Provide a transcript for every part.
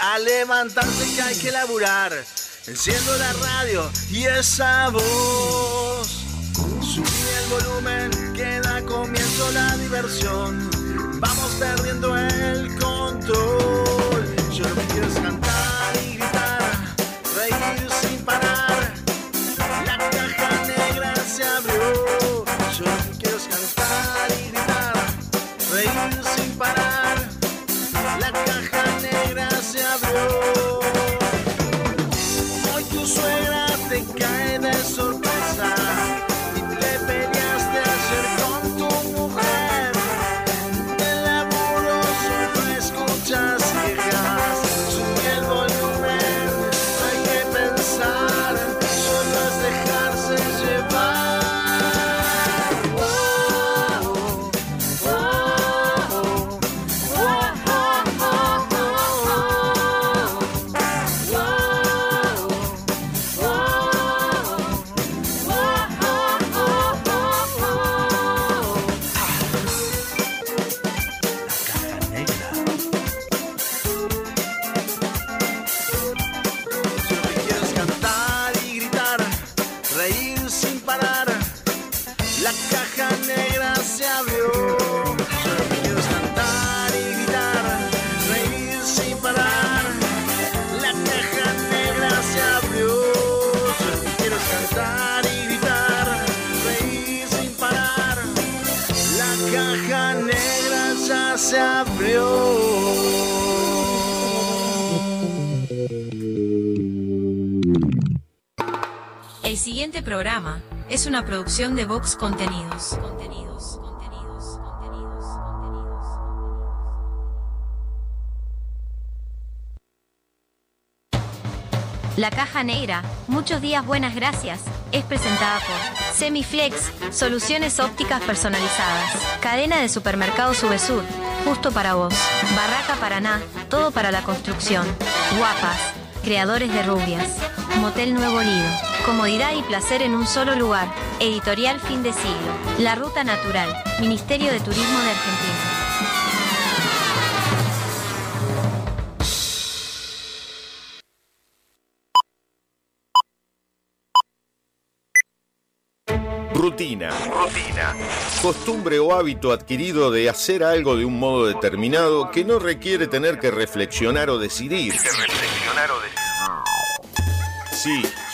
a levantarse que hay que laburar. Enciendo la radio y esa voz. Subí el volumen, que da comienzo la diversión. Vamos perdiendo el control. Yo lo que quiero es cantar y gritar, reír sin parar. Programa es una producción de Vox Contenidos. Contenidos. La caja negra, muchos días buenas gracias, es presentada por Semiflex, soluciones ópticas personalizadas, cadena de supermercados Subesur, justo para vos, Barraca Paraná, todo para la construcción, Guapas, creadores de rubias, Motel Nuevo Lido, comodidad y placer en un solo lugar, editorial fin de siglo, La Ruta Natural, Ministerio de Turismo de Argentina. Rutina. Rutina. Costumbre o hábito adquirido de hacer algo de un modo determinado que no requiere tener que reflexionar o decidir. reflexionar o Sí,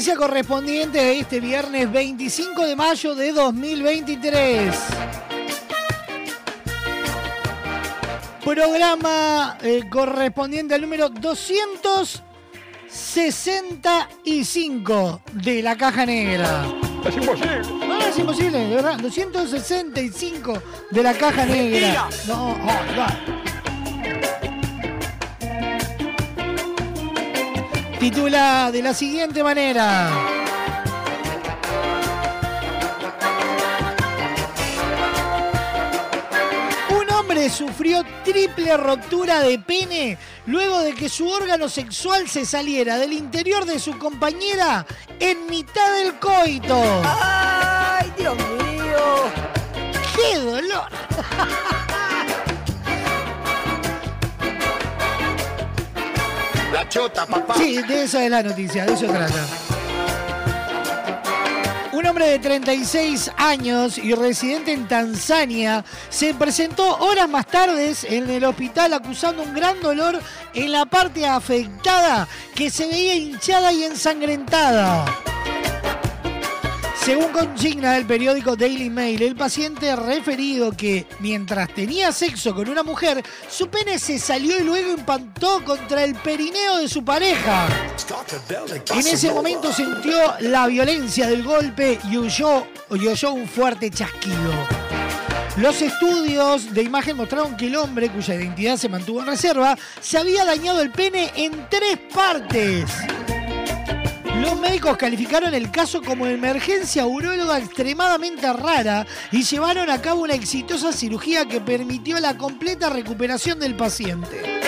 Noticia correspondiente de este viernes 25 de mayo de 2023. Programa eh, correspondiente al número 265 de la caja negra. Es imposible. No, es imposible, de verdad. 265 de la caja negra. No, oh, no. Titula de la siguiente manera. Un hombre sufrió triple rotura de pene luego de que su órgano sexual se saliera del interior de su compañera en mitad del coito. ¡Ay, Dios mío! ¡Qué Sí, de esa es la noticia, de eso trata. Un hombre de 36 años y residente en Tanzania se presentó horas más tarde en el hospital acusando un gran dolor en la parte afectada que se veía hinchada y ensangrentada. Según consigna del periódico Daily Mail, el paciente referido que mientras tenía sexo con una mujer, su pene se salió y luego impactó contra el perineo de su pareja. En ese momento sintió la violencia del golpe y huyó, y oyó un fuerte chasquido. Los estudios de imagen mostraron que el hombre, cuya identidad se mantuvo en reserva, se había dañado el pene en tres partes. Los médicos calificaron el caso como emergencia uróloga extremadamente rara y llevaron a cabo una exitosa cirugía que permitió la completa recuperación del paciente.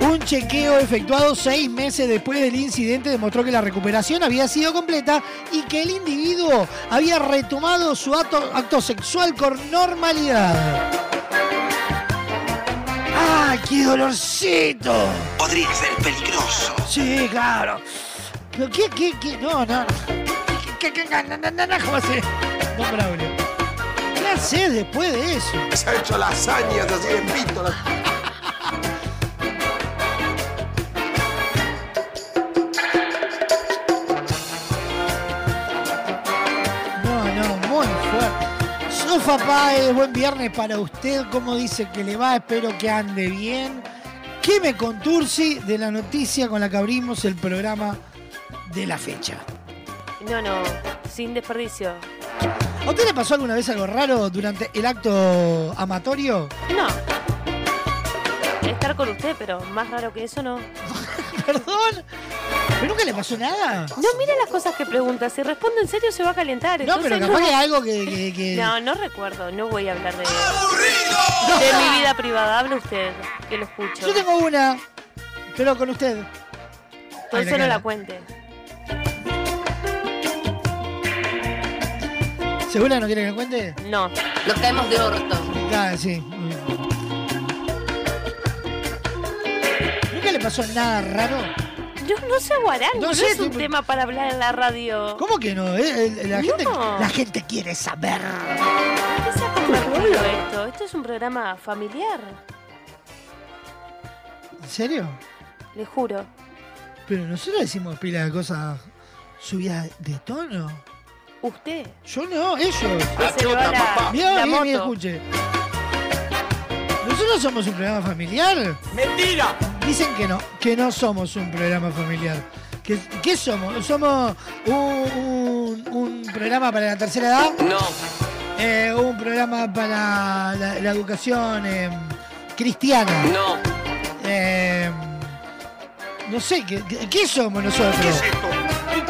Un chequeo efectuado seis meses después del incidente demostró que la recuperación había sido completa y que el individuo había retomado su acto, acto sexual con normalidad. ¡Ah, qué dolorcito! Podría ser peligroso. Sí, claro. ¿Pero qué, qué, qué? No, no. ¿Qué, qué, qué, no, no, no, no, ¿Cómo hace? Don Braulio. ¿Qué haces después de eso? Se ha hecho lasañas así en pito. No, no, Páez, buen viernes para usted. ¿Cómo dice que le va? Espero que ande bien. ¿Qué me contursi de la noticia con la que abrimos el programa de la fecha? No, no, sin desperdicio. ¿A usted le pasó alguna vez algo raro durante el acto amatorio? No. Estar con usted, pero más raro que eso no. Perdón. ¿Pero nunca le pasó nada? No, mira las cosas que pregunta. Si responde en serio, se va a calentar. No, pero capaz que algo que. que- que- No, no recuerdo. No voy a hablar de. De mi vida privada. Hable usted, que lo escucho. Yo tengo una, pero con usted. Por eso no la cuente. ¿Segura no quiere que le cuente? No. Nos caemos de orto. Ah, sí. Pasó nada raro? No, no se aguarán. No No, sé, es un tipo- tema para hablar en la radio. ¿Cómo que no? Eh, eh, La, gente, No. la gente quiere saber. ¿Qué se ha convertido esto? Esto es un programa familiar. ¿En serio? Le juro. Pero nosotros decimos pila de cosas subidas de tono. Usted. Yo no, ellos. Mira, bien, bien, escuche. ¿Nosotros somos un programa familiar? ¡Mentira! Dicen que no, que no somos un programa familiar. ¿Qué, qué somos? ¿Somos un, un- un programa para la tercera edad? No. Eh, ¿Un programa para la, la educación eh, cristiana? No. Eh, no sé, ¿qué, qué- qué somos nosotros? ¿Qué es esto?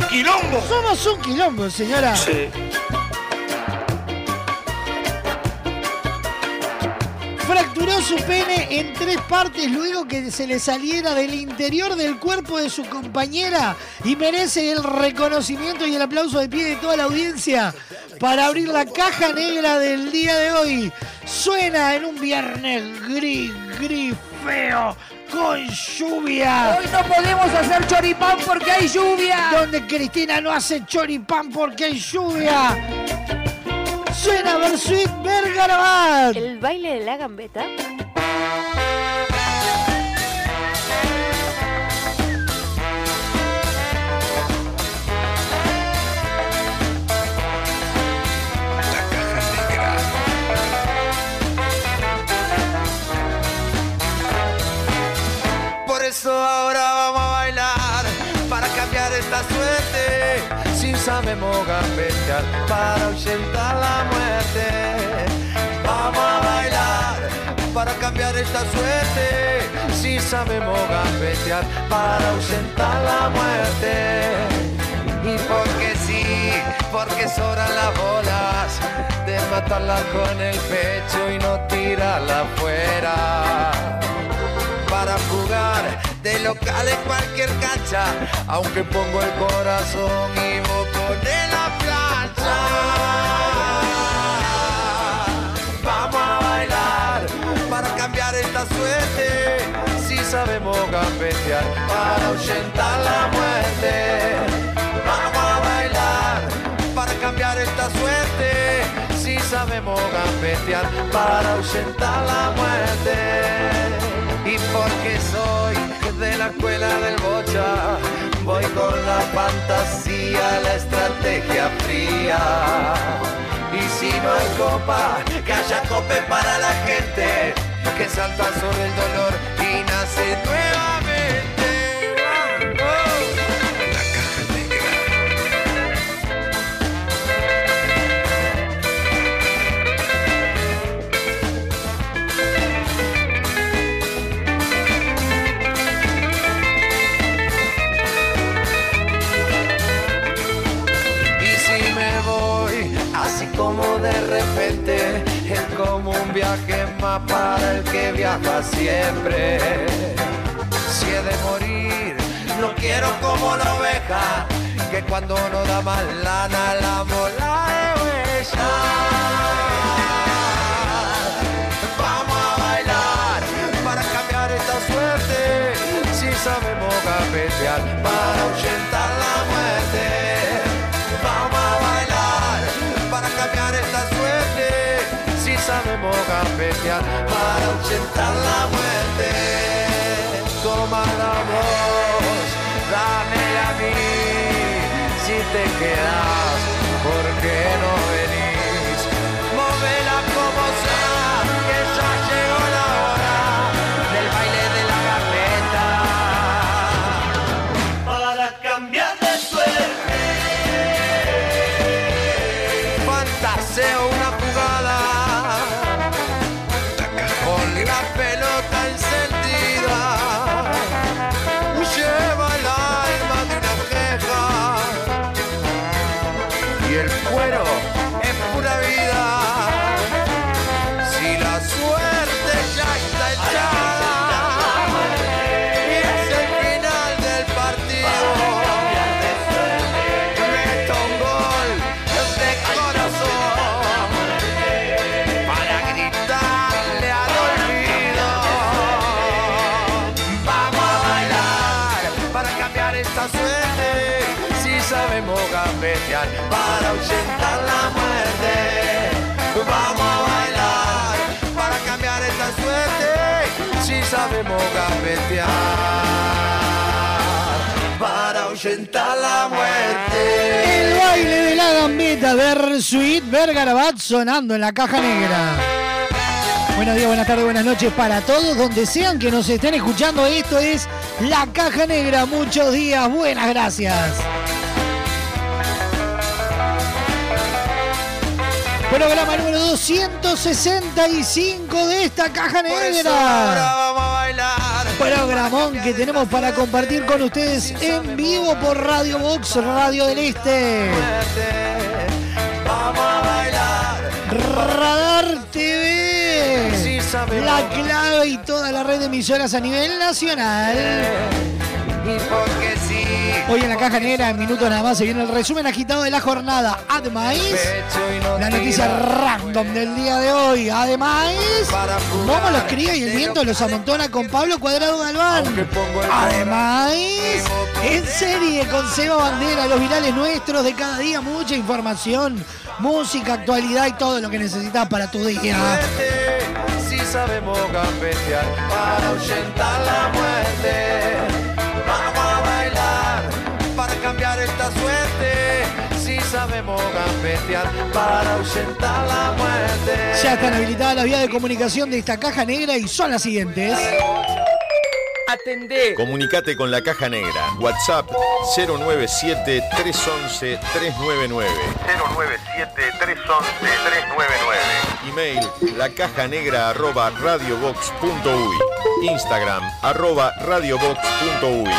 ¡Un quilombo! Somos un quilombo, señora. Sí. Su pene en tres partes luego que se le saliera del interior del cuerpo de su compañera y merece el reconocimiento y el aplauso de pie de toda la audiencia para abrir la caja negra del día de hoy. Suena en un viernes gris, gris, feo, con lluvia. Hoy no podemos hacer choripán porque hay lluvia. Donde Cristina no hace choripán porque hay lluvia. Suena Versuit Bergarabat. El baile de la gambeta. Por eso ahora vamos sabemos gambetear para ahuyentar la muerte. Vamos a bailar para cambiar esta suerte. Si sabemos gambetear para ahuyentar la muerte. Y porque sí, porque sobran las bolas de matarla con el pecho y no tirarla afuera para jugar de local en cualquier cancha, aunque pongo el corazón y vos pones la plancha. Vamos a bailar para cambiar esta suerte, si sabemos gambetear para ahuyentar la muerte. Vamos a bailar para cambiar esta suerte, si sabemos gambetear para ahuyentar la muerte. Y porque soy de la escuela del bocha, voy con la fantasía, la estrategia fría. Y si no hay copa, que haya cope para la gente, que salta sobre el dolor y nace nuevamente. Como de repente, es como un viaje más para el que viaja siempre. Si he de morir, no quiero como la oveja, que cuando no da más lana la mola de. Vamos a bailar para cambiar esta suerte. Si sabemos gambetear para ahuyentar Sabemos gambetear para ahuyentar la muerte. Toma la voz, dame a mí. Si te quedas, ¿por qué no ahuyentar la muerte. Vamos a bailar para cambiar esta suerte. Si sabemos gambetear para ahuyentar la muerte. El baile de la gambeta Versuit Vergarabat sonando en la caja negra. Buenos días, buenas tardes, buenas noches para todos, donde sean que nos estén escuchando. Esto es La Caja Negra. Muchos días, buenas gracias. Programa número 265 de esta caja negra. vamos a bailar. Programón que tenemos para compartir con ustedes en vivo por Radio Box, Radio del Este. Vamos a bailar. Radar TV. La clave y toda la red de emisoras a nivel nacional. Y porque sí. Hoy en la caja negra, en minutos nada más, se viene el resumen agitado de la jornada. Además, la noticia random del día de hoy. Además, Momo los cría y el viento los amontona con Pablo Cuadrado Galván. Además, en serie con Seba Bandera, los virales nuestros de cada día, mucha información, música, actualidad y todo lo que necesitas para tu día. Sabemos gambetear para ahuyentar la muerte. Esta suerte. Si sabemos gambetear para ahuyentar la muerte. Ya están habilitadas las vías de comunicación de esta caja negra y son las siguientes. Atendé. Comunicate con la caja negra. WhatsApp 097-311-399. 097-311-399. Email lacajanegra arroba radiobox.uy. Instagram arroba radiobox.uy.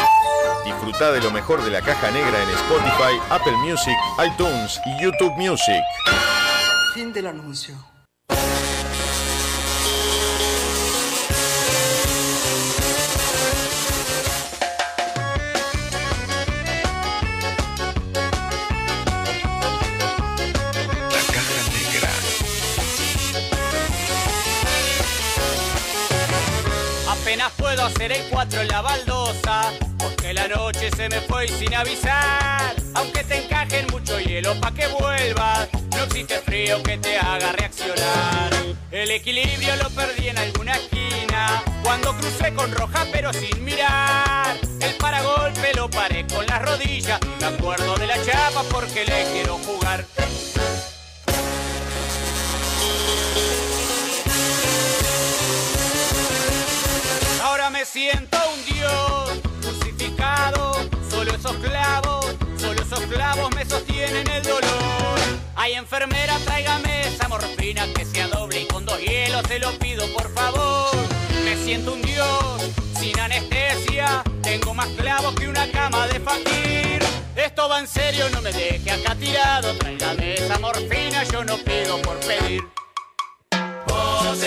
Disfruta de lo mejor de la caja negra en Spotify, Apple Music, iTunes y YouTube Music. Fin del anuncio. La caja negra. Apenas puedo hacer el 4 en la baldosa, porque la noche se me fue y sin avisar. Aunque te encajen mucho hielo pa' que vuelvas, no existe frío que te haga reaccionar. El equilibrio lo perdí en alguna esquina, cuando crucé con roja pero sin mirar. El paragolpe lo paré con las rodillas, me acuerdo de la chapa porque le quiero jugar. Ahora me siento un dios solo esos clavos, solo esos clavos me sostienen el dolor. Ay enfermera, tráigame esa morfina que sea doble y con dos hielos se lo pido por favor. Me siento un dios sin anestesia, tengo más clavos que una cama de fakir. Esto va en serio, no me deje acá tirado, tráigame esa morfina, yo no pido por pedir. Vos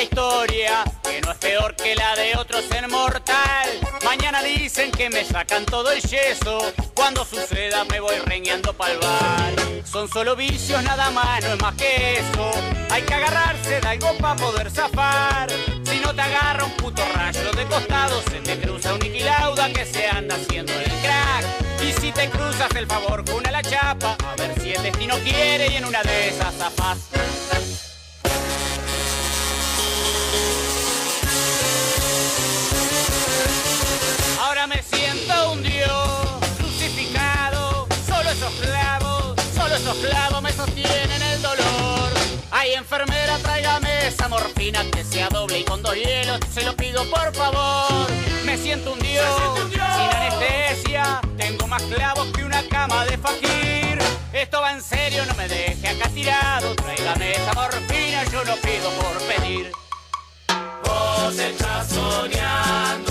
propia historia, que no es peor que la de otros en mortal. Mañana dicen que me sacan todo el yeso, cuando suceda me voy reñando pa'l bar. Son solo vicios nada más, no es más que eso. Hay que agarrarse de algo para poder zafar. Si no te agarra un puto rayo de costado, se te cruza un niquilauda que se anda haciendo el crack. Y si te cruzas el favor con una la chapa, a ver si el destino quiere y en una de esas zafás. Me siento un dios crucificado, solo esos clavos clavos me sostienen el dolor. Ay, enfermera, tráigame esa morfina que sea doble y con dos hielos, se lo pido por favor. Me siento un dios, sin anestesia, tengo más clavos que una cama de fakir. Esto va en serio, no me deje acá tirado, tráigame esa morfina, yo no pido por pedir. Vos estás soñando,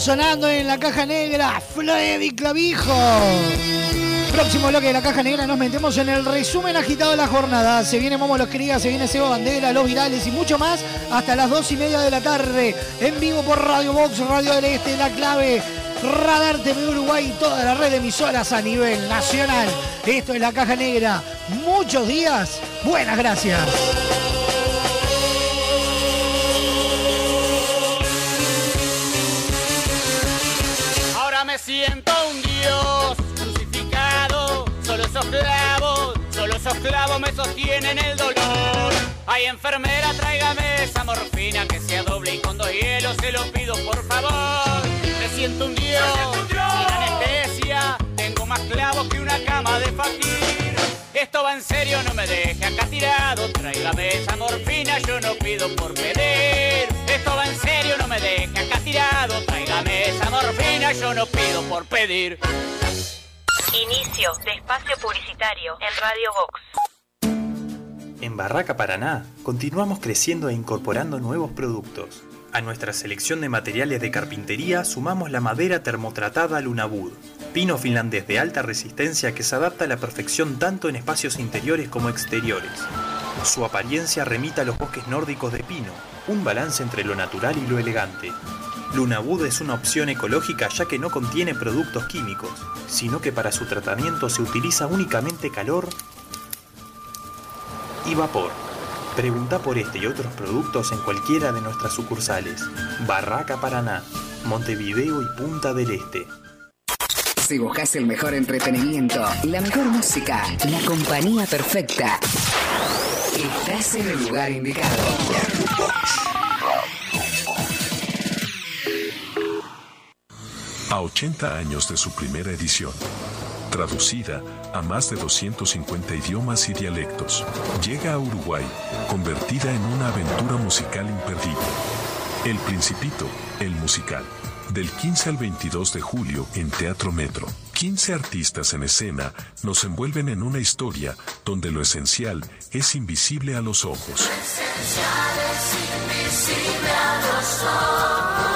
Sonando en la caja negra, Freddy Clavijo. Próximo bloque de la caja negra nos metemos en el resumen agitado de la jornada. Se viene Momo Los Crías, se viene Seba Bandera, Los Virales y mucho más hasta las dos y media de la tarde. En vivo por Radio Box, Radio del Este, La Clave, Radar TV Uruguay y toda la red de emisoras a nivel nacional. Esto es la caja negra. Muchos días. Buenas gracias. Siento un dios crucificado. Solo esos clavos, solo esos clavos me sostienen el dolor. Ay, enfermera, tráigame esa morfina que sea doble y con dos hielos, se lo pido por favor. Me siento un dios, sin anestesia. Tengo más clavos que una cama de fakir. Esto va en serio, no me deje acá tirado. Tráigame esa morfina, yo no pido por pedir. Esto va en serio, no me deje acá tirado. Tráigame esa morfina, yo no pido por pedir. Inicio de espacio publicitario en Radio Vox. En Barraca Paraná continuamos creciendo e incorporando nuevos productos. A nuestra selección de materiales de carpintería sumamos la madera termotratada Lunabud, pino finlandés de alta resistencia que se adapta a la perfección tanto en espacios interiores como exteriores. Su apariencia remita a los bosques nórdicos de pino, un balance entre lo natural y lo elegante. Lunabud es una opción ecológica ya que no contiene productos químicos, sino que para su tratamiento se utiliza únicamente calor y vapor. Pregunta por este y otros productos en cualquiera de nuestras sucursales. Barraca Paraná, Montevideo y Punta del Este. Si buscas el mejor entretenimiento, la mejor música, la compañía perfecta, estás en el lugar indicado. A 80 años de su primera edición, traducida a más de 250 idiomas y dialectos, llega a Uruguay, convertida en una aventura musical imperdible. El Principito, el musical. Del 15 al 22 de julio en Teatro Metro. 15 artistas en escena nos envuelven en una historia donde lo esencial es invisible a los ojos. Esencial es invisible a los ojos.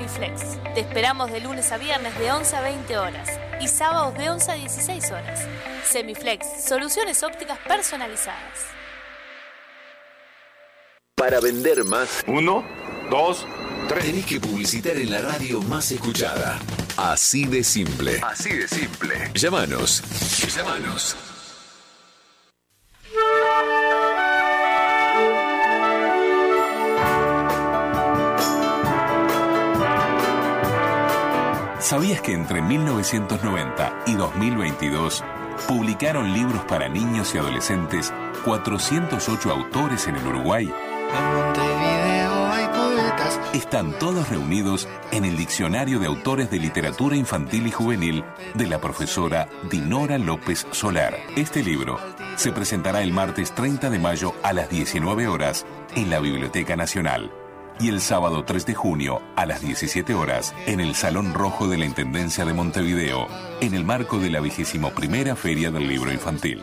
OptiSemiflex. Te esperamos de lunes a viernes de 11 a 20 horas y sábados de 11 a 16 horas. Semiflex, soluciones ópticas personalizadas. Para vender más. Uno, dos, tres. Tenés que publicitar en la radio más escuchada. Así de simple. Así de simple. Llámanos. Llámanos. ¿Sabías que entre 1990 y 2022 publicaron libros para niños y adolescentes 408 autores en el Uruguay? Están todos reunidos en el Diccionario de Autores de Literatura Infantil y Juvenil de la profesora Dinora López Solar. Este libro se presentará el martes 30 de mayo a las 19 horas en la Biblioteca Nacional y el sábado 3 de junio a las 17 horas en el Salón Rojo de la Intendencia de Montevideo, en el marco de la vigésimo primera Feria del Libro Infantil.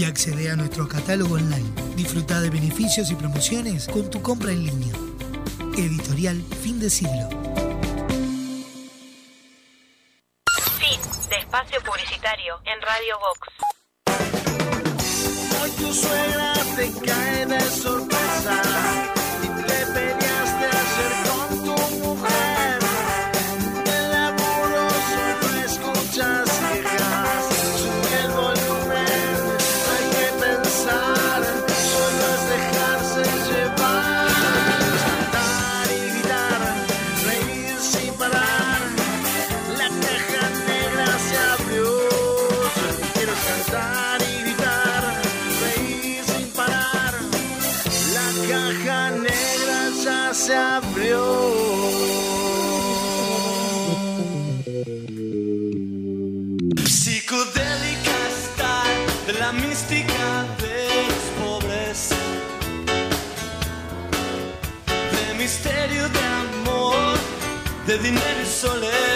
y accede a nuestro catálogo online. Disfruta de beneficios y promociones con tu compra en línea. Editorial Fin de Siglo. Fin de espacio publicitario en Radio Vox. Hoy tu suegra te cae de sorpresa de dinero y soledad.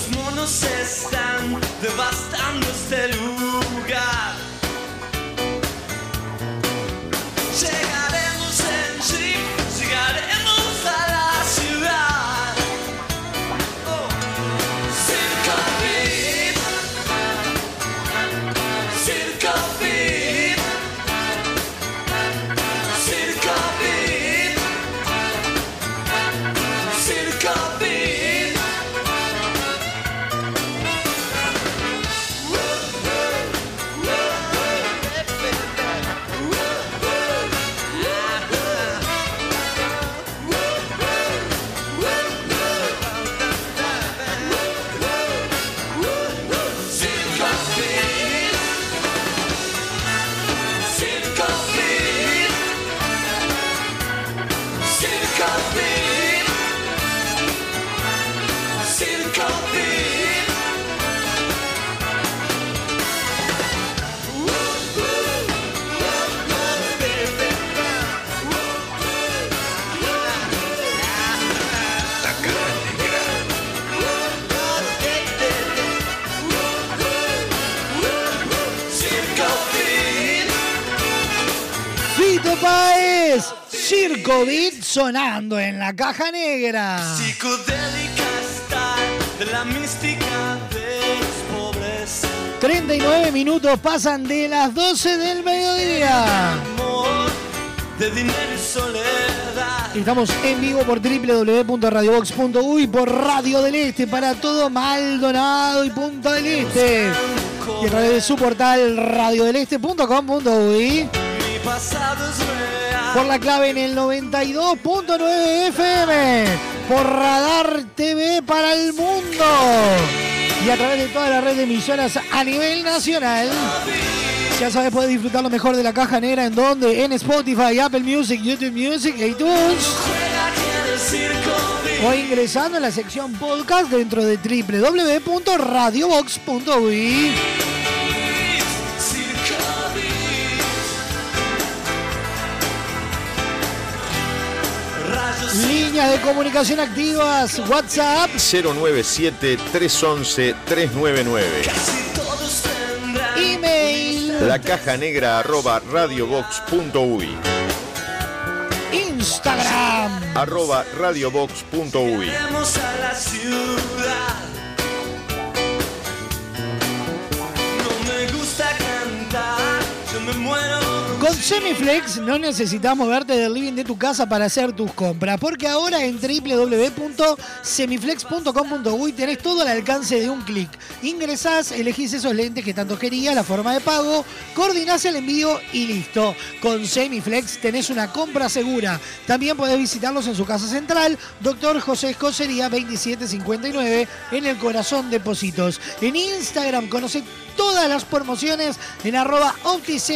Los monos están devastando sonando en la caja negra. Psicodélica style de la mística de los pobres 39 minutos pasan de las 12 del mediodía. Amor de dinero y soledad Estamos en vivo por www.radiobox.uy por Radio del Este para todo Maldonado y Punta del Este. Y a través de su portal radiodeleste.com.uy Mi pasado es por la clave en el 92.9 FM, por Radar TV para el mundo y a través de toda la red de emisoras a nivel nacional. Ya sabes, puedes disfrutar lo mejor de la caja negra en donde, en Spotify, Apple Music, YouTube Music, iTunes. O ingresando en la sección podcast dentro de www.radiobox.uy. Líneas de comunicación activas, WhatsApp 097-311-399. Email. La caja negra arroba radiobox.uy. Instagram. Arroba radiobox.uy. Vamos a la ciudad. No me gusta cantar. Con Semiflex no necesitas moverte del living de tu casa para hacer tus compras, porque ahora en www.semiflex.com.uy tenés todo al alcance de un clic. Ingresás, elegís esos lentes que tanto querías, la forma de pago, coordinás el envío y listo. Con Semiflex tenés una compra segura. También podés visitarlos en su casa central, Dr. José Escocería 2759, en el corazón de Positos. En Instagram conoce todas las promociones en arroba.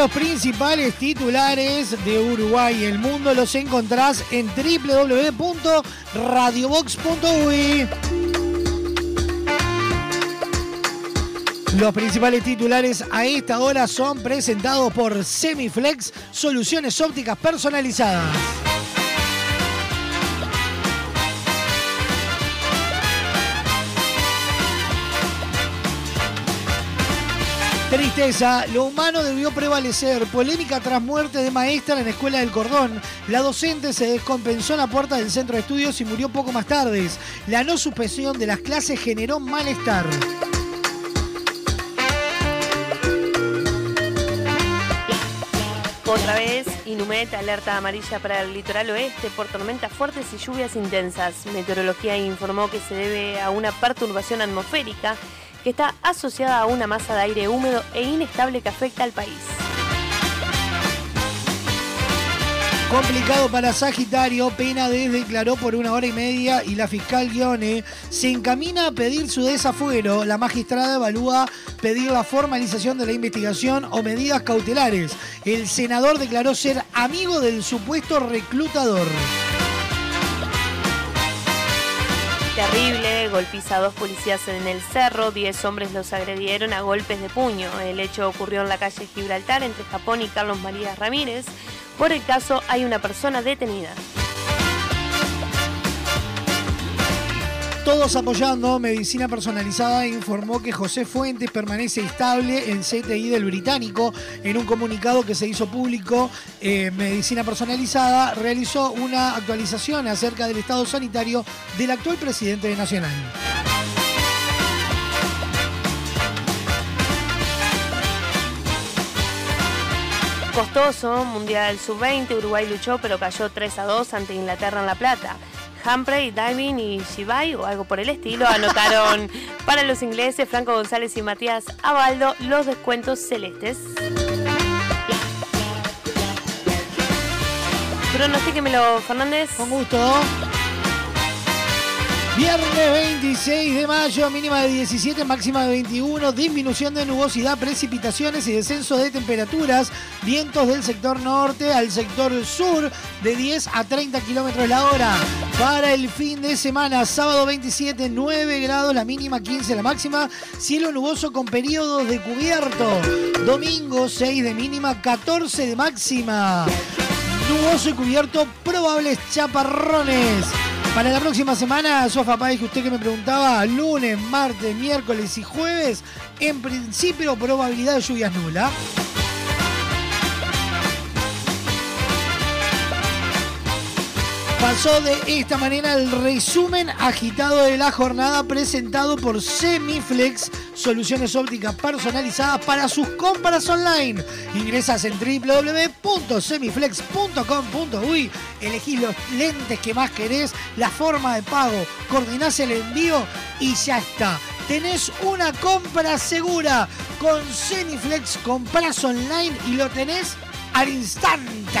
Los principales titulares de Uruguay y el mundo los encontrás en www.radiobox.uy. Los principales titulares a esta hora son presentados por Semiflex, soluciones ópticas personalizadas. Tristeza, lo humano debió prevalecer. Polémica tras muerte de maestra en la escuela del Cordón. La docente se descompensó en la puerta del centro de estudios y murió poco más tarde. La no suspensión de las clases generó malestar. Otra vez, Inumet alerta amarilla para el litoral oeste por tormentas fuertes y lluvias intensas. Meteorología informó que se debe a una perturbación atmosférica que está asociada a una masa de aire húmedo e inestable que afecta al país. Complicado para Sagitario, Pena declaró por una hora y media y la fiscal Guione se encamina a pedir su desafuero. La magistrada evalúa pedir la formalización de la investigación o medidas cautelares. El senador declaró ser amigo del supuesto reclutador. Terrible, golpiza a dos policías en el cerro, 10 hombres los agredieron a golpes de puño. El hecho ocurrió en la calle Gibraltar entre Japón y Carlos María Ramírez. Por el caso hay una persona detenida. Todos apoyando Medicina Personalizada informó que José Fuentes permanece estable en CTI del Británico. En un comunicado que se hizo público, eh, Medicina Personalizada realizó una actualización acerca del estado sanitario del actual presidente de Nacional. Costoso, Mundial Sub-20, Uruguay luchó pero cayó 3 a 2 ante Inglaterra en La Plata. Humphrey, Diving y Shivay o algo por el estilo anotaron para los ingleses Franco González y Matías Abaldo los descuentos celestes. Pronostíquemelo, Fernández. Con gusto. Viernes 26 de mayo, mínima de 17, máxima de 21, disminución de nubosidad, precipitaciones y descenso de temperaturas, vientos del sector norte al sector sur de 10 a 30 kilómetros la hora. Para el fin de semana, sábado 27, 9 grados la mínima, 15 la máxima, cielo nuboso con periodos de cubierto. Domingo 6 de mínima, 14 de máxima. Nuboso y cubierto, probables chaparrones. Para la próxima semana, Sofa Páez, que usted que me preguntaba, lunes, martes, miércoles y jueves, en principio probabilidad de lluvias nula. Pasó de esta manera el resumen agitado de la jornada presentado por Semiflex, soluciones ópticas personalizadas para sus compras online. Ingresas en www.semiflex.com.uy, elegís los lentes que más querés, la forma de pago, coordinás el envío y ya está. Tenés una compra segura con Semiflex, compras online y lo tenés al instante.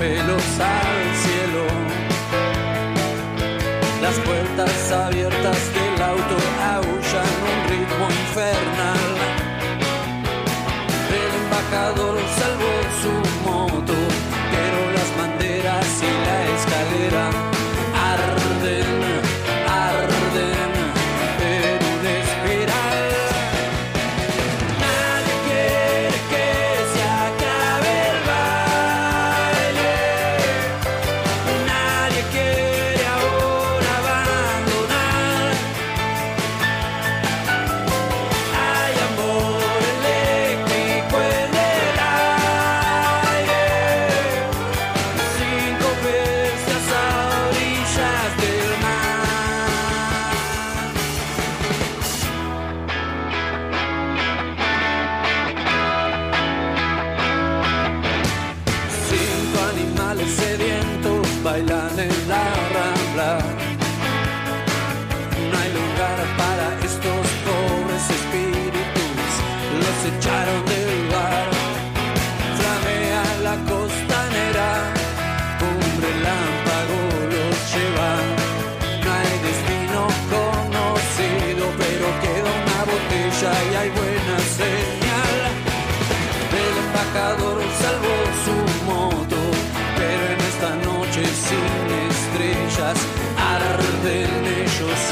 Pelos al cielo. Las puertas abiertas del auto aullan un ritmo infernal. El embajador salvó su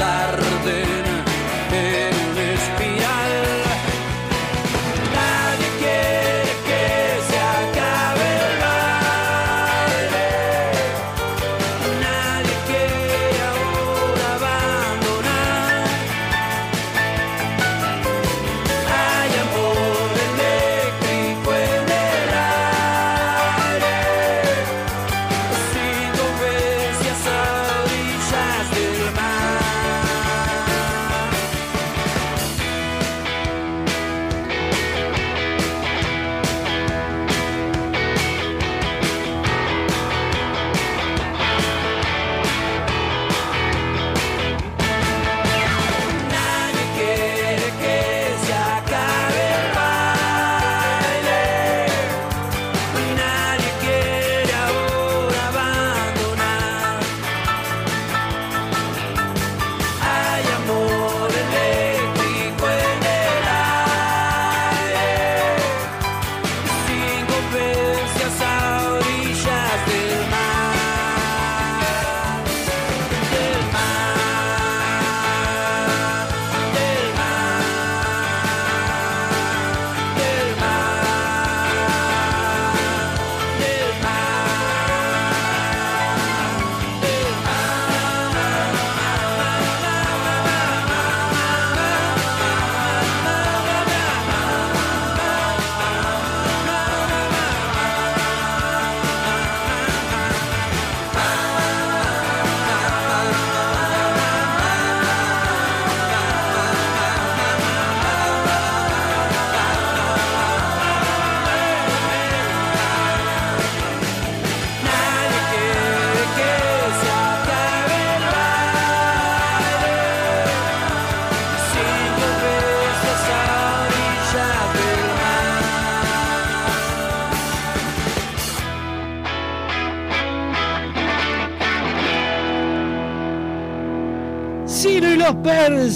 ellos,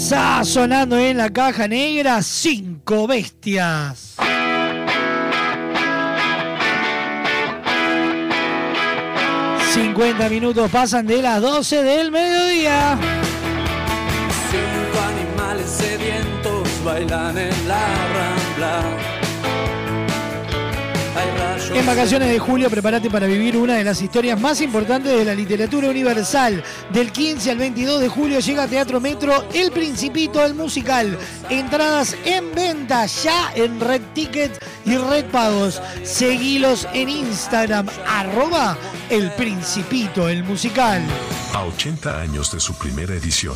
persas sonando en la caja negra, cinco bestias. ...50 minutos pasan de las 12 del mediodía. Cinco animales sedientos bailan en la rambla. En vacaciones de julio, prepárate para vivir una de las historias más importantes de la literatura universal. Del 15 al 22 de julio llega a Teatro Metro El Principito, el musical. Entradas en venta ya en Red Ticket y Red Pagos. Seguilos en Instagram, arroba El Principito, el musical. A 80 años de su primera edición,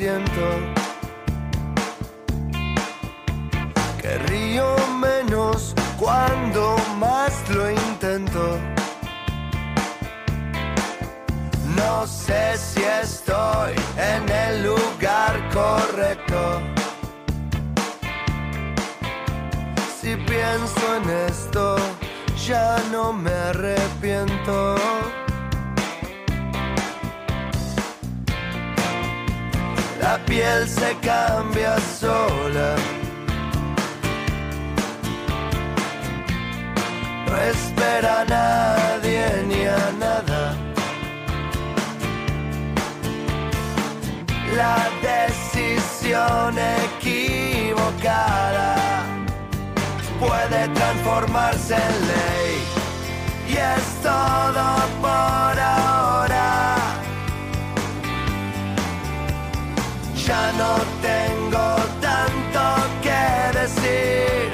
Siento. Que río menos cuando más lo intento. No sé si estoy en el lugar correcto. Si pienso en esto ya no me arrepiento piel se cambia sola. No espera a nadie ni a nada. La decisión equivocada puede transformarse en ley. Y es todo por ahora. Ya no tengo tanto que decir.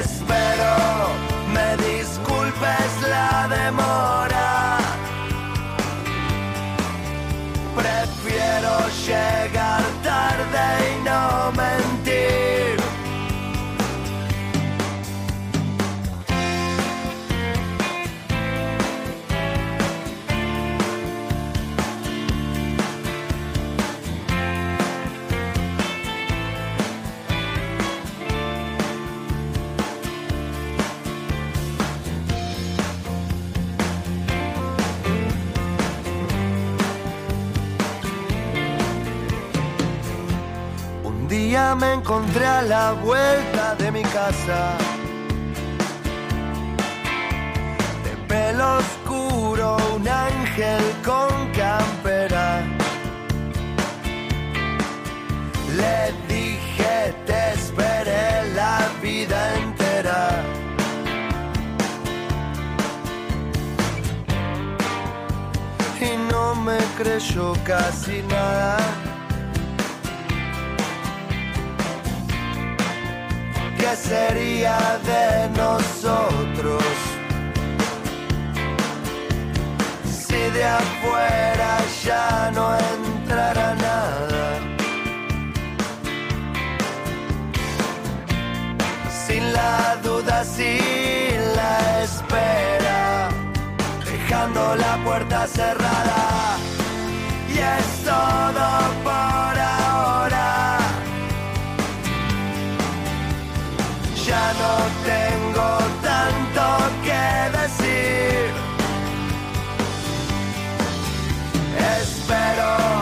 Espero me disculpes la demora. Prefiero llegar día me encontré a la vuelta de mi casa. De pelo oscuro, un ángel con campera. Le dije, te esperé la vida entera. Y no me creyó casi nada. ¿Qué sería de nosotros? Si de afuera ya no entrara nada. Sin la duda, sin la espera, dejando la puerta cerrada y es todo por No tengo tanto que decir. Espero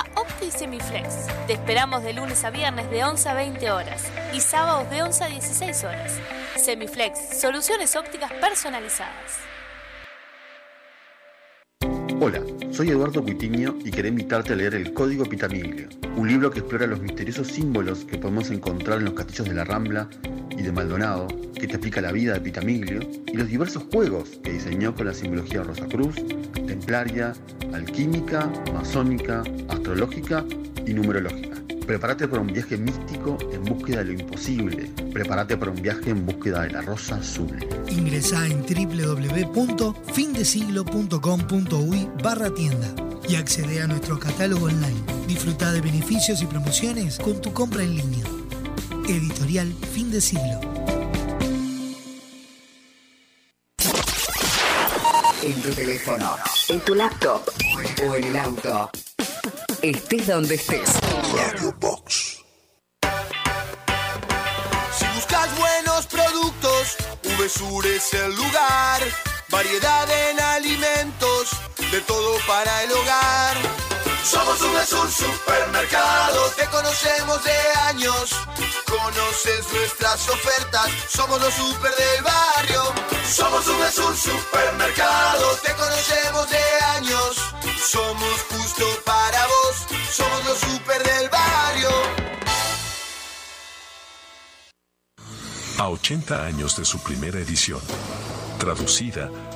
OptiSemiflex. Te esperamos de lunes a viernes de 11 a 20 horas y sábados de 11 a 16 horas. Semiflex, soluciones ópticas personalizadas. Hola, soy Eduardo Cuitiño y quería invitarte a leer El Código Pitamiglio, un libro que explora los misteriosos símbolos que podemos encontrar en los castillos de la Rambla y de Maldonado, que te explica la vida de Pitamiglio y los diversos juegos que diseñó con la simbología Rosacruz, templaria, alquímica, masónica, astrológica y numerológica. Prepárate para un viaje místico en búsqueda de lo imposible. Prepárate para un viaje en búsqueda de la rosa azul. Ingresa en www.findesiglo.com.uy barra tienda y accede a nuestro catálogo online. Disfruta de beneficios y promociones con tu compra en línea. Editorial Fin de Siglo. En tu teléfono, en tu laptop o en el auto. Estés donde estés. Radio Box. Si buscas buenos productos, VSUR es el lugar. Variedad en alimentos, de todo para el hogar. Somos VSUR Supermercado, te conocemos de años. Conoces nuestras ofertas, somos los super del barrio. Somos VSUR Supermercado, te conocemos de años. Somos justo para vos, somos los super del barrio. A 80 años de su primera edición, traducida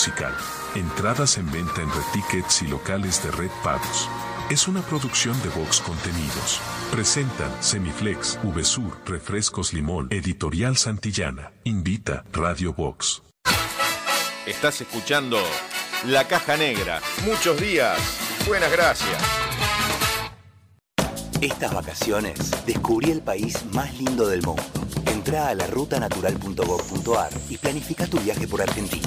Musical. Entradas en venta en Red Tickets y locales de Red Pagos. Es una producción de Vox Contenidos. Presentan Semiflex, VSUR, Refrescos Limón, Editorial Santillana. Invita Radio Vox. Estás escuchando La Caja Negra. Muchos días. Buenas gracias. Estas vacaciones descubrí el país más lindo del mundo. Entra a la rutanatural.gov.ar y planifica tu viaje por Argentina.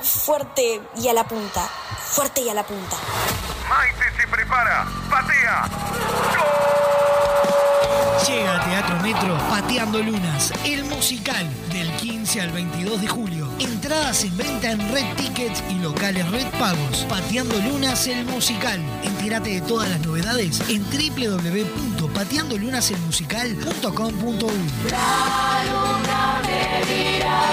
Fuerte y a la punta. Fuerte y a la punta. Maite se prepara. Patea. Llega a Teatro Metro Pateando Lunas, el musical del 15 al 22 de julio. Entradas en venta en Red Tickets y locales Red Pagos. Pateando Lunas, el musical. Entérate de todas las novedades en www.pateandolunaselmusical.com.uy. La luna me dirá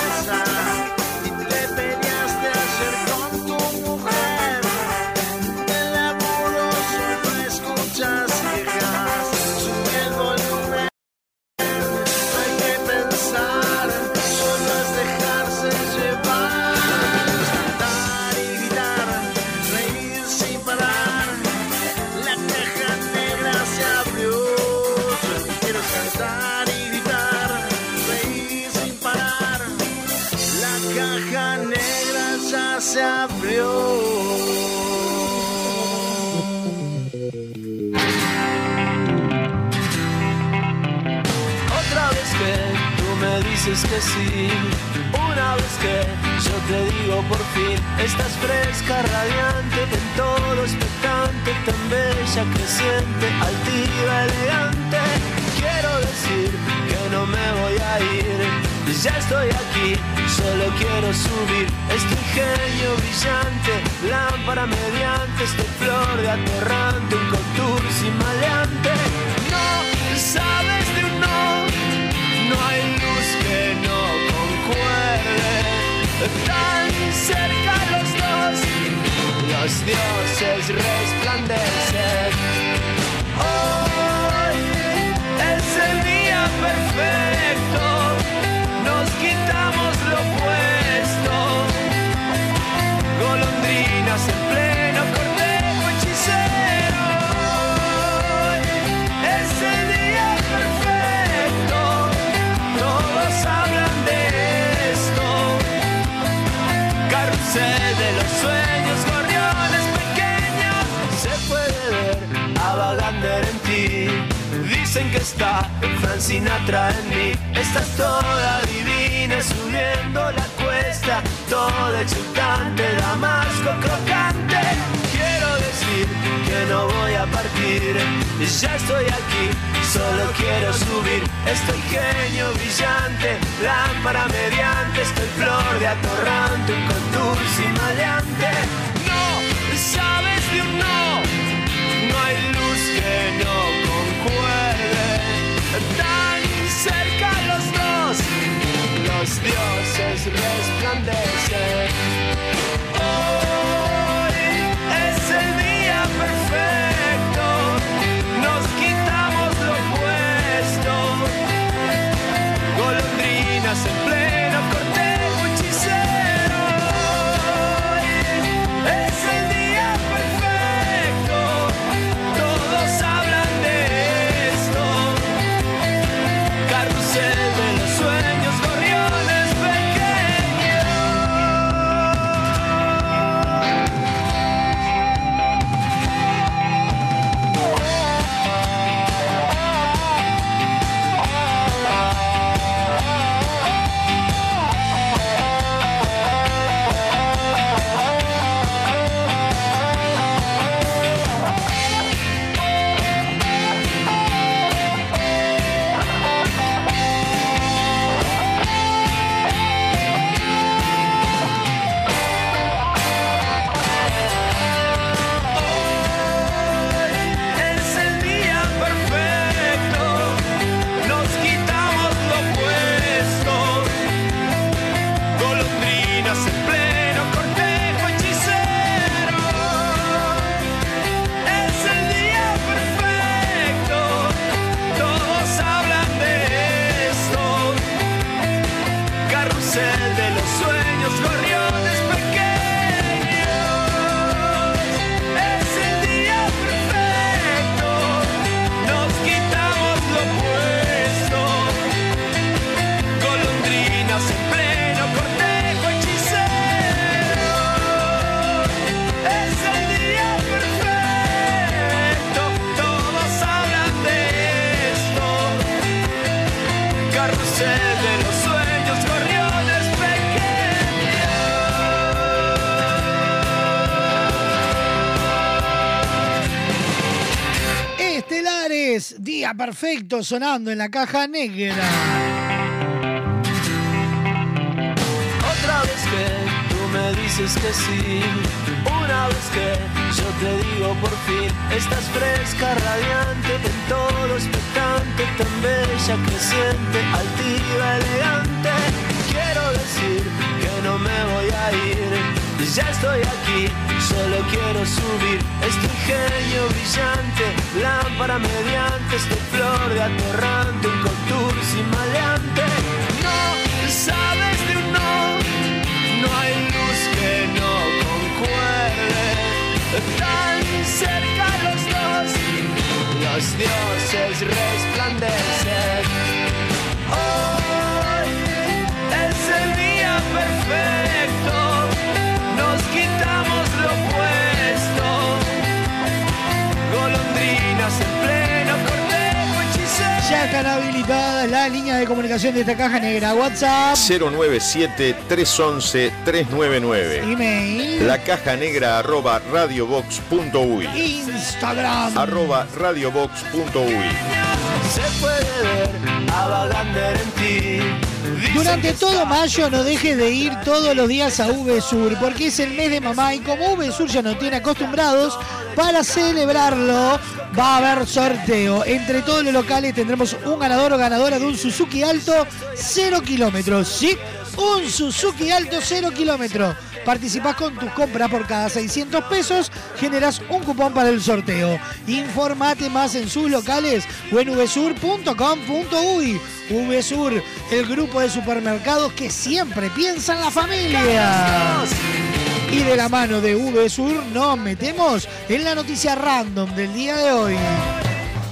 sí, una vez que yo te digo por fin, estás fresca, radiante, en todo expectante, tan bella, creciente, altiva, elegante. Quiero decir que no me voy a ir, ya estoy aquí, solo quiero subir este ingenio brillante, lámpara mediante, este flor de atorrante, un contursi maleante. No sabes de un no, no hay Tan cerca los dos, los dioses resplandecen. Hoy es el día perfecto, Frank Sinatra en mí. Estás toda divina subiendo la cuesta, toda exultante, damasco crocante. Quiero decir que no voy a partir, ya estoy aquí, solo quiero subir. Estoy genio brillante, lámpara mediante, estoy flor de atorrante, un contursi maleante. No, sabes de un no, no hay luz que no concuerde. Tan cerca los dos, los resplandecer. Hoy es el día perfecto, nos quitamos lo puesto. Golondrinas en pleno perfecto sonando en la caja negra. Otra vez que tú me dices que sí, una vez que yo te digo por fin, estás fresca, radiante, en todo expectante, tan bella, creciente, altiva, elegante. Quiero decir que no me voy a ir, ya estoy aquí, solo quiero subir. Este ingenio brillante, lámpara mediante, este flor de atorrante, un contour sin maleante. No sabes de un no, no hay luz que no concuerde. Tan cerca los dos, los dioses resplandecen. Hoy es el día perfecto, Ya están habilitadas las líneas de comunicación de esta caja negra. WhatsApp, 097-311-399. email, La caja negra arroba radiobox.uy. Instagram. Arroba radiobox.uy. Se puede ver a Vagander en ti. Durante todo mayo no dejes de ir todos los días a VSUR porque es el mes de mamá y como VSUR ya nos tiene acostumbrados, para celebrarlo va a haber sorteo. Entre todos los locales tendremos un ganador o ganadora de un Suzuki Alto 0 kilómetros. ¿Sí? Un Suzuki Alto 0 kilómetros. Participás con tus compras por cada 600 pesos, generas un cupón para el sorteo. Informate más en sus locales o en vsur.com.uy. VSUR, el grupo de supermercados que siempre piensa en la familia. Y de la mano de VSUR nos metemos en la noticia random del día de hoy.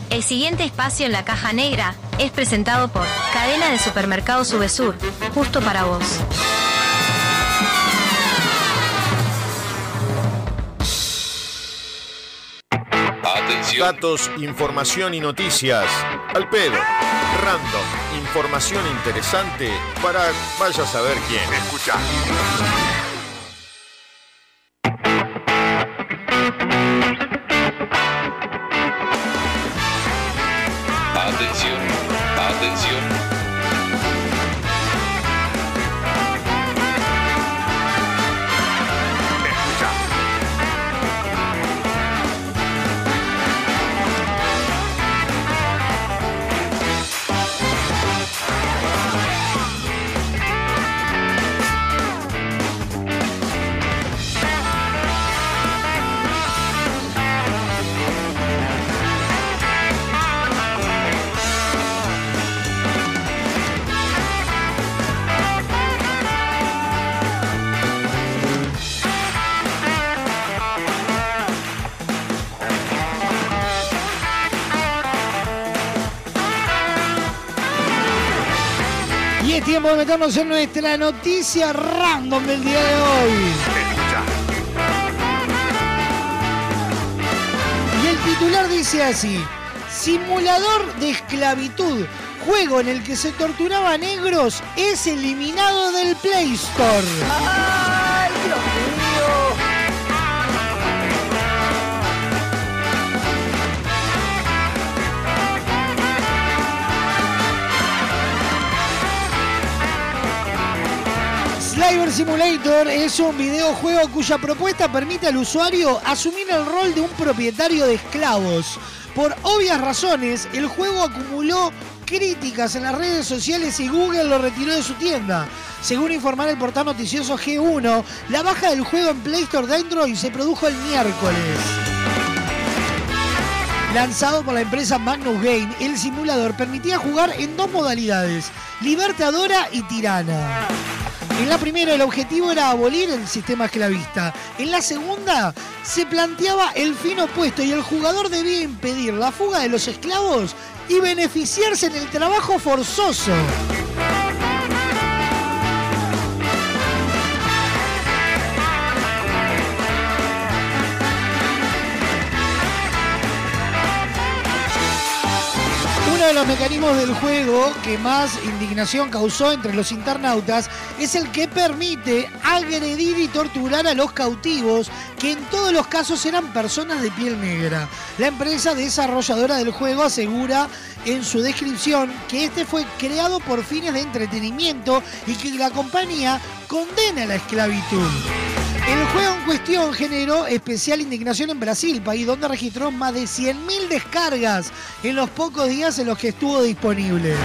El siguiente espacio en la caja negra es presentado por Cadena de Supermercados Subesur, justo para vos. Atención. Datos, información y noticias. Al pedo. Random. Información interesante para vaya a saber quién. Escucha. En nuestra noticia random del día de hoy. Y el titular dice así: Simulador de esclavitud. Juego en el que se torturaba a negros es eliminado del Play Store. Sliver Simulator es un videojuego cuya propuesta permite al usuario asumir el rol de un propietario de esclavos. Por obvias razones, el juego acumuló críticas en las redes sociales y Google lo retiró de su tienda. Según informar el portal noticioso G1, la baja del juego en Play Store de Android se produjo el miércoles. Lanzado por la empresa Magnus Game, el simulador permitía jugar en dos modalidades, libertadora y tirana. En la primera el objetivo era abolir el sistema esclavista. En la segunda se planteaba el fin opuesto y el jugador debía impedir la fuga de los esclavos y beneficiarse en el trabajo forzoso. De los mecanismos del juego que más indignación causó entre los internautas es el que permite agredir y torturar a los cautivos, que en todos los casos eran personas de piel negra. La empresa desarrolladora del juego asegura en su descripción que este fue creado por fines de entretenimiento y que la compañía condena la esclavitud. El juego en cuestión generó especial indignación en Brasil, país donde registró más de 100.000 descargas en los pocos días en los que estuvo disponible.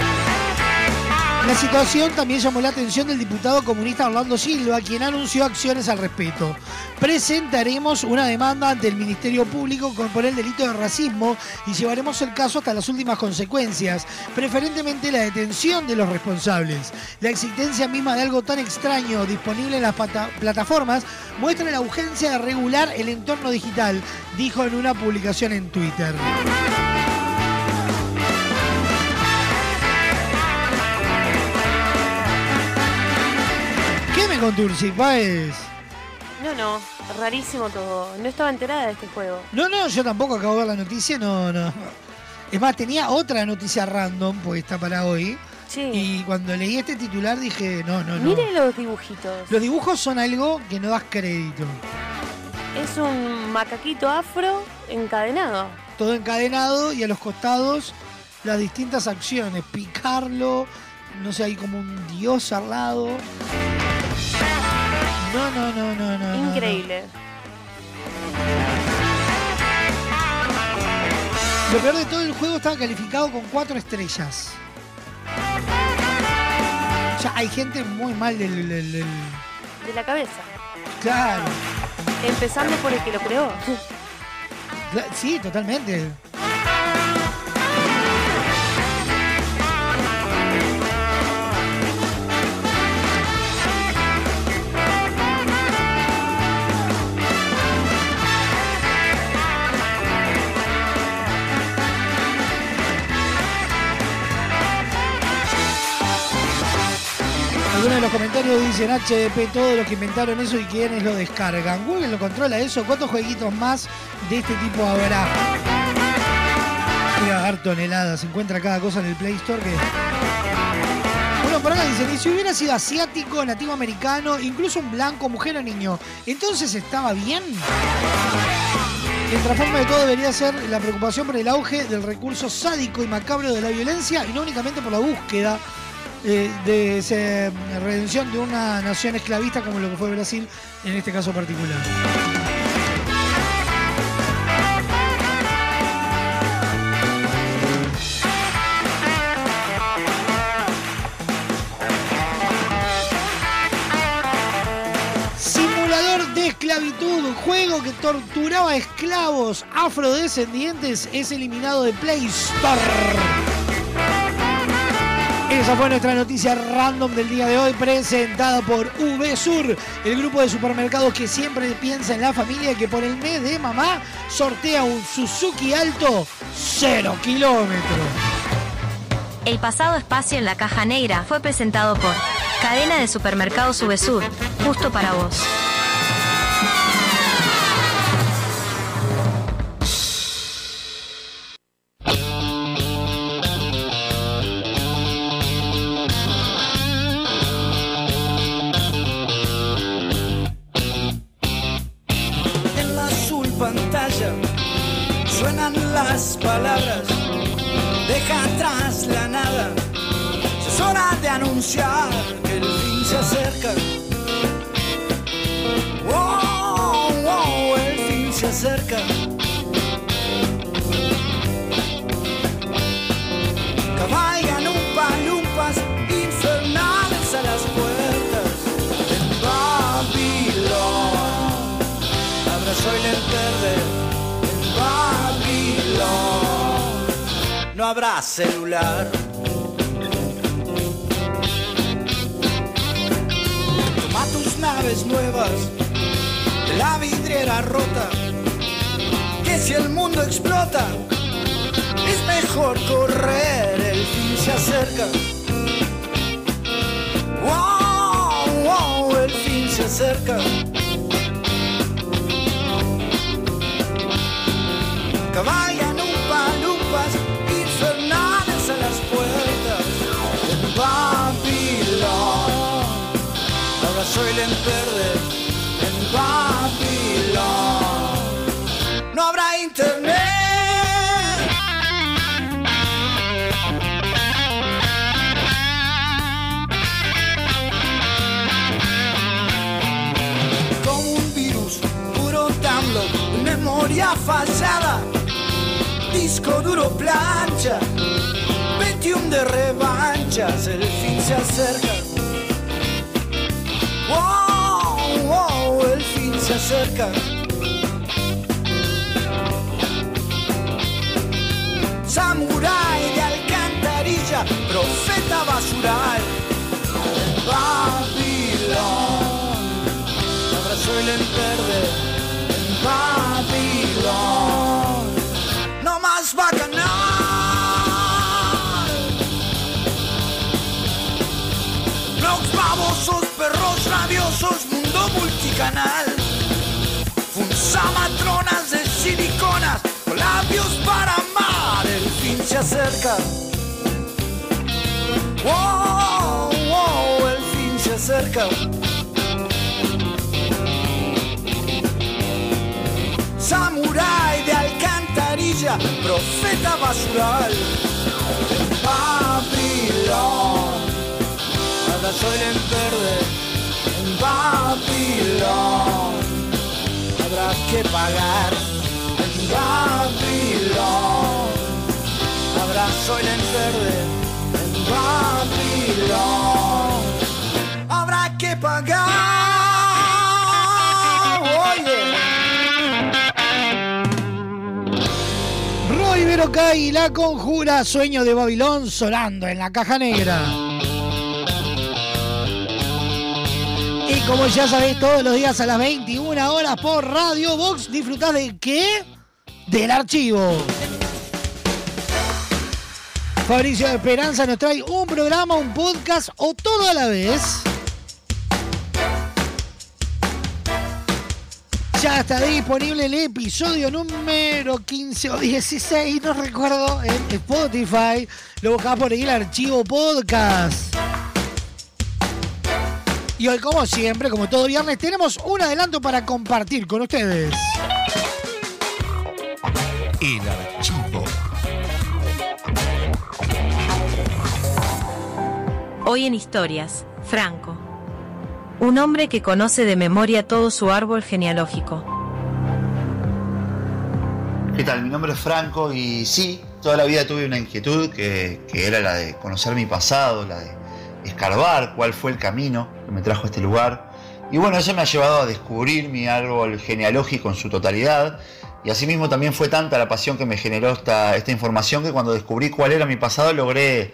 La situación también llamó la atención del diputado comunista Orlando Silva, quien anunció acciones al respecto. Presentaremos una demanda ante el Ministerio Público por el delito de racismo y llevaremos el caso hasta las últimas consecuencias, preferentemente la detención de los responsables. La existencia misma de algo tan extraño disponible en las plataformas muestra la urgencia de regular el entorno digital, dijo en una publicación en Twitter. ¿Qué me contó Ursi Páez? No, no, rarísimo todo. No estaba enterada de este juego. No, no, yo tampoco acabo de ver la noticia, no, no. Es más, tenía otra noticia random puesta para hoy. Y cuando leí este titular dije, no, no, no. Mire los dibujitos. Los dibujos son algo que no das crédito. Es un macaquito afro encadenado. Todo encadenado y a los costados las distintas acciones. Picarlo, no sé, hay como un dios al lado. No, no, no, no, no. Increíble. no. Lo peor de todo, el juego estaba calificado con cuatro estrellas. O sea, hay gente muy mal del- del- del, De la cabeza. Claro. Empezando por el que lo creó. Sí, totalmente. Algunos de los comentarios dicen HDP, todos los que inventaron eso y quienes lo descargan. Google lo controla eso. ¿Cuántos jueguitos más de este tipo habrá? Voy a dar toneladas. Se encuentra cada cosa en el Play Store que. Bueno, por acá dicen, y si hubiera sido asiático, nativo americano, incluso un blanco, mujer o niño, entonces estaba bien. El trasfondo de todo debería ser la preocupación por el auge del recurso sádico y macabro de la violencia y no únicamente por la búsqueda eh, de redención de una nación esclavista como lo que fue Brasil en este caso particular. Simulador de esclavitud, juego que torturaba a esclavos afrodescendientes, es eliminado de Play Store. Esa fue nuestra noticia random del día de hoy, presentada por VSUR, el grupo de supermercados que siempre piensa en la familia y que por el mes de mamá sortea un Suzuki Alto 0 kilómetros. El pasado espacio en la caja negra fue presentado por Cadena de Supermercados Subesur, justo para vos. Y verde en Babilón. No habrá celular. Toma tus naves nuevas la vidriera rota. Que si el mundo explota, es mejor correr, el fin se acerca. Wow, wow, el fin se acerca. Cabalgan un palumpas infernales a las puertas del Babilón. Ahora soy el verde en Babilón. No habrá internet. Memoria fallada, disco duro plancha, 21 de revanchas, el fin se acerca. Wow, wow, el fin se acerca. Samurai de alcantarilla, profeta basural, Babilón, abrazo el verde en Babilón, multicanal, matronas de siliconas, con labios para amar, el fin se acerca. Wow, wow, el fin se acerca. Samurai de alcantarilla, profeta basural. Babilón, ahora soy en verde. En Babilón, habrá que pagar. En Babilón, habrá soy en verde. En Babilón, habrá que pagar. Roy Verocay y la conjura Sueño de Babilón sonando en la caja negra. Como ya sabéis, todos los días a las 21 horas por Radio Box, disfrutás de qué? Del archivo. Fabricio de Esperanza nos trae un programa, un podcast o todo a la vez. Ya está disponible el episodio número 15 o 16, no recuerdo, en Spotify. Lo buscás por ahí el archivo podcast. Y hoy, como siempre, como todo viernes, tenemos un adelanto para compartir con ustedes. El archivo. Hoy en Historias, Franco. Un hombre que conoce de memoria todo su árbol genealógico. ¿Qué tal? Mi nombre es Franco y sí, toda la vida tuve una inquietud que, que era la de conocer mi pasado, la de escarbar cuál fue el camino que me trajo a este lugar. Y bueno, eso me ha llevado a descubrir mi árbol genealógico en su totalidad. Y asimismo también fue tanta la pasión que me generó esta, esta información que cuando descubrí cuál era mi pasado logré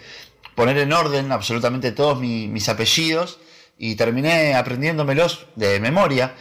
poner en orden absolutamente todos mi- mis apellidos y terminé aprendiéndomelos de memoria.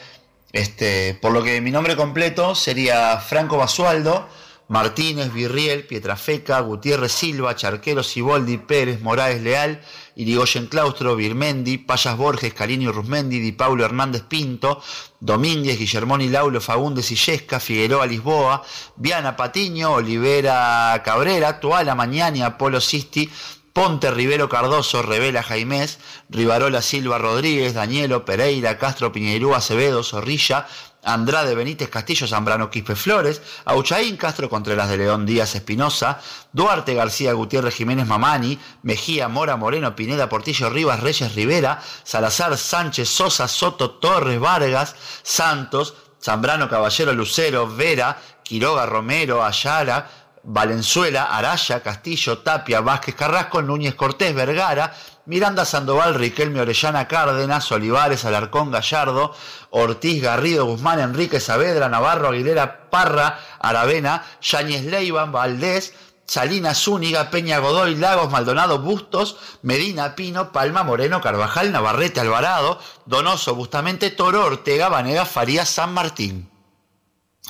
Este, por lo que mi nombre completo sería Franco Basualdo Martínez, Virriel, Pietrafeca, Gutiérrez Silva, Charquero, Ciboldi, Pérez, Morales Leal, Irigoyen Claustro, Birmendi, Payas Borges, Carinio Rusmendi, Di Paulo Hernández Pinto, Domínguez, Guillermoni Laulo, Fagundes Illesca, Figueroa Lisboa, Viana Patiño, Olivera Cabrera, Tuala Mañani, Apolo Sisti, Ponte Rivero Cardoso, Revela Jaimés, Rivarola Silva Rodríguez, Danielo Pereira, Castro Piñeirú Acevedo, Zorrilla, Andrade Benítez Castillo, Zambrano Quispe Flores, Auchaín Castro Contreras de León Díaz Espinosa, Duarte García Gutiérrez Jiménez Mamani, Mejía Mora Moreno Pineda Portillo Rivas Reyes Rivera, Salazar Sánchez Sosa Soto Torres Vargas, Santos, Zambrano Caballero Lucero, Vera, Quiroga Romero, Ayala, Valenzuela, Araya, Castillo, Tapia, Vázquez Carrasco, Núñez Cortés, Vergara, Miranda Sandoval, Riquelme Orellana, Cárdenas, Olivares, Alarcón, Gallardo, Ortiz, Garrido, Guzmán, Enrique Saavedra, Navarro, Aguilera, Parra, Aravena, Yáñez Leivan, Valdés, Salinas, Zúñiga, Peña Godoy, Lagos, Maldonado, Bustos, Medina, Pino, Palma, Moreno, Carvajal, Navarrete, Alvarado, Donoso, Bustamante, Toro, Ortega, Vanega, Farías, San Martín.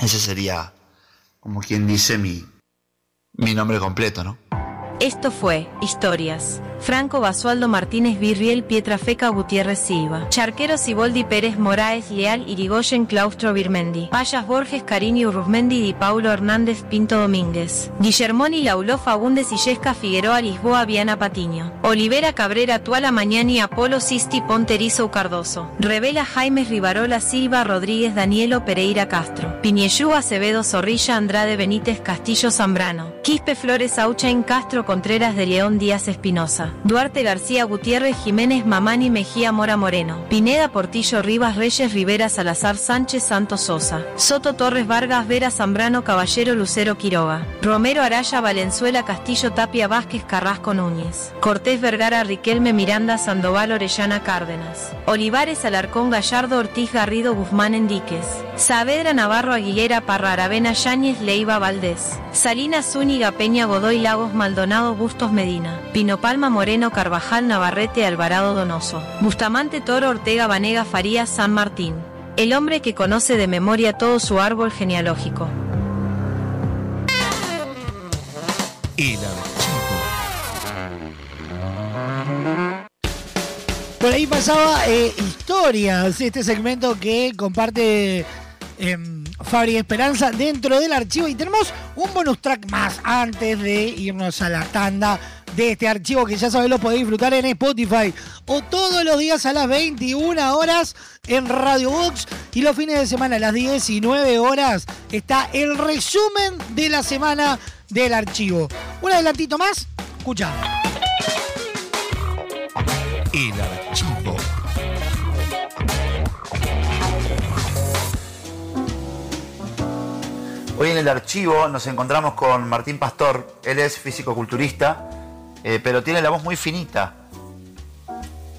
Ese sería, como quien dice, mi, mi nombre completo, ¿no? Esto fue Historias. Franco Basualdo Martínez Virriel Pietrafeca Gutiérrez Silva. Charquero Ciboldi Pérez Moraes Leal Irigoyen Claustro Birmendi. Payas Borges Carini Urruzmendi Di Paulo Hernández Pinto Domínguez. Guillermoni Lauló Fagundes Illesca Figueroa Lisboa Viana Patiño. Olivera Cabrera Tuala Mañani Apolo Sisti Ponterizo Cardoso. Revela Jaime Rivarola Silva Rodríguez Danielo Pereira Castro. Piñeyú Acevedo Zorrilla Andrade Benítez Castillo Zambrano. Quispe Flores Auchain Castro Contreras de León Díaz Espinosa. Duarte García Gutiérrez Jiménez Mamani Mejía Mora Moreno. Pineda Portillo Rivas Reyes Rivera Salazar Sánchez Santos Sosa. Soto Torres Vargas Vera Zambrano Caballero Lucero Quiroga. Romero Araya Valenzuela Castillo Tapia Vázquez Carrasco Núñez. Cortés Vergara Riquelme Miranda Sandoval Orellana Cárdenas. Olivares Alarcón Gallardo Ortiz Garrido Guzmán Enríquez. Saavedra Navarro Aguilera Parra Aravena Yáñez Leiva Valdés. Salinas Zúñiga Peña Godoy Lagos Maldonado Bustos Medina. Pino Palma Moreno Carvajal Navarrete Alvarado Donoso. Bustamante Toro Ortega Vanega Farías San Martín. El hombre que conoce de memoria todo su árbol genealógico. El archivo. Por ahí pasaba eh, Historias, este segmento que comparte em, Fabri Esperanza dentro del archivo. Y tenemos un bonus track más antes de irnos a la tanda de este archivo que ya sabéis lo podéis disfrutar en Spotify o todos los días a las 21 horas en Radio Box y los fines de semana a las 19 horas está el resumen de la semana del archivo. Un adelantito más, escucha. El archivo. Hoy en el archivo nos encontramos con Martín Pastor. Él es físico-culturista, eh, pero tiene la voz muy finita.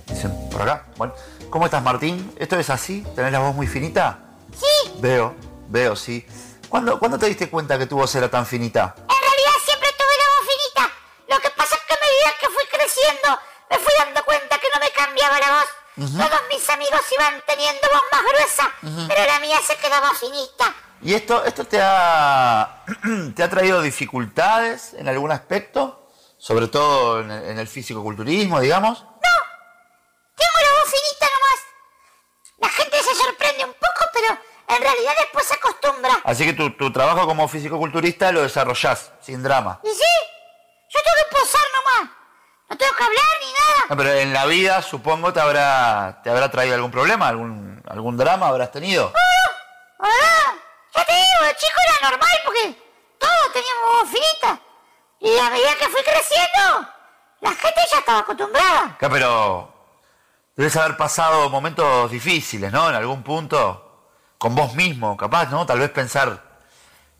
Dicen por acá. Bueno, ¿cómo estás, Martín? ¿Esto es así? ¿Tenés la voz muy finita? Sí. Veo, veo, sí. ¿Cuándo, ¿cuándo te diste cuenta que tu voz era tan finita? En realidad siempre tuve la voz finita. Lo que pasa es que a medida que fui creciendo, me fui dando cuenta que no me cambiaba la voz. Todos mis amigos iban teniendo voz más gruesa, pero la mía se quedaba finita. ¿Y esto, esto te, ha, te ha traído dificultades en algún aspecto? Sobre todo en el, en el físico-culturismo, digamos. Tengo la voz finita nomás. La gente se sorprende un poco, pero en realidad después se acostumbra. Así que tu, tu trabajo como físico-culturista lo desarrollás sin drama. Y sí, yo tengo que posar nomás. No tengo que hablar ni nada. No, pero en la vida supongo te habrá, te habrá traído algún problema, algún, algún drama habrás tenido. Ah, ya te digo, de chico era normal porque todos teníamos voz finita. Y a medida que fui creciendo, la gente ya estaba acostumbrada. Pero debes haber pasado momentos difíciles, ¿no? En algún punto, con vos mismo, capaz, ¿no? Tal vez pensar,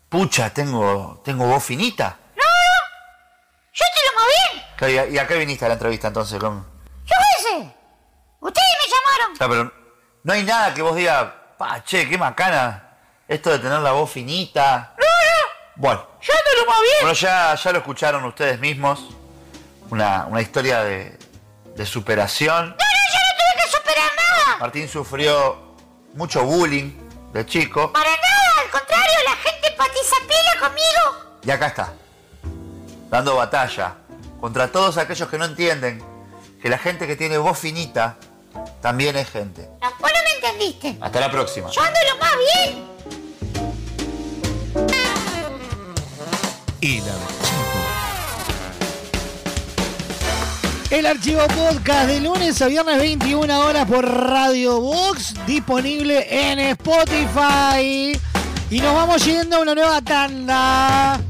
pucha, tengo, tengo voz finita. Yo estoy más bien. ¿Y a, qué viniste a la entrevista entonces? Con... Yo qué sé. Ustedes me llamaron. Pero no hay nada que vos digas, pa, che, qué macana esto de tener la voz finita. Bueno, Yo estoy lo más bien. bueno ya, ya lo escucharon ustedes mismos. Una, una historia de, de superación. No, no, yo no tuve que superar nada. Martín sufrió mucho bullying de chico. Para nada, al contrario, la gente patiza pila conmigo. Y acá está, dando batalla contra todos aquellos que no entienden que la gente que tiene voz finita también es gente. No, vos no me entendiste. Hasta la próxima. Yo ando lo más bien. El archivo. Podcast de lunes a viernes 21 horas por Radio Box, disponible en Spotify. Y nos vamos yendo a una nueva tanda.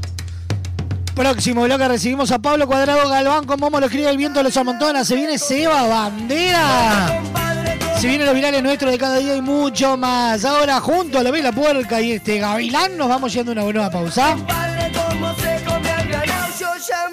Próximo bloque recibimos a Pablo Cuadrado Galván con Momo lo escribe el viento los amontona. Se viene Seba Bandera. Se vienen los virales nuestros de cada día y mucho más. Ahora junto a la Vela Puerca y este Gavilán nos vamos yendo a una nueva pausa. Padre, cómo se come al ganado, yo ya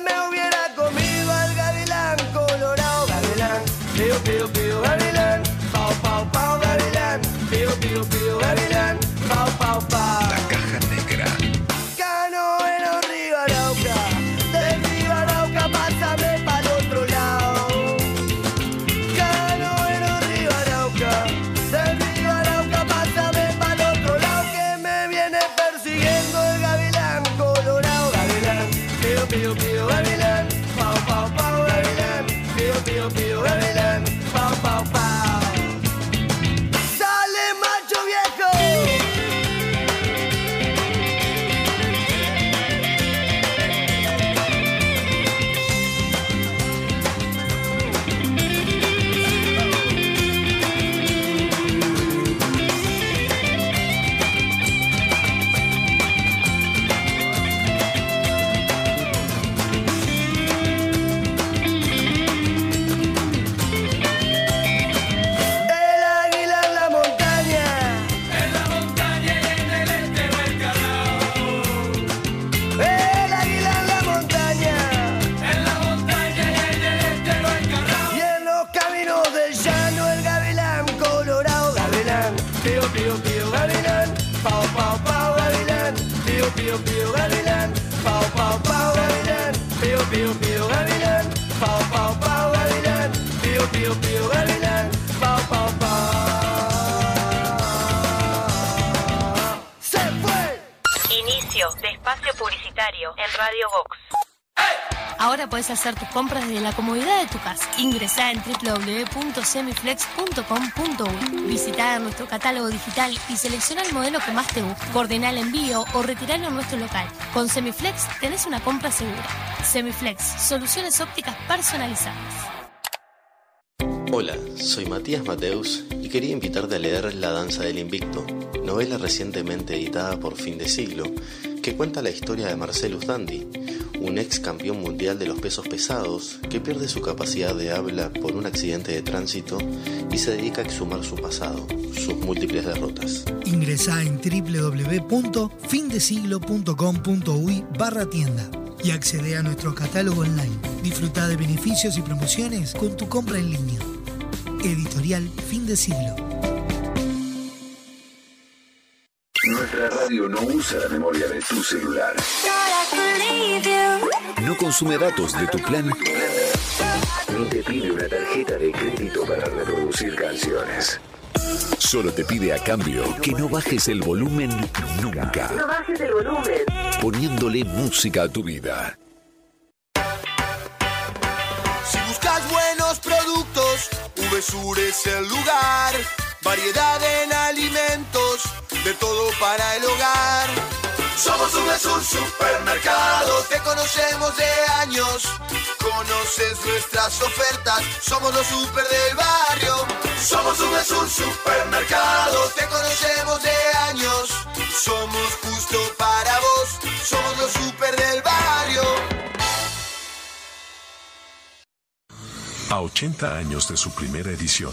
Puedes hacer tus compras desde la comodidad de tu casa. Ingresá en www.semiflex.com.uy. Visitá nuestro catálogo digital y selecciona el modelo que más te guste. Coordina el envío o retiralo en nuestro local. Con Semiflex tenés una compra segura. Semiflex, soluciones ópticas personalizadas. Hola, soy Matías Mateus y quería invitarte a leer La Danza del Invicto, novela recientemente editada por Fin de Siglo, que cuenta la historia de Marcelus Dandy, un ex campeón mundial de los pesos pesados que pierde su capacidad de habla por un accidente de tránsito y se dedica a exhumar su pasado, sus múltiples derrotas. Ingresá en www.findesiglo.com.uy barra tienda y accede a nuestro catálogo online. Disfruta de beneficios y promociones con tu compra en línea. Editorial Fin de Siglo. Nuestra radio no usa la memoria de tu celular. No consume datos de tu plan. Ni te pide una tarjeta de crédito para reproducir canciones. Solo te pide a cambio que no bajes el volumen nunca. No bajes el volumen. Poniéndole música a tu vida. Si buscas buenos productos, VSUR es el lugar. Variedad en alimentos, de todo para el hogar. Somos VSUR Supermercado, te conocemos de años. Conoces nuestras ofertas, somos los super del barrio. Somos VSUR Supermercado, te conocemos de años. Somos justo para vos, somos los super del barrio. A 80 años de su primera edición,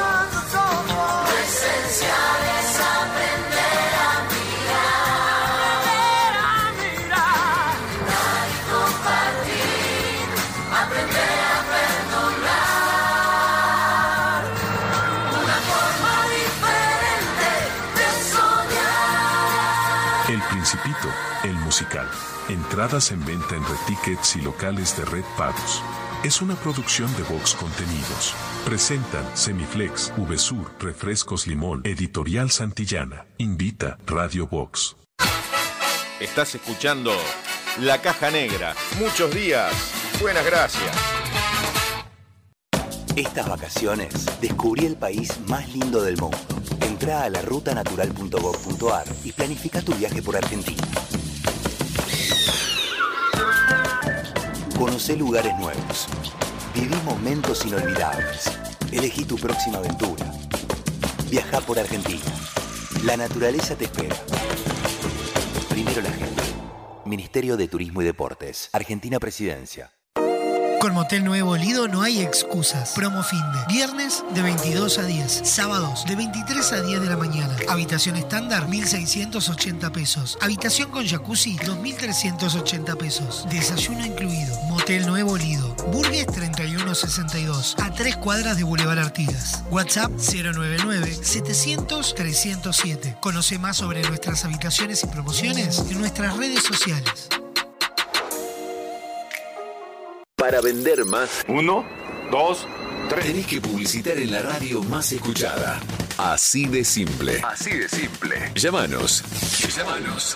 Musical. Entradas en venta en Red Tickets y locales de Red Pagos. Es una producción de Vox Contenidos. Presentan Semiflex, VSUR, Refrescos Limón, Editorial Santillana. Invita Radio Vox. Estás escuchando La Caja Negra. Muchos días. Buenas gracias. Estas vacaciones descubrí el país más lindo del mundo. Entra a la rutanatural.gov.ar y planifica tu viaje por Argentina. Conoce lugares nuevos. Viví momentos inolvidables. Elegí tu próxima aventura. Viaja por Argentina. La naturaleza te espera. Primero la gente. Ministerio de Turismo y Deportes. Argentina Presidencia. Con Motel Nuevo Lido no hay excusas. Promo fin de viernes de 22 a 10, sábados de 23 a 10 de la mañana. Habitación estándar 1.680 pesos. Habitación con jacuzzi 2.380 pesos. Desayuno incluido. Motel Nuevo Lido. Burgues 3162 a 3 cuadras de Boulevard Artigas. WhatsApp 099-700-307. Conoce más sobre nuestras habitaciones y promociones en nuestras redes sociales. Para vender más. Uno, dos, tres. Tenés que publicitar en la radio más escuchada. Así de simple. Así de simple. Llámanos. Llámanos.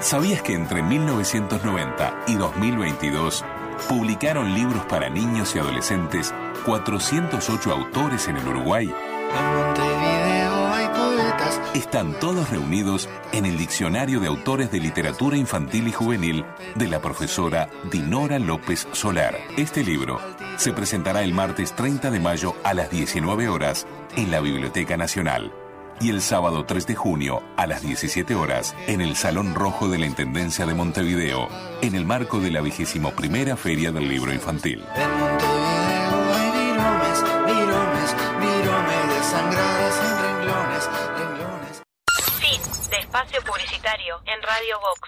¿Sabías que entre 1990 y 2022 publicaron libros para niños y adolescentes 408 autores en el Uruguay? Están todos reunidos en el Diccionario de Autores de Literatura Infantil y Juvenil de la profesora Dinora López Solar. Este libro se presentará el martes 30 de mayo a las 19 horas en la Biblioteca Nacional y el sábado 3 de junio a las 17 horas en el Salón Rojo de la Intendencia de Montevideo, en el marco de la vigésimo primera Feria del Libro Infantil. Fin de espacio publicitario en Radio Vox.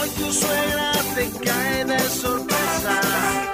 Hoy tu suegra te cae de sorpresa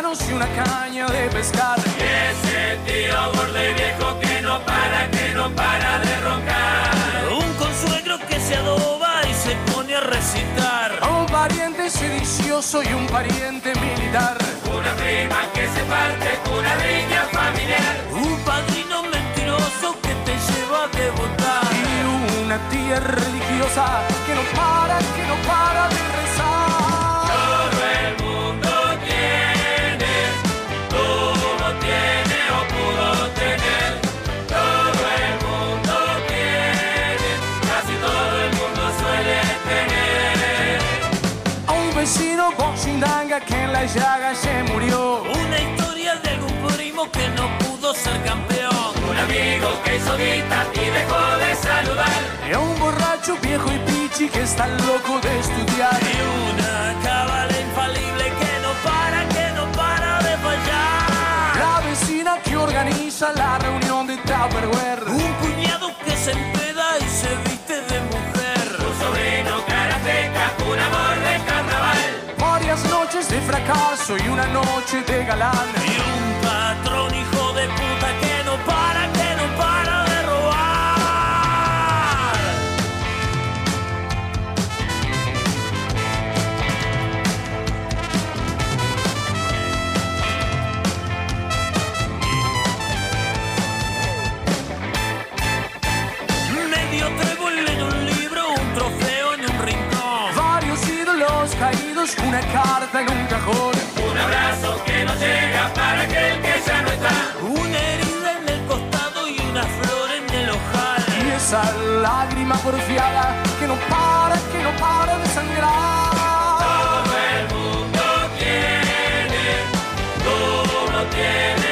y una caña de pescar. Y ese tío gordo y viejo que no para, que no para de roncar. Un consuegro que se adoba y se pone a recitar. Un pariente sedicioso y un pariente militar. Una prima que se parte, una riña familiar. Un padrino mentiroso que te lleva a devotar. Y una tía religiosa que no para, que no para de rezar. La llaga se murió. Una historia de algún primo que no pudo ser que hizo guita y dejó de saludar. Y a un borracho viejo y pichi que está loco de estudiar. Y una cábala infalible que no para, que no para de fallar. La vecina que organiza la reunión de Tupperware. Fracaso y una noche de galán. Una carta en un cajón. Un abrazo que no llega para aquel que ya no está. Una herida en el costado y una flor en el ojal. Y esa lágrima porfiada que no para, que no para de sangrar. Todo el mundo tiene, tuvo, tiene o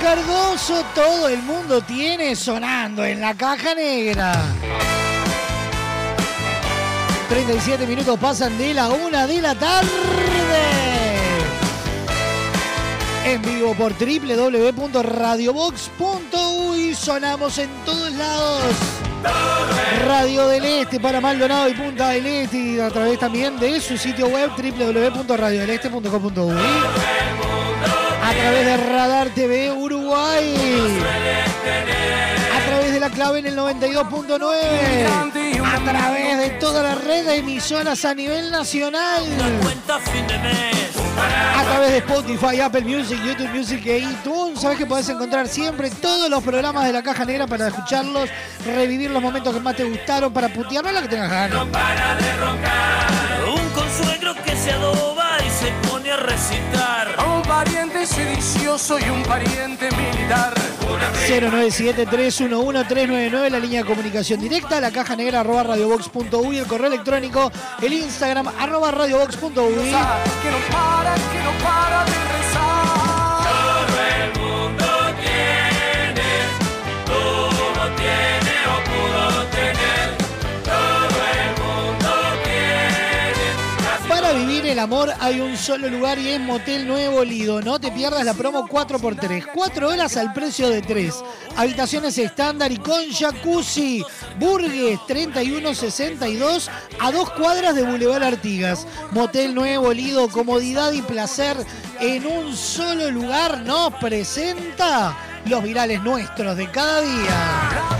Cardoso, todo el mundo tiene sonando en la caja negra. 37 minutos pasan de la una de la tarde. En vivo por www.radiobox.uy sonamos en todos lados. Radio del Este para Maldonado y Punta del Este a través también de su sitio web www.radiodeleste.com.uy a través de Radar TV Uruguay a través de la clave en el 92.9 a través de toda la red de emisoras a nivel nacional a través de Spotify, Apple Music, YouTube Music e iTunes. Sabes que podés encontrar siempre todos los programas de la Caja Negra para escucharlos, revivir los momentos que más te gustaron, para putearnos lo que tengas ganas. Para de roncar. Un consuegro que se adoba y se pone a recitar. Pariente sedicioso y un pariente militar. 097-311-399, la línea de comunicación directa, la caja negra arroba radiobox.uy, el correo electrónico, el Instagram arroba radiobox.uy. Que no para, que no para de rezar. El amor hay un solo lugar y es Motel Nuevo Lido. No te pierdas la promo 4x3. 4 horas al precio de 3. Habitaciones estándar y con jacuzzi. Burgues 3162 a dos cuadras de Boulevard Artigas. Motel Nuevo Lido, comodidad y placer en un solo lugar nos presenta los virales nuestros de cada día.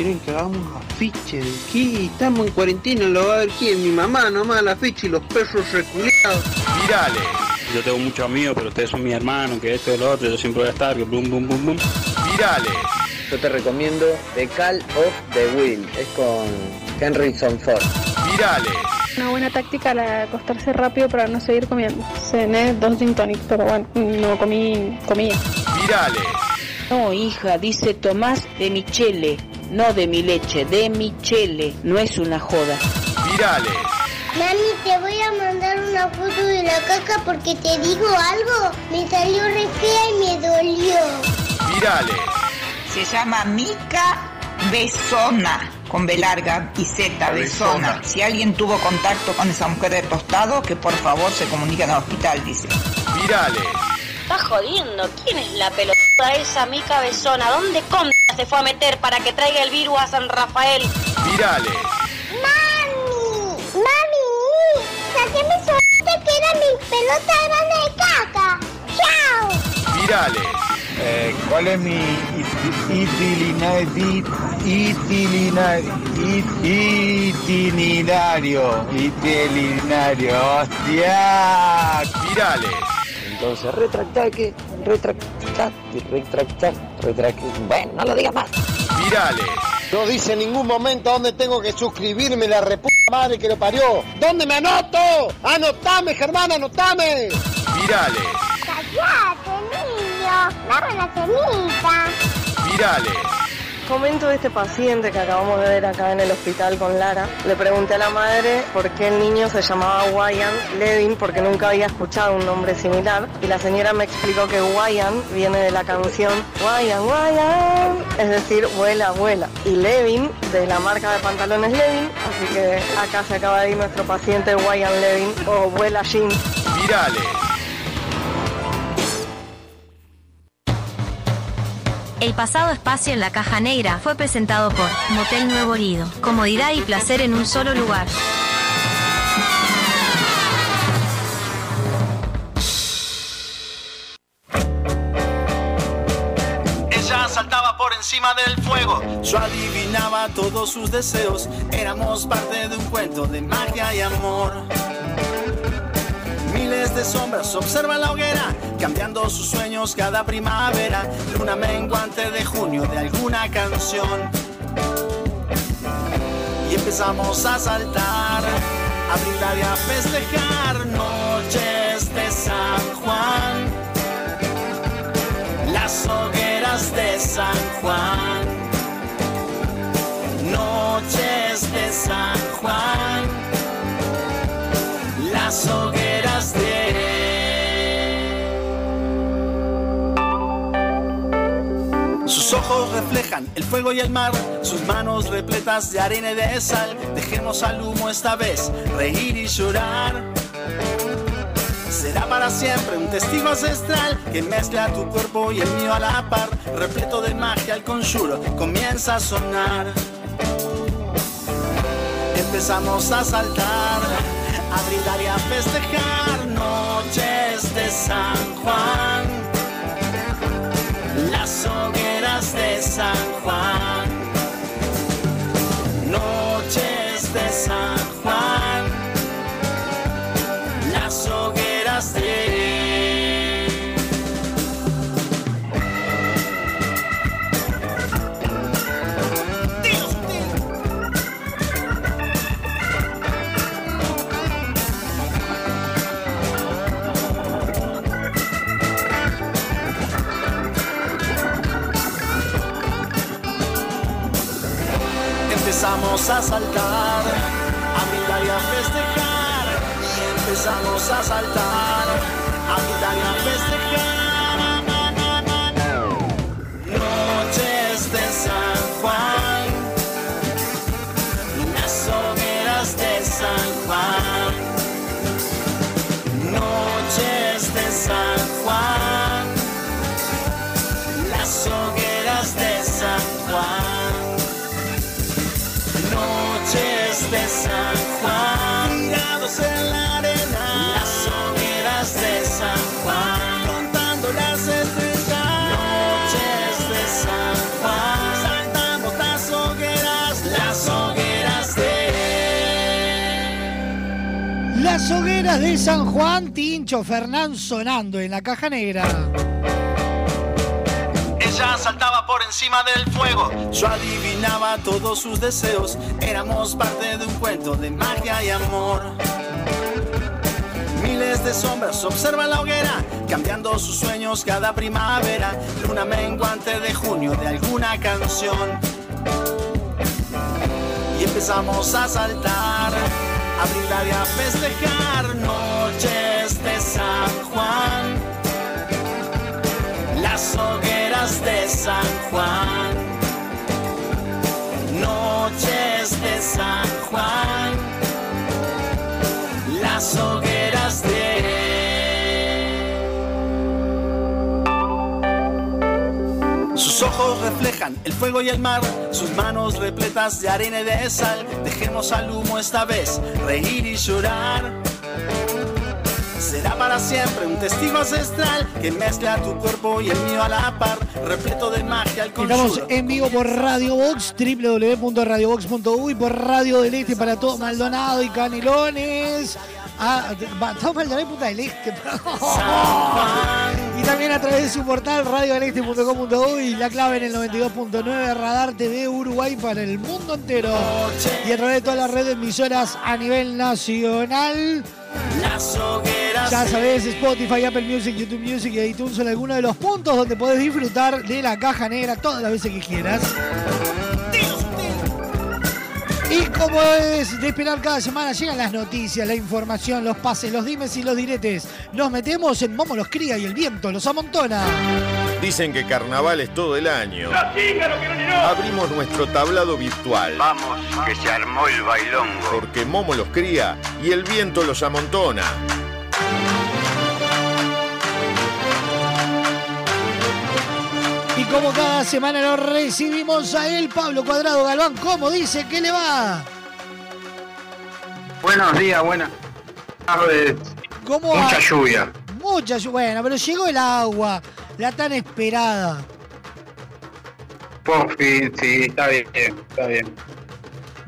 ¿Quieren que hagamos afiche de qué? Estamos en cuarentena, lo va a ver quién, mi mamá nomás la afiche y los perros reculeados. Virales. Yo tengo muchos amigos, pero ustedes son mis hermanos, que esto y lo otro, yo siempre voy a estar, que bum, bum, bum, bum. Virales. Yo te recomiendo The Call of the Will, es con Henryson Ford. Virales. Una buena táctica la acostarse rápido para no seguir comiendo. Cené dos gin tonic, pero bueno, no comí comida. Virales. No, hija, dice Tomás de Michele, no de mi leche, de Michele, no es una joda. Virales. Mami, te voy a mandar una foto de la caca porque te digo algo. Me salió re fea y me dolió. Virales. Se llama Mica Besona, con B larga y Z, Besona. Si alguien tuvo contacto con esa mujer de tostado, que por favor se comunique al hospital, dice. Virales. Está jodiendo. ¿Quién es la pelotuda esa Mica Besona? ¿Dónde concha se fue a meter para que traiga el virus a San Rafael? Virales. ¡Mami! ¡Mami! ¡Saqué mi suerte que era mi pelota grande de caca! ¡Chao! Virales. Eh, ¿Cuál es mi. Itinerario. Itinerario. ¡Hostia! Virales. Entonces, retractar que. Retractar. Retractar. Retractar. Bueno, no lo digas más. Virales. No dice en ningún momento dónde tengo que suscribirme, la reputa madre que lo parió. ¿Dónde me anoto? ¡Anotame, Germán, anotame! Virales. ¡Cállate, niño! ¡Dame la cenita! Virales. Comento de este paciente que acabamos de ver acá en el hospital con Lara. Le pregunté a la madre por qué el niño se llamaba Wyan Levin porque nunca había escuchado un nombre similar. Y la señora me explicó que Wyan viene de la canción Wyan, Wyan, es decir, vuela, vuela. Y Levin de la marca de pantalones Levin. Así que acá se acaba de ir nuestro paciente Wyan Levin o vuela jeans. Virales. El pasado espacio en la caja negra fue presentado por Motel Nuevo Lido. Comodidad y placer en un solo lugar. Ella saltaba por encima del fuego, yo adivinaba todos sus deseos, éramos parte de un cuento de magia y amor. Miles de sombras observan la hoguera, cambiando sus sueños cada primavera, luna menguante de junio de alguna canción. Y empezamos a saltar, a brindar y a festejar noches de San Juan las hogueras de San Juan. Noches de San Juan. Las hogueras Sus ojos reflejan el fuego y el mar, sus manos repletas de arena y de sal. Dejemos al humo esta vez reír y llorar. Será para siempre un testigo ancestral que mezcla tu cuerpo y el mío a la par, repleto de magia el conjuro comienza a sonar. Empezamos a saltar, a brindar y a festejar noches de San Juan. San a saltar, a brindar y a festejar. Y empezamos a saltar, hogueras de San Juan, Tincho Fernán sonando en la caja negra. Ella saltaba por encima del fuego, yo adivinaba todos sus deseos, éramos parte de un cuento de magia y amor. Miles de sombras observan la hoguera, cambiando sus sueños cada primavera, luna menguante de junio de alguna canción. Y empezamos a saltar, a brindar y a festejar noches de San Juan las hogueras de San Juan. Noches de San Juan. Las hogueras Sus ojos reflejan el fuego y el mar, sus manos repletas de arena y de sal. Dejemos al humo esta vez reír y llorar. Será para siempre un testigo ancestral que mezcla tu cuerpo y el mío a la par, repleto de magia al Estamos en vivo por Radio Box, www.radiobox.uy, por Radio del Este para todo Maldonado y Canelones. Ah, todo Maldonado y Punta del Este. también a través de su portal radiodeleste.com.uy, la clave en el 92.9 Radar TV Uruguay para el mundo entero. Y a través de toda la red de emisoras a nivel nacional. Las Ya sabes, Spotify, Apple Music, YouTube Music y iTunes son algunos de los puntos donde podés disfrutar de la caja negra todas las veces que quieras. Y como es de esperar cada semana, llegan las noticias, la información, los pases, los dimes y los diretes. Nos metemos en Momo los cría y el viento los amontona. Dicen que carnaval es todo el año. Abrimos nuestro tablado virtual. Vamos, que se armó el bailongo. Porque Momo los cría y el viento los amontona. Como cada semana lo recibimos a él, Pablo Cuadrado Galván, ¿cómo dice que le va? Buenos días, buenas tardes. ¿Cómo Mucha va? lluvia. Mucha lluvia. Bueno, pero llegó el agua, la tan esperada. Por fin, sí, está bien, está bien.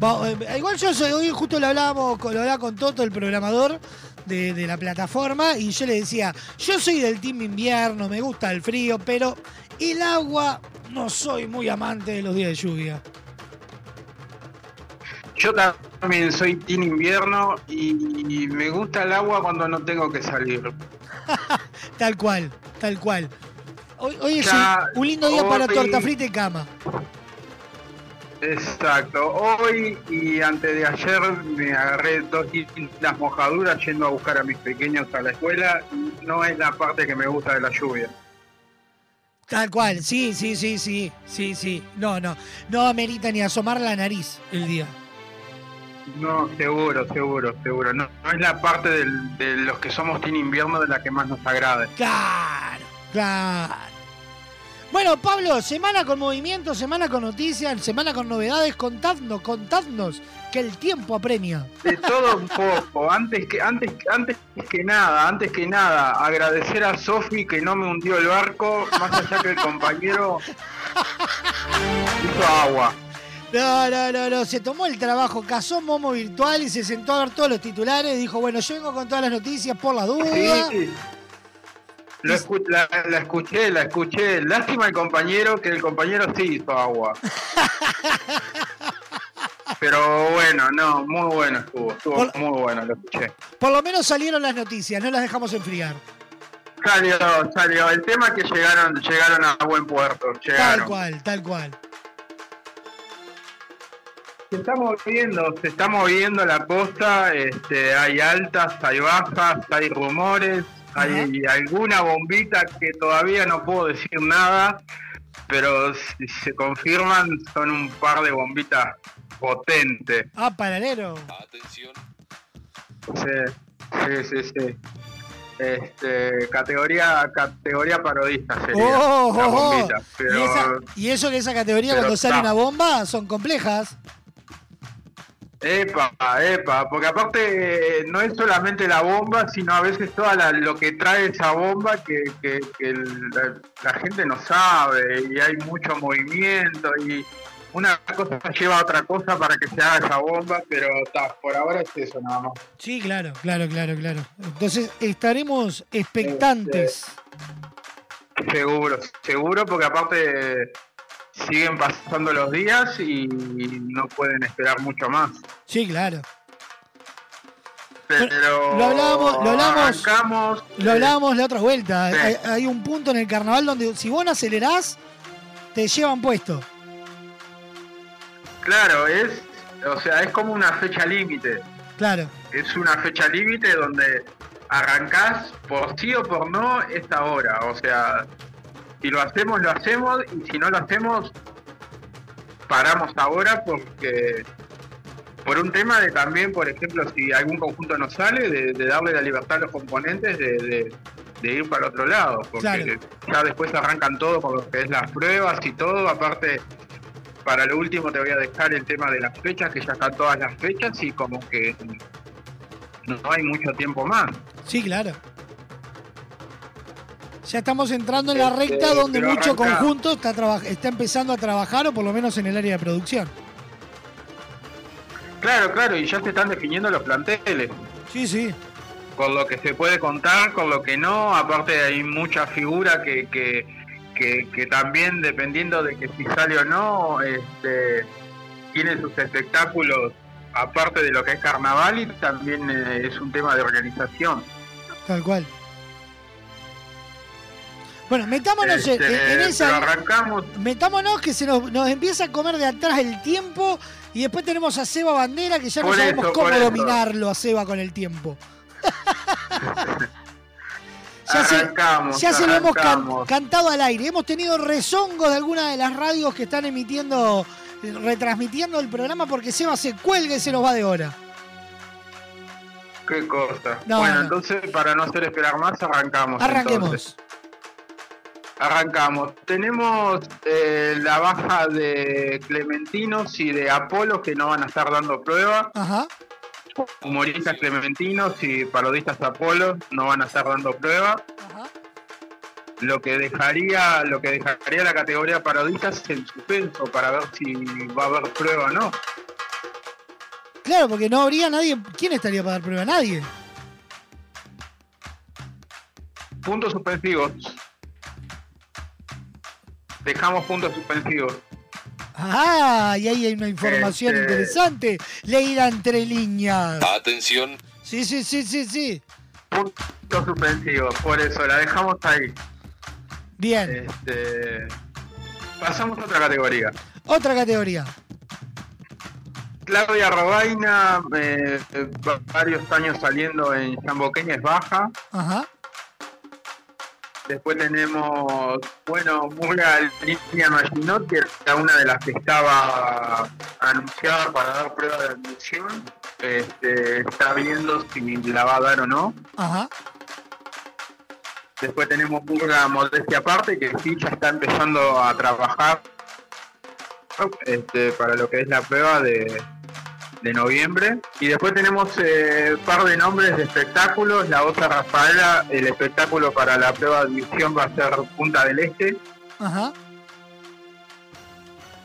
Va, eh, igual yo soy, hoy justo lo hablábamos lo hablaba con Toto, el programador de, de la plataforma, y yo le decía, yo soy del team invierno, me gusta el frío, pero el agua no soy muy amante de los días de lluvia. Yo también soy team invierno y me gusta el agua cuando no tengo que salir. Tal cual, tal cual. Hoy, hoy es Ya, un, un lindo día para torta frita y cama. Exacto. Hoy y antes de ayer me agarré dos distintas mojaduras yendo a buscar a mis pequeños a la escuela no es la parte que me gusta de la lluvia. Tal cual, sí, sí, sí, sí, sí, sí. No, no, no amerita ni asomar la nariz el día. No, seguro, seguro, seguro. No, no es la parte del- de los que somos team invierno de la que más nos agrade. Claro, claro. Bueno, Pablo, semana con movimiento, semana con noticias, semana con novedades, contadnos, contadnos, que el tiempo apremia. De todo un poco. Antes que, antes, antes que nada, antes que nada, agradecer a Sofi que no me hundió el barco, más allá que el compañero hizo agua. No, no, no, no, se tomó el trabajo, casó Momo Virtual y se sentó a ver todos los titulares, dijo, bueno, yo vengo con todas las noticias por la duda. Sí. Lo escu- la, la escuché, la escuché. Lástima el compañero, que el compañero sí hizo agua. Pero bueno, no, muy bueno estuvo, estuvo Por- muy bueno, lo escuché. Por lo menos salieron las noticias, no las dejamos enfriar. Salió, salió. El tema es que llegaron, llegaron a buen puerto, Tal cual, tal cual. Se está moviendo, se está moviendo la costa, este, hay altas, hay bajas, hay rumores, hay alguna bombita que todavía no puedo decir nada, pero si se confirman son un par de bombitas potentes. Ah, paralelo. Sí, sí, sí, sí. Este, categoría, categoría parodista sería Oh, la oh, oh. bombita, pero y, esa- y eso que esa categoría cuando sale está. una bomba son complejas. Epa, epa, porque aparte eh, no es solamente la bomba, sino a veces todo lo que trae esa bomba que, que- que el- la, la gente no sabe y hay mucho movimiento y una cosa lleva a otra cosa para que se haga esa bomba, pero por ahora es eso nada más. Sí, claro, claro, claro, claro. Entonces estaremos expectantes. Seguro, seguro, porque aparte siguen pasando los días y no pueden esperar mucho más. Sí, claro. Pero Lo hablábamos, lo hablábamos, lo hablábamos la otra vuelta. Sí. Hay, hay un punto en el carnaval donde si vos no acelerás, te llevan puesto. Claro, es, o sea, es como una fecha límite. Claro. Es una fecha límite donde arrancás por sí o por no esta hora. O sea, si lo hacemos, lo hacemos y si no lo hacemos, paramos ahora porque por un tema de también, por ejemplo, si algún conjunto no sale, de, de darle la libertad a los componentes de, de- de ir para otro lado, porque Claro. ya después arrancan todo con lo que es las pruebas y todo, aparte para lo último te voy a dejar el tema de las fechas, que ya están todas las fechas y como que no hay mucho tiempo más. Sí, claro. Ya estamos entrando en la Este, recta donde mucho arranca- conjunto está, está empezando a trabajar, o por lo menos en el área de producción. Claro, claro, y ya se están definiendo los planteles. Sí, sí. Con lo que se puede contar, con lo que no. Aparte hay mucha figura que, que, que, que también, dependiendo de que si sale o no, este, tiene sus espectáculos, aparte de lo que es carnaval, y también eh, es un tema de organización. Tal cual. Bueno, metámonos en- Este, en, esa. arrancamos. Metámonos que se nos, nos empieza a comer de atrás el tiempo y después tenemos a Seba Bandera que ya no sabemos eso, cómo dominarlo a Seba con el tiempo. ya se, Arrancamos, ya se lo hemos can- cantado al aire. Hemos tenido rezongos de algunas de las radios que están emitiendo, retransmitiendo el programa porque Seba se cuelga y se nos va de hora. ¿Qué cosa? No, bueno, no. entonces, para no hacer esperar más, arrancamos. Arranquemos. entonces. Arrancamos. Tenemos eh, la baja de Clementinos y de Apolo que no van a estar dando prueba. Ajá. Humoristas Clementinos y parodistas Apolo no van a estar dando prueba. Lo que dejaría, lo que dejaría la categoría parodistas en suspenso para ver si va a haber prueba o no. Claro, porque no habría nadie. ¿Quién estaría para dar prueba? Nadie. Puntos suspensivos. Dejamos puntos suspensivos. Ah, y ahí hay una información Este- interesante. Leída entre líneas. Atención. Sí, sí, sí, sí, sí. Puntos suspensivos, por eso la dejamos ahí. Bien. Este, pasamos a otra categoría. Otra categoría. Claudia Robaina, eh, va- varios años saliendo en Chamboqueña es baja. Ajá. Después tenemos, bueno, Murga Alicia Maginot, que era una de las que estaba anunciada para dar prueba de admisión. Este, está viendo si la va a dar o no. Ajá. Después tenemos Murga Modestia Aparte, que sí ya está empezando a trabajar este, para lo que es la prueba de, de noviembre. Y después tenemos un par de nombres de espectáculos. La otra Rafaela, el espectáculo para la prueba de admisión va a ser Punta del Este. Ajá.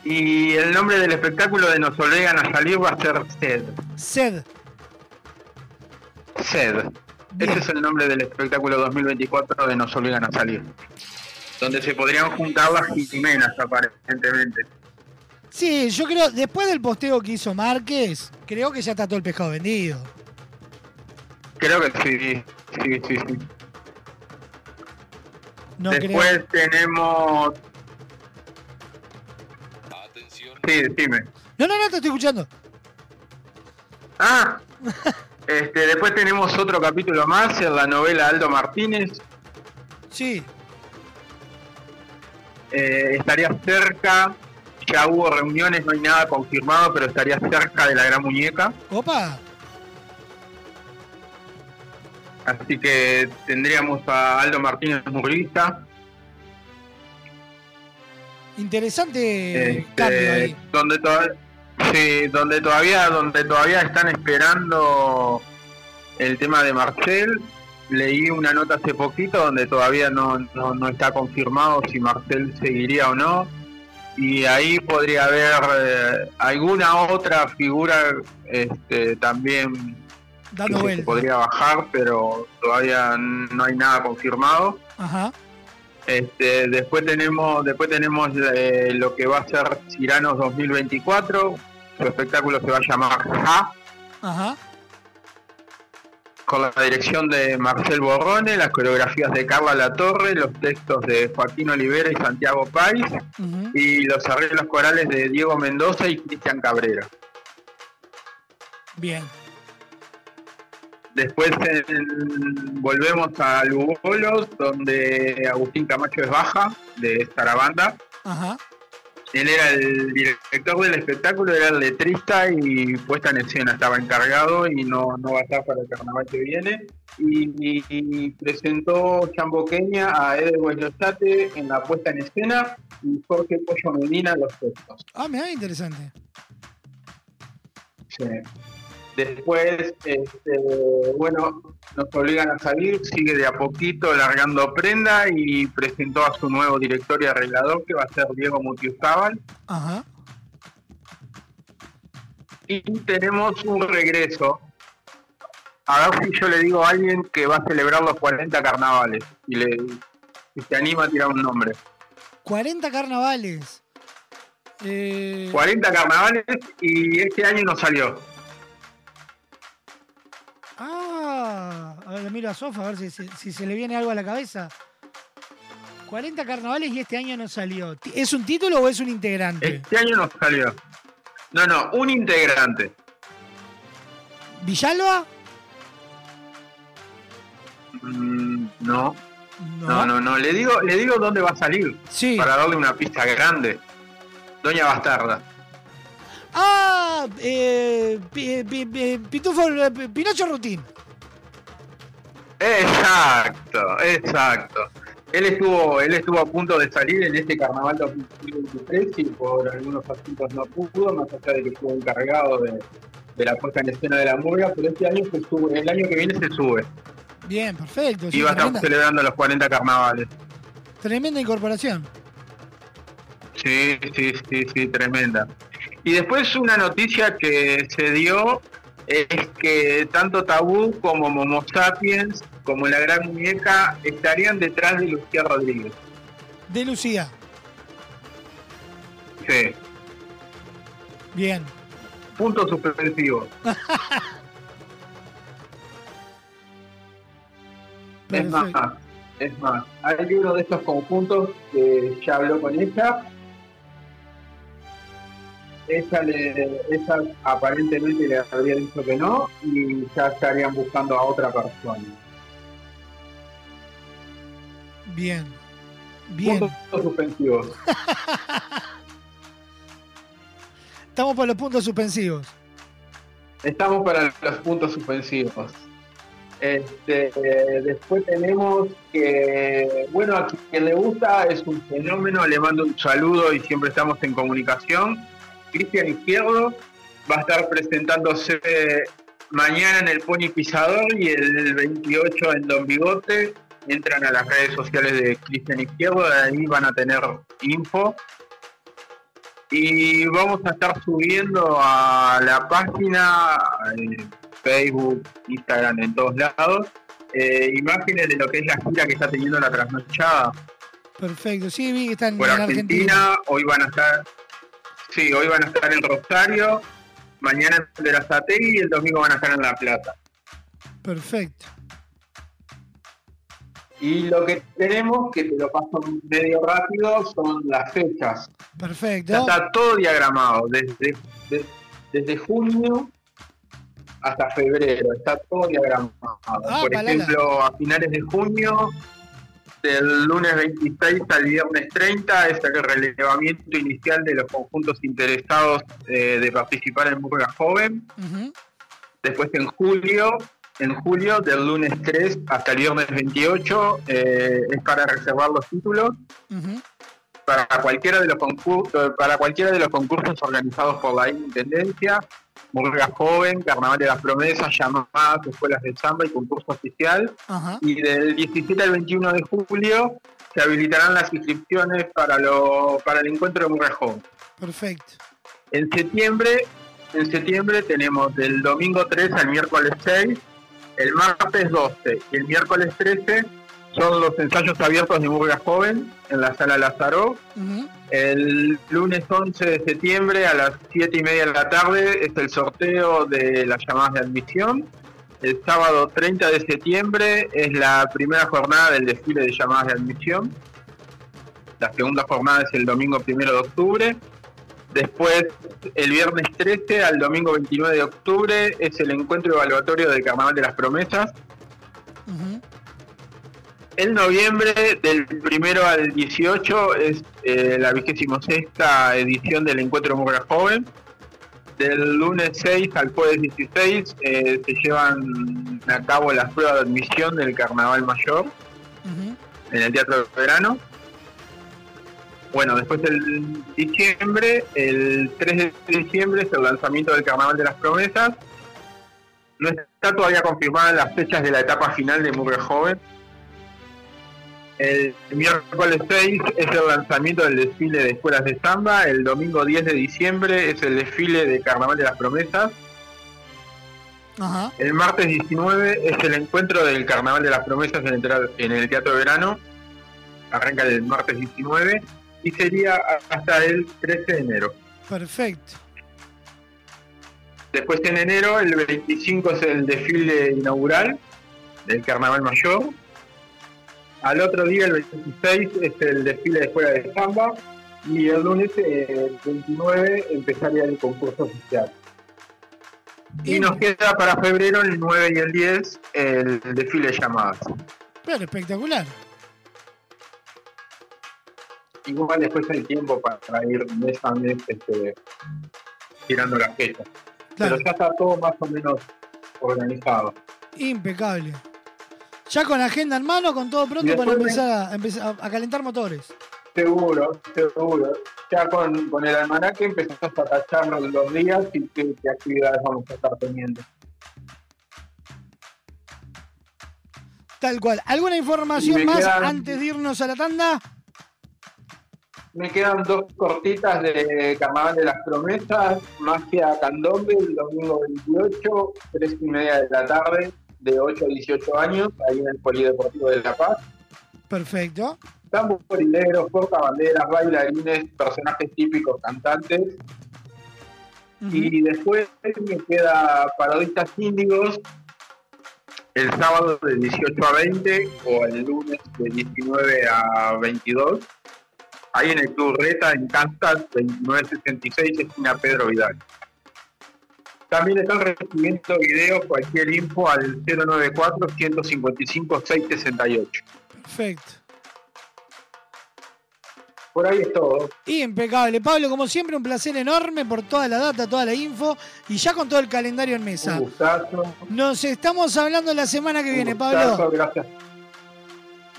Y el nombre del espectáculo de Nos Obligan a Salir va a ser SED. Sed. SED. Ese es el nombre del espectáculo 2024 de Nos Obligan a Salir. Donde se podrían juntar las Jimenas, aparentemente. Sí, yo creo, después del posteo que hizo Márquez, creo que ya está todo el pescado vendido. Creo que sí, sí, sí, sí. No Después creo. tenemos... Sí, decime. No, no, no, te estoy escuchando. Ah, este, después tenemos otro capítulo más en la novela Aldo Martínez. Sí. Eh, estaría cerca, ya hubo reuniones, no hay nada confirmado, pero estaría cerca de la gran muñeca. Opa. Así que tendríamos a Aldo Martínez murguista, Interesante este, cambio ahí. donde todavía sí, donde todavía donde todavía están esperando el tema de Marcel. Leí una nota hace poquito donde todavía no, no, no está confirmado si Marcel seguiría o no. Y ahí podría haber eh, alguna otra figura este, también Dando que se podría bajar, pero todavía no hay nada confirmado. Ajá. Este, después tenemos, después tenemos eh, lo que va a ser Ciranos 2024. Su espectáculo se va a llamar Ja, Ajá. Con la dirección de Marcel Borrone, las coreografías de Carla Latorre, los textos de Joaquín Olivera y Santiago Páez, Ujú. y los arreglos corales de Diego Mendoza y Cristian Cabrera. Bien. Después en- volvemos a Lugolos, donde Agustín Camacho es baja, de Sarabanda. Ajá. Él era el director del espectáculo, era el letrista y puesta en escena, estaba encargado y no, no va a estar para el carnaval que viene. Y, y- y presentó Chamboqueña a Eder Guayotate en la puesta en escena y Jorge Pollo Medina en los textos. Ah, mira, interesante. Sí. Después, este, bueno, nos obligan a salir, sigue de a poquito largando prenda y presentó a su nuevo director y arreglador que va a ser Diego Mutiuzábal. Ajá. Y tenemos un regreso. A ver si yo le digo a alguien que va a celebrar los 40 carnavales y le si se anima a tirar un nombre. 40 carnavales. Eh, 40 carnavales y este año no salió. A ver, le miro a Sofa a ver si, si- si se le viene algo a la cabeza. 40 carnavales y este año no salió. ¿Es un título o es un integrante? Este año no salió. No, no, un integrante. ¿Villalba? Mm, no. No, no, no. Le digo, le digo dónde va a salir. Para darle una pista grande. Doña Bastarda. Ah, eh, Pitufo, eh, pi- Pinocho Rutín. Exacto, exacto. Él estuvo, él estuvo a punto de salir en este carnaval 2023 y por algunos asuntos no pudo, más allá de que estuvo encargado de, de la puesta en escena de la murga, pero este año se sube, el año que viene se sube. Bien, perfecto. y va a estar celebrando los 40 carnavales. tremenda incorporación. Sí, sí, sí, sí, tremenda. Y después una noticia que se dio es que tanto Tabú como Momo Sapiens, como la Gran Muñeca, estarían detrás de Lucía Rodríguez. De Lucía. Sí. Bien. Punto suspensivo. Es más, es más, hay uno de estos conjuntos que ya habló con ella. Ella, le, ella aparentemente le habría dicho que no y ya estarían buscando a otra persona. Bien. Bien. Puntos suspensivos. Estamos por los puntos suspensivos. Estamos para los puntos suspensivos. Este, eh, después tenemos que, bueno, a quien le gusta es un fenómeno, le mando un saludo y siempre estamos en comunicación. Cristian Izquierdo va a estar presentándose mañana en el Pony Pisador y el 28 en Don Bigote. Entran a las redes sociales de Cristian Izquierdo, ahí van a tener info. Y vamos a estar subiendo a la página, eh, Facebook, Instagram, en todos lados, eh, imágenes de lo que es la gira que está teniendo la trasnochada Perfecto. Sí, vi que están por en Argentina. Argentina. Hoy van a estar, sí, hoy van a estar en Rosario, mañana en Verazategui y el domingo van a estar en La Plata. Perfecto. Y lo que tenemos, que te lo paso medio rápido, son las fechas. Perfecto. Ya está todo diagramado, desde, de- desde junio hasta febrero, está todo diagramado. Ah, Por palala. ejemplo, a finales de junio, del lunes 26 al viernes 30, es el relevamiento inicial de los conjuntos interesados eh, de participar en Murga Joven. Después en julio, en julio, del lunes 3 hasta el viernes 28, eh, es para reservar los títulos. Para cualquiera de los concursos, para cualquiera de los concursos organizados por la Intendencia, Murga Joven, Carnaval de las Promesas, llamadas, escuelas de samba y concurso oficial. Ajá. Y del 17 al 21 de julio se habilitarán las inscripciones para lo, para el encuentro de Murga Joven. Perfecto. En septiembre, en septiembre tenemos del domingo 3 al miércoles 6, el martes 12 y el miércoles 13 son los ensayos abiertos de Murga Joven en la sala Lázaro. El lunes 11 de septiembre a las 7 y media de la tarde es el sorteo de las llamadas de admisión. El sábado 30 de septiembre es la primera jornada del desfile de llamadas de admisión. La segunda jornada es el domingo 1 de octubre. Después, el viernes 13 al domingo 29 de octubre es el encuentro evaluatorio del Carnaval de las Promesas. En noviembre, del primero al 18, es eh, la vigésimo sexta edición del Encuentro Murga Joven. Del lunes 6 al jueves 16 eh, se llevan a cabo las pruebas de admisión del Carnaval Mayor en el Teatro de Verano. Bueno, después del diciembre, el 3 de diciembre es el lanzamiento del Carnaval de las Promesas. Nuestra está todavía confirmada las fechas de la etapa final de Murray Joven. El miércoles 6 es el lanzamiento del desfile de escuelas de samba. El domingo 10 de diciembre es el desfile de Carnaval de las Promesas. Ajá. El martes 19 es el encuentro del Carnaval de las Promesas en el, en el Teatro de Verano. Arranca el martes 19 y sería hasta el 13 de enero. Perfecto. Después en enero, el 25 es el desfile inaugural del Carnaval Mayor. Al otro día, el 26, es el desfile de escuela de samba. Y el lunes, eh, el 29, empezaría el concurso oficial. Y nos queda para febrero, el 9 y el 10, el desfile de llamadas. Pero espectacular. Igual después hay tiempo para ir mes a mes este, tirando las fechas. Claro. Pero ya está todo más o menos organizado. Impecable. Ya con agenda en mano, con todo pronto para empezar, a, empezar a- a calentar motores. Seguro, seguro. Ya con, con el almanaque empezás a tachar los, días y qué, qué actividades vamos a estar teniendo. Tal cual. ¿Alguna información más quedan- antes de irnos a la tanda? Me quedan dos cortitas de Carnaval de las Promesas, Magia Candombe, el domingo 28, tres y media de la tarde, de 8 a 18 años, ahí en el Polideportivo de La Paz. Perfecto. Tamborileros, portabanderas, bailarines, personajes típicos, cantantes. Y después me queda Parodistas Índigos el sábado de 18 a 20 o el lunes de 19 a 22. Ahí en el Club Reta, en Kansas, 2966, esquina Pedro Vidal. También están recibiendo videos, cualquier info al 094-155-668. Perfecto. Por ahí es todo. Impecable. Pablo, como siempre, un placer enorme por toda la data, toda la info y ya con todo el calendario en mesa. Un gustazo. Nos estamos hablando la semana que viene, gustazo, Pablo. Gracias.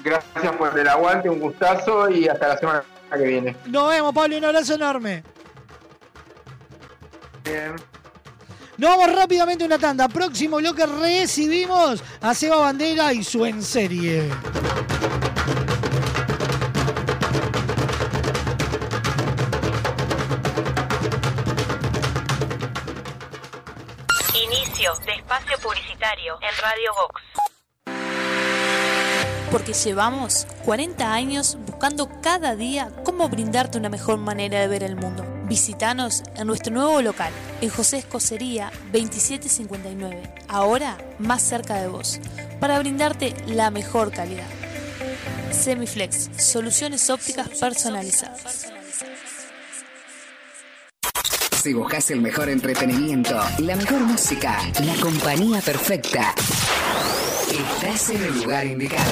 Gracias por el aguante, un gustazo y hasta la semana que viene. Nos vemos, Pablo, un abrazo enorme. Bien. Nos vamos rápidamente a una tanda. Próximo bloque recibimos a Seba Bandera y su en serie. Inicio de espacio publicitario en Radio Vox. Porque llevamos 40 años buscando cada día cómo brindarte una mejor manera de ver el mundo. Visítanos en nuestro nuevo local, en José Escocería 2759, ahora más cerca de vos, para brindarte la mejor calidad. Semiflex, soluciones ópticas personalizadas. Si buscas el mejor entretenimiento, la mejor música, la compañía perfecta, estás en el lugar indicado.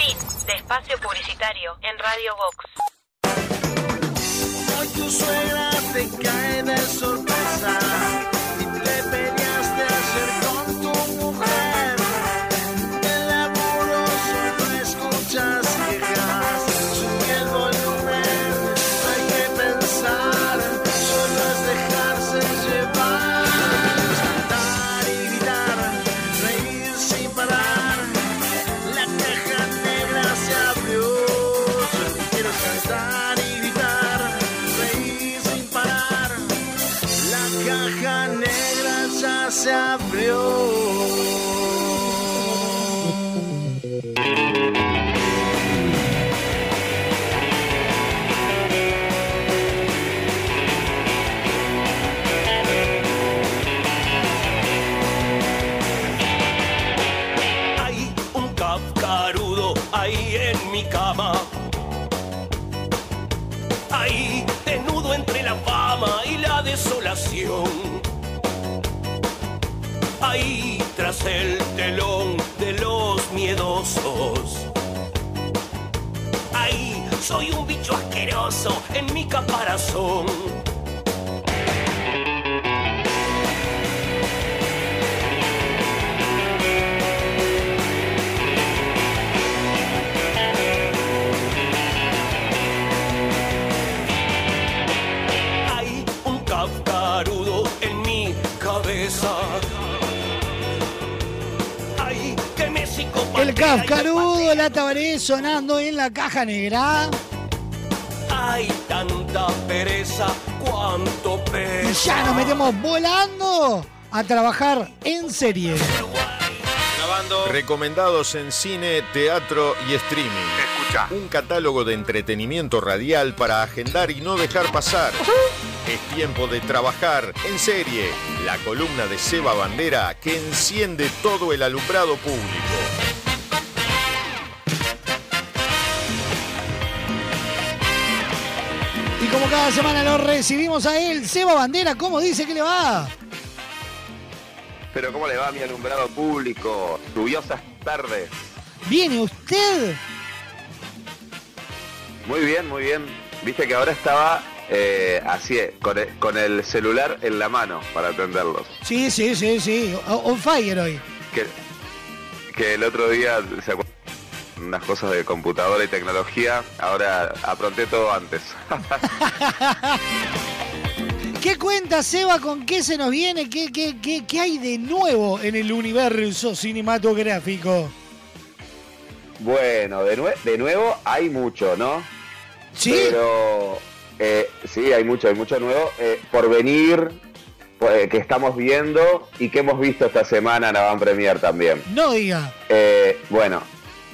Fin de espacio publicitario en Radio Vox. Hoy tu suegra te cae de sorpresa y te ahí desnudo entre la fama y la desolación. Ahí tras el telón de los miedosos. Ahí soy un bicho asqueroso en mi caparazón. Cascarudo, la tabaré sonando en la caja negra. Hay tanta pereza, cuánto Y pesa. ya nos metemos volando a trabajar en serie. Recomendados en cine, teatro y streaming. Escucha. Un catálogo de entretenimiento radial para agendar y no dejar pasar. Es tiempo de trabajar en serie. La columna de Seba Bandera que enciende todo el alumbrado público. Como cada semana lo recibimos a él, Seba Bandera, ¿cómo dice que le va? Pero ¿cómo le va a mi alumbrado público? Lluviosas tardes. ¿Viene usted? Muy bien, muy bien. Viste que ahora estaba eh, así, eh, con el, con el celular en la mano para atenderlos. Sí, sí, sí, sí. On fire hoy. Que, que el otro día se acuerdan unas cosas de computadora y tecnología, ahora apronté todo antes. ¿Qué cuenta Seba? ¿Con qué se nos viene? ¿Qué, qué, qué, qué hay de nuevo en el universo cinematográfico? Bueno, de, nue- de nuevo hay mucho, ¿no? Sí. Pero eh, sí, hay mucho, hay mucho nuevo. Eh, por venir, pues, que estamos viendo y que hemos visto esta semana en Avant Premier también. No diga. Eh, bueno,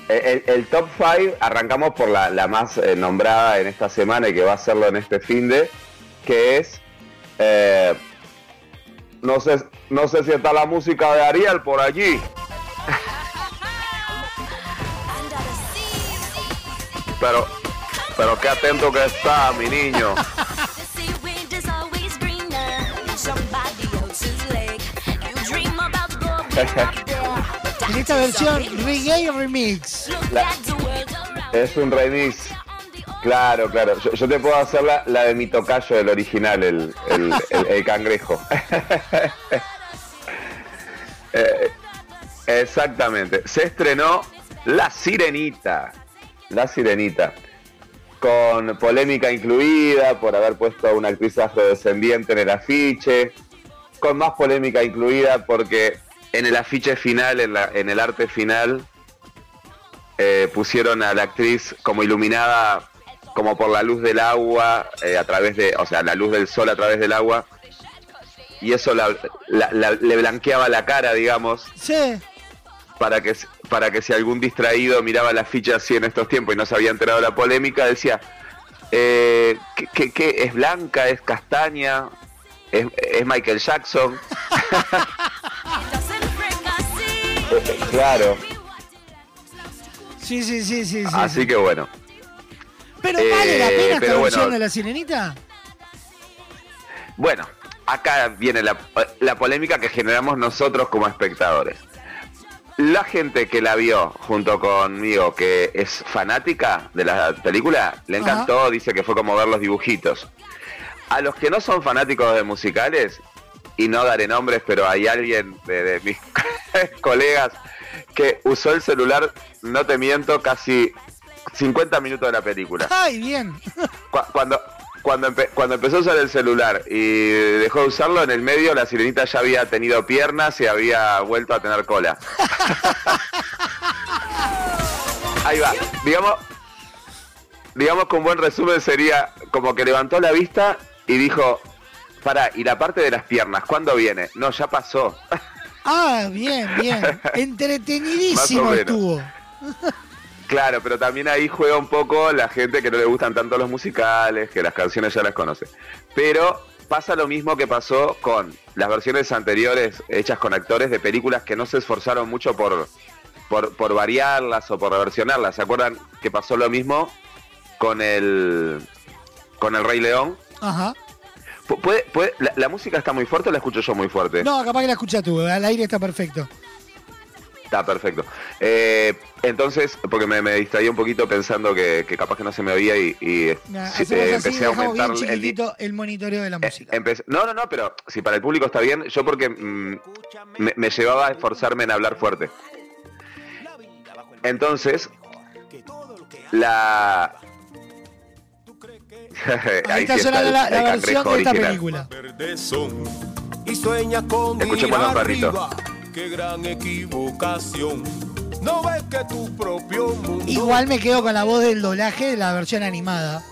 el, el top 5 arrancamos por la, la más eh, nombrada en esta semana y que va a hacerlo en este fin de, que es... eh, no sé, no sé si está la música de Ariel por allí. Pero, pero qué atento que está, mi niño. Esta versión reggae remix. Es un remix. Claro, claro. Yo, te puedo hacer la, de mi tocayo, el original, el, el- el- el cangrejo. Eh, exactamente. Se estrenó La Sirenita. La Sirenita. Con polémica incluida por haber puesto a una actriz afrodescendiente en el afiche. Con más polémica incluida porque en el afiche final, en, la- en el arte final, eh, pusieron a la actriz como iluminada como por la luz del agua, eh, a través de, o sea, la luz del sol a través del agua, y eso la- la- la- le blanqueaba la cara, digamos, Sí. para que, para que si algún distraído miraba la ficha así en estos tiempos y no se había enterado de la polémica, decía, eh, ¿qué, qué- qué? es blanca? ¿Es castaña? ¿Es, es Michael Jackson? Claro, Sí, sí, sí, sí. sí, así sí. que bueno. Pero vale la Eh, pena esta pero versión bueno. de la sirenita. Bueno, acá viene la, la polémica que generamos nosotros como espectadores. La gente que la vio junto conmigo, que es fanática de la película, le Ajá. encantó, dice que fue como ver los dibujitos. A los que no son fanáticos de musicales, y no daré nombres, pero hay alguien de, de mis colegas que usó el celular, no te miento, casi 50 minutos de la película. Ay, bien. Cu- cuando cuando, empe- cuando empezó a usar el celular y dejó de usarlo, en el medio la sirenita ya había tenido piernas y había vuelto a tener cola. Ahí va. Digamos, digamos que un buen resumen sería como que levantó la vista y dijo, pará, ¿y la parte de las piernas cuándo viene? No, ya pasó. Ah, bien, bien. Entretenidísimo estuvo. Claro, pero también ahí juega un poco la gente que no le gustan tanto los musicales, que las canciones ya las conoce. Pero pasa lo mismo que pasó con las versiones anteriores hechas con actores de películas que no se esforzaron mucho por, por, por variarlas o por reversionarlas. ¿Se acuerdan que pasó lo mismo con el, con el Rey León? Ajá. Pu- puede- puede- la, la música está muy fuerte o la escucho yo muy fuerte? No, capaz que la escuchas tú, al aire está perfecto. Está perfecto. Eh, entonces, porque me, me distraía un poquito pensando que, que capaz que no se me oía y, Nah, eh, así, empecé a dejamos bien aumentar el, el monitoreo de la música. Empecé- no, no, no, pero si para el público está bien, yo porque mm, me, me llevaba a esforzarme en hablar fuerte. Entonces, la... Ahí está sonando la, la versión de esta original. película. y sueña con Escuchemos ir al perrito. arriba. Qué gran equivocación. No ves que tu propio mundo Igual me quedo con la voz del doblaje de la versión animada.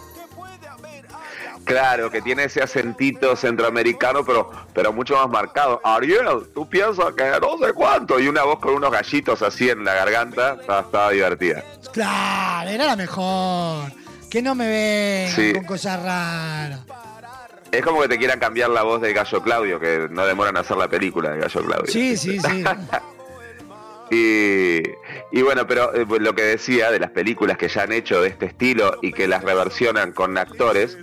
Claro, que tiene ese acentito centroamericano, pero, pero mucho más marcado. Ariel, tú piensas que no sé cuánto. Y una voz con unos gallitos así en la garganta. Estaba, estaba divertida. Claro, era la mejor. Que no me vengan Sí. con cosas raras. Es como que te quieran cambiar la voz del gallo Claudio, que no demoran en hacer la película del gallo Claudio. Sí, sí, sí. Y, y bueno, pero eh, lo que decía de las películas que ya han hecho de este estilo y que las reversionan con actores,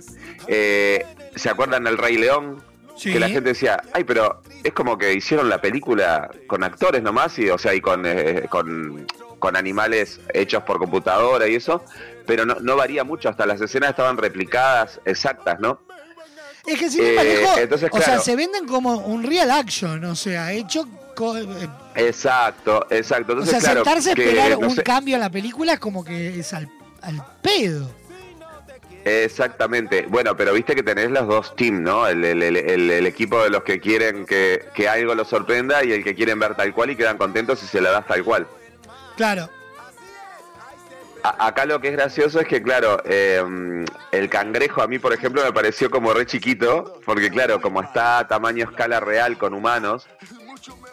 eh, ¿se acuerdan del Rey León? Sí. Que la gente decía, ay, pero es como que hicieron la película con actores nomás, y, o sea, y con, eh, con, con animales hechos por computadora y eso, pero no, no varía mucho, hasta las escenas estaban replicadas exactas, ¿no? Es que sin Eh, entonces, o sea, se venden como un real action, o sea, hecho eh, Exacto, exacto. o Entonces, sea, claro, sentarse a que, esperar no un sé- cambio en la película es como que es al, al pedo. Exactamente. Bueno, pero viste que tenés los dos teams, ¿no? El, el- el- el- el equipo de los que quieren que, que algo los sorprenda y el que quieren ver tal cual y quedan contentos si se la das tal cual. Claro. A- acá lo que es gracioso es que, claro, eh, el cangrejo a mí, por ejemplo, me pareció como re chiquito, porque, claro, como está a tamaño escala real con humanos,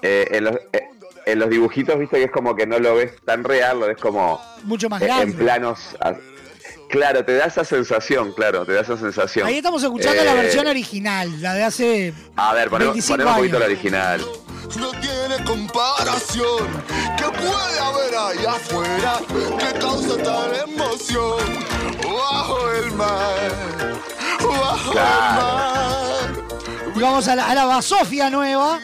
eh, en, los, eh, en los dibujitos, viste que es como que no lo ves tan real, lo ves como Mucho más eh, en grande. planos. Claro, te da esa sensación, claro, te da esa sensación. Ahí estamos escuchando la Eh, versión original, la de hace A ver, ponemos, 25 ponemos un poquito la original. no tiene comparación. ¿Qué puede haber allá afuera que causa tal emoción? Bajo el mar, bajo el mar. Y vamos a la, a la basofia nueva.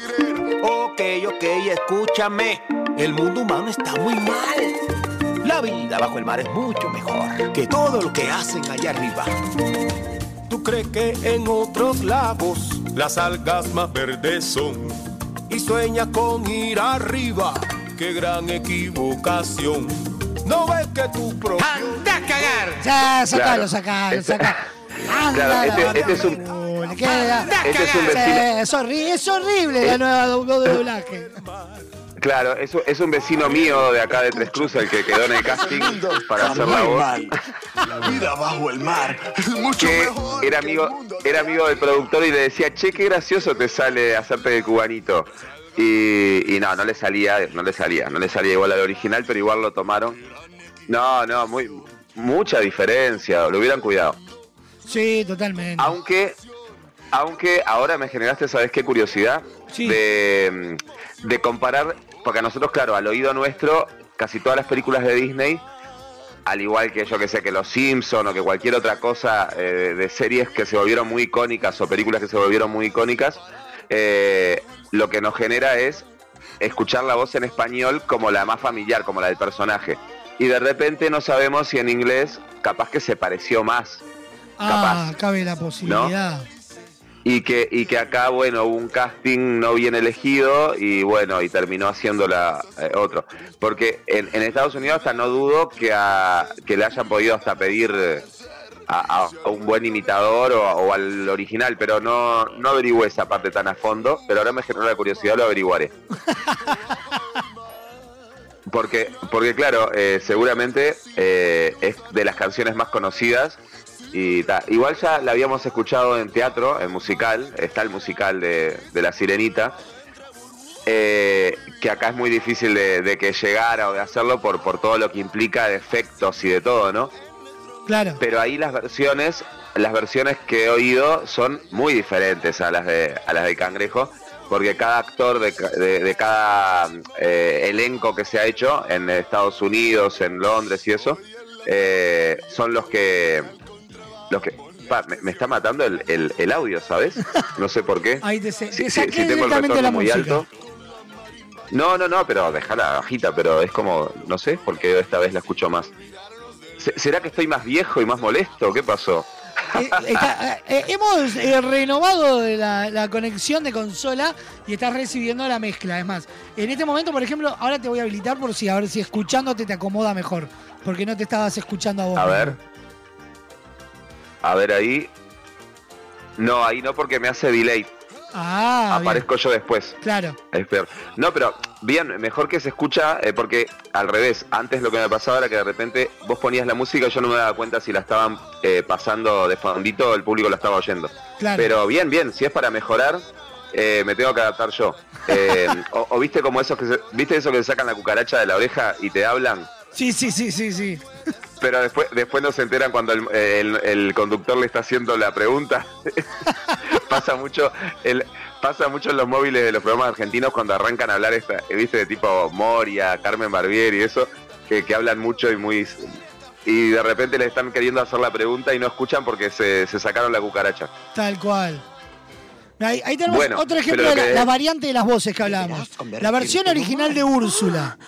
Ok, ok, escúchame. El mundo humano está muy mal. La vida bajo el mar es mucho mejor que todo lo que hacen allá arriba. ¿Tú crees que en otros lagos las algas más verdes son? Y sueñas con ir arriba. ¡Qué gran equivocación! No ves que tu propio... ¡Anda a cagar! Ya, sacalo, Claro. sacalo, Este- sacalo. Claro, Anda, este, la- este es un, este es un vecino. es, horri- es horrible la nueva doblaje. Claro, es, un- es un vecino mío de acá de Tres Cruces el que quedó en el casting para hacer la voz. La vida bajo el mar es mucho que mejor. era amigo, era amigo del productor y le decía, che, qué gracioso te sale hacerte de cubanito. Y, y no, no le salía, no le salía, no le salía igual al original, pero igual lo tomaron. No, no, muy, mucha diferencia, lo hubieran cuidado. Sí, totalmente. Aunque, aunque ahora me generaste, ¿sabes qué curiosidad? De, de comparar, porque a nosotros, claro, al oído nuestro, casi todas las películas de Disney, al igual que yo que sé, que Los Simpson o que cualquier otra cosa eh, de series que se volvieron muy icónicas o películas que se volvieron muy icónicas, eh, lo que nos genera es escuchar la voz en español como la más familiar, como la del personaje. Y de repente no sabemos si en inglés capaz que se pareció más. Ah, cabe la posibilidad. Y que, y que acá, bueno, hubo un casting no bien elegido y bueno, y terminó haciéndola eh, otro. Porque en, en Estados Unidos hasta no dudo que, a- que le hayan podido hasta pedir eh, a, a un buen imitador o, o al original, pero no, no averigüé esa parte tan a fondo, pero ahora me generó la curiosidad, lo averiguaré. Porque, porque claro, eh, seguramente eh, es de las canciones más conocidas y ta. igual ya la habíamos escuchado en teatro, en musical, está el musical de, de La Sirenita, eh, que acá es muy difícil de, de que llegara o de hacerlo por, por todo lo que implica de efectos y de todo, ¿no? Claro. Pero ahí las versiones, las versiones que he oído son muy diferentes a las de, a las de Cangrejo, porque cada actor de, de- de cada eh, elenco que se ha hecho en Estados Unidos, en Londres y eso, eh, son los que los que Pa, me, me está matando el, el- el audio, ¿sabes? No sé por qué. Ahí te, se- Si, te si- tengo el retorno la muy música. alto. No, no, no, pero dejala bajita, pero es como, no sé, porque esta vez la escucho más. Se- ¿Será que estoy más viejo y más molesto? ¿Qué pasó? Eh, está- eh, hemos eh, renovado la, la conexión de consola y estás recibiendo la mezcla. Es más, en este momento, por ejemplo, ahora te voy a habilitar por si a ver si escuchándote te acomoda mejor. Porque no te estabas escuchando a vos. A ver. A ver ahí. No, ahí no porque me hace delay. Ah, bien. Aparezco yo después. Claro. Es peor. No, pero bien, mejor que se escucha, eh, porque al revés, antes lo que me pasaba era que de repente vos ponías la música y yo no me daba cuenta si la estaban eh, pasando de fondito o el público la estaba oyendo. Claro. Pero bien, bien, si es para mejorar, eh, me tengo que adaptar yo. Eh, o, o viste como esos que se, viste eso que se sacan la cucaracha de la oreja y te hablan, Sí, sí, sí, sí, sí. Pero después después no se enteran cuando el, el- el conductor le está haciendo la pregunta. pasa mucho el pasa mucho en los móviles de los programas argentinos cuando arrancan a hablar esta, viste de tipo Moria, Carmen Barbier y eso, que, que hablan mucho y muy y de repente le están queriendo hacer la pregunta y no escuchan porque se, se sacaron la cucaracha. Tal cual. Ahí, ahí tenemos Bueno, otro ejemplo de la, que- la variante de las voces que hablábamos. La versión original de Úrsula.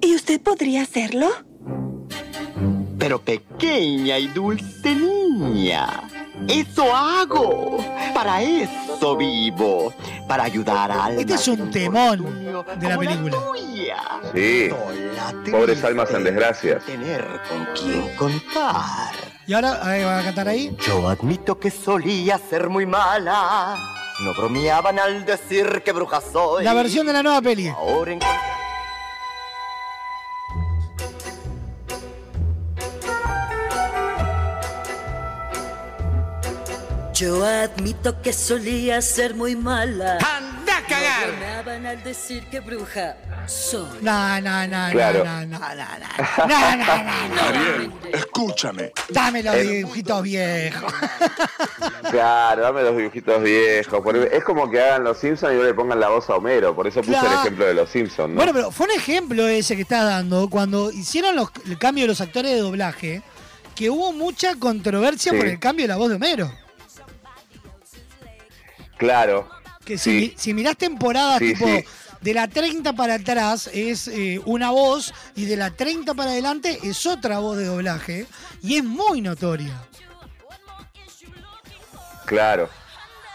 ¿Y usted podría hacerlo? Pero pequeña y dulce niña. Eso hago. Para eso vivo. Para ayudar a Este es un temón de la película. Sí. Pobres almas en desgracia. Tener con quién contar. Y ahora, ahí van a cantar ahí. Yo admito que solía ser muy mala. No bromeaban al decir que bruja soy. La versión de la nueva peli. Ahora encontré- Yo admito que solía ser muy mala. ¡Anda a cagar! Me bromeaban al decir que bruja soy. No, no, no, Claro. no, no, no, no, no, no, no, no. Ariel, escúchame. Dame los dibujitos viejos. Claro, dame los dibujitos viejos. Es como que hagan los Simpsons y no le pongan la voz a Homero. Por eso puse Claro. el ejemplo de los Simpsons, ¿no? Bueno, pero fue un ejemplo ese que estás dando cuando hicieron los, el cambio de los actores de doblaje, que hubo mucha controversia Sí. por el cambio de la voz de Homero. Claro. Que si, si mirás temporadas Sí, tipo sí. de la 30 para atrás es eh, una voz y de la 30 para adelante es otra voz de doblaje y es muy notoria. Claro.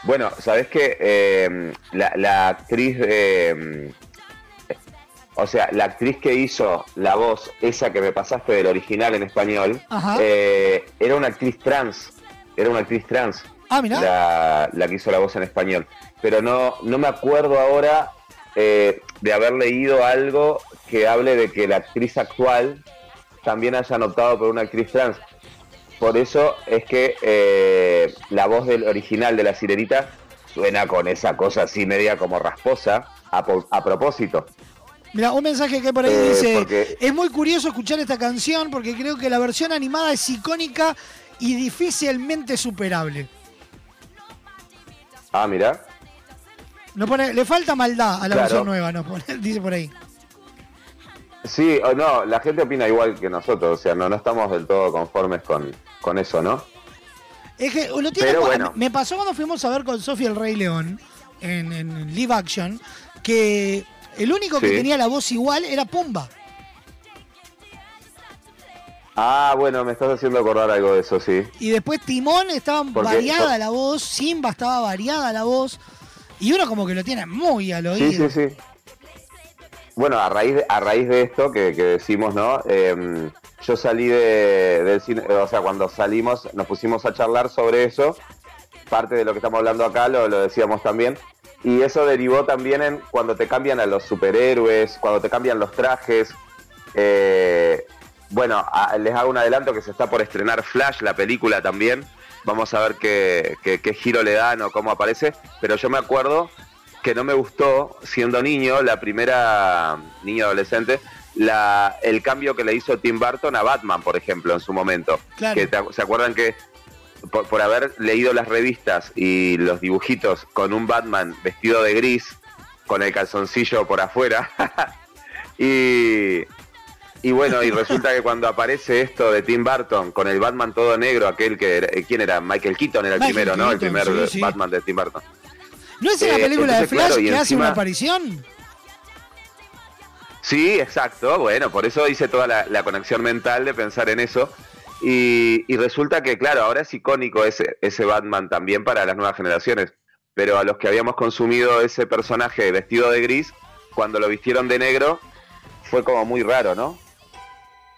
Bueno, ¿sabés qué? la, la actriz de... O sea, la actriz que hizo la voz, esa que me pasaste del original en español, eh, era una actriz trans. Era una actriz trans. Ah, mirá. La, la que hizo la voz en español. Pero no, no me acuerdo ahora eh, de haber leído algo que hable de que la actriz actual también haya optado por una actriz trans. Por eso es que eh, la voz del original de la sirenita suena con esa cosa así media como rasposa a, a propósito. Mira, un mensaje que por ahí Eh, dice, porque- es muy curioso escuchar esta canción porque creo que la versión animada es icónica y difícilmente superable. Ah, mira. No pone- le falta maldad a la Claro. versión nueva, no pone- dice por ahí. Sí, o no, la gente opina igual que nosotros, o sea, no, no estamos del todo conformes con, con eso, ¿no? Es que lo tiene Pero bueno. me pasó cuando fuimos a ver con Sofía el Rey León en, en live action que el único que Sí. tenía la voz igual era Pumba. Ah, bueno, me estás haciendo acordar algo de eso, sí. Y después Timón estaba variada la voz, Simba estaba variada la voz. Y uno como que lo tiene muy al Sí, oído. sí, sí. Bueno, a raíz de, a raíz de esto que, que decimos, ¿no? Em, yo salí de, del cine, o sea, cuando salimos nos pusimos a charlar sobre eso. Parte de lo que estamos hablando acá lo, lo decíamos también. Y eso derivó también en cuando te cambian a los superhéroes, cuando te cambian los trajes. Eh, bueno, a- les hago un adelanto que se está por estrenar Flash, la película también. Vamos a ver qué, qué- qué giro le dan o cómo aparece. Pero yo me acuerdo que no me gustó, siendo niño, la primera, niño adolescente, la, el cambio que le hizo Tim Burton a Batman, por ejemplo, en su momento. Claro. Que te- ¿Se acuerdan que por, por haber leído las revistas y los dibujitos con un Batman vestido de gris, con el calzoncillo por afuera, y, Y bueno, y resulta que cuando aparece esto de Tim Burton con el Batman todo negro, aquel que era, eh, ¿quién era? Michael Keaton era el Michael primero, ¿no? El primer sí, sí. Batman de Tim Burton. ¿No es en la Eh, película de Flash claro, que hace una aparición? Sí, exacto. Bueno, por eso hice toda la, la conexión mental de pensar en eso. Y, y resulta que, claro, ahora es icónico ese, ese Batman también para las nuevas generaciones. Pero a los que habíamos consumido ese personaje vestido de gris, cuando lo vistieron de negro, fue como muy raro, ¿no?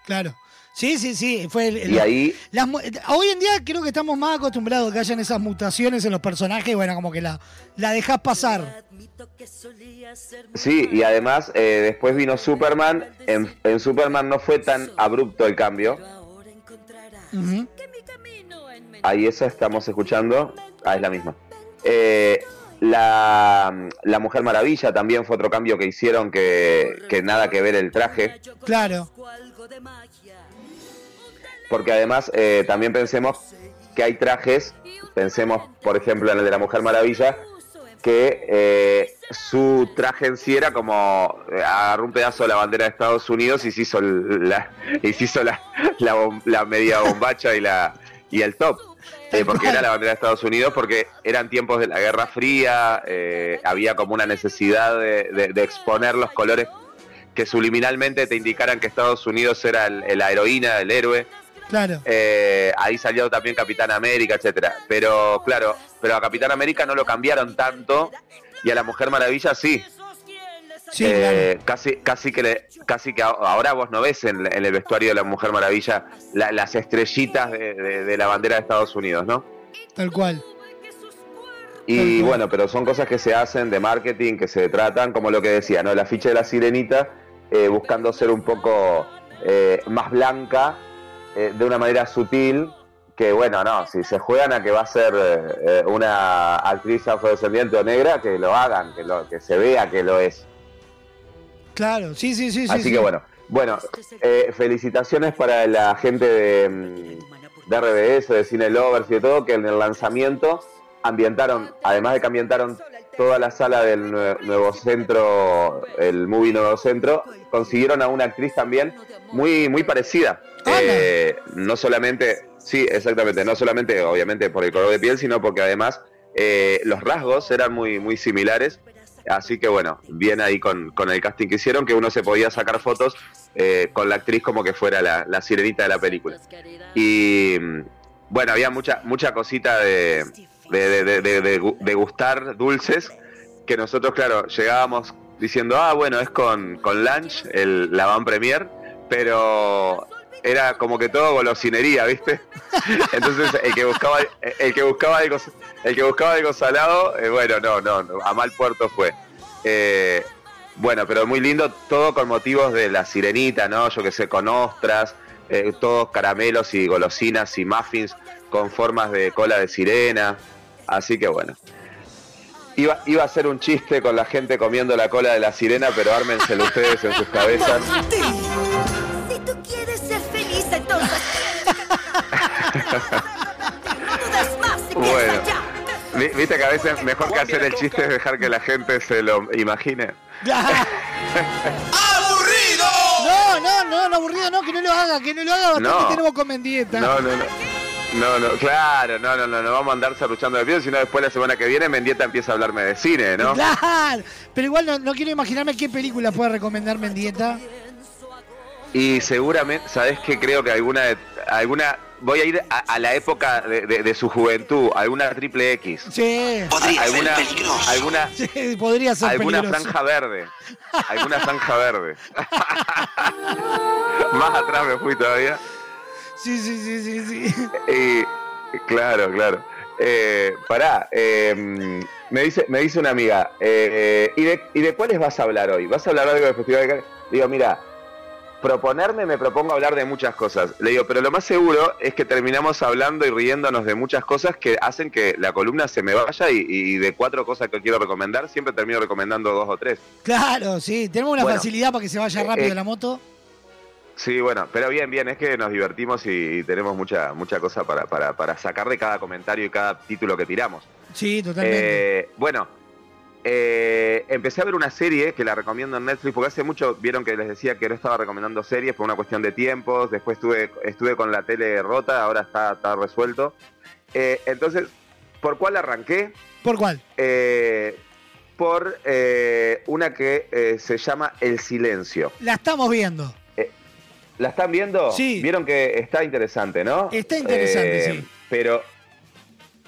Claro. Sí, sí, sí. Fue el- Y ahí, las hoy en día creo que estamos más acostumbrados a que hayan esas mutaciones en los personajes. Bueno, como que la, la dejás pasar. sí, y además eh, después vino Superman. En, en Superman no fue tan abrupto el cambio. Ujú. Ahí esa estamos escuchando. Ah, es la misma. Eh, la, la Mujer Maravilla también fue otro cambio que hicieron que, que nada que ver el traje. Claro. Porque además eh, también pensemos que hay trajes, pensemos por ejemplo en el de la Mujer Maravilla, que eh, su traje en sí era como eh, agarró un pedazo de la bandera de Estados Unidos y se hizo, la, y se hizo la, la media bombacha y, la, y el top. Eh, porque era la bandera de Estados Unidos, porque eran tiempos de la Guerra Fría, había como una necesidad de exponer los colores que subliminalmente te indicaran que Estados Unidos era el- la heroína, el héroe. Claro. Eh, ahí salió también Capitán América, etcétera. Pero claro, pero a Capitán América no lo cambiaron tanto y a la Mujer Maravilla sí. Sí, Eh, casi, casi que le- casi que ahora vos no ves en, en el vestuario de la Mujer Maravilla la- las estrellitas de, de- de la bandera de Estados Unidos, ¿no? Tal cual. Y bueno, pero son cosas que se hacen de marketing, que se tratan, como lo que decía, ¿no? La ficha de la sirenita, eh, buscando ser un poco eh, más blanca, eh, de una manera sutil, que bueno, no, si se juegan a que va a ser una actriz afrodescendiente o negra, que lo hagan, que, lo, que se vea que lo es. Claro, sí, sí, sí. sí, Así sí. que bueno, bueno, eh, felicitaciones para la gente de, mm, de RBS, de Cine Lovers y de todo, que en el lanzamiento ambientaron, además de que ambientaron toda la sala del nue- nuevo centro, el movie nuevo centro, consiguieron a una actriz también muy, muy parecida. Eh, no solamente, sí, exactamente, no solamente obviamente por el color de piel, sino porque además eh, los rasgos eran muy, muy similares. Así que bueno, bien ahí con, con el casting que hicieron, que uno se podía sacar fotos eh, con la actriz como que fuera la, la sirenita de la película. Y mm, bueno, había mucha, mucha cosita de, de, de- de- de- de gu- de gustar dulces, que nosotros, claro, llegábamos diciendo, ah, bueno, es con, con lunch, el, la van premier, pero era como que todo golosinería, ¿viste? Entonces el que buscaba el que buscaba algo el que buscaba algo salado, eh, bueno, no, no, no, a mal puerto fue. Eh, bueno, pero muy lindo, todo con motivos de la sirenita, ¿no? Yo que sé, con ostras, eh, todos caramelos y golosinas y muffins con formas de cola de sirena. Así que bueno. Iba, iba a ser un chiste con la gente comiendo la cola de la sirena, pero ármenselo ustedes en sus cabezas. Si tú quieres ser feliz, entonces Bueno. Viste que a veces mejor que hacer el chiste es dejar que la gente se lo imagine. No, no, no, no, aburrido no, que no lo haga, que no lo haga bastante No. tenemos con Mendieta. No, no, no. No, no, claro, no, no, no, no vamos a andar serruchando de pie, sino después la semana que viene Mendieta empieza a hablarme de cine, ¿no? Claro, pero igual no, no quiero imaginarme qué película puede recomendar Mendieta. Y seguramente, ¿sabes qué? Creo que alguna, de- alguna, voy a ir a, a la época de, de- de su juventud, alguna triple X. Sí. alguna, alguna, Sí, podría ser alguna peligroso. franja verde, alguna franja verde. Más atrás me fui todavía. Sí, sí, sí, sí, sí. Y, claro, claro. Eh, pará, eh, me, dice, me dice una amiga, eh, ¿y, de, ¿y de cuáles vas a hablar hoy? ¿Vas a hablar algo del Festival de Cannes? Digo, mira, proponerme me propongo hablar de muchas cosas. Le digo, pero lo más seguro es que terminamos hablando y riéndonos de muchas cosas que hacen que la columna se me vaya y, y de cuatro cosas que quiero recomendar, siempre termino recomendando dos o tres. Claro, sí, tenemos una Bueno, facilidad para que se vaya rápido eh, la moto. Sí, bueno, pero bien, bien, es que nos divertimos y, tenemos mucha, mucha cosa para, para, para sacar de cada comentario y cada título que tiramos. Sí, totalmente. Eh, bueno, eh, empecé a ver una serie que la recomiendo en Netflix, porque hace mucho vieron que les decía que no estaba recomendando series por una cuestión de tiempos, después estuve, estuve con la tele rota, ahora está, está resuelto. Eh, entonces, ¿por cuál arranqué? ¿Por cuál? Eh, por eh, una que eh, se llama El Silencio. La estamos viendo. ¿La están viendo? Sí. Vieron que está interesante, ¿no? Está interesante, Eh, sí. Pero,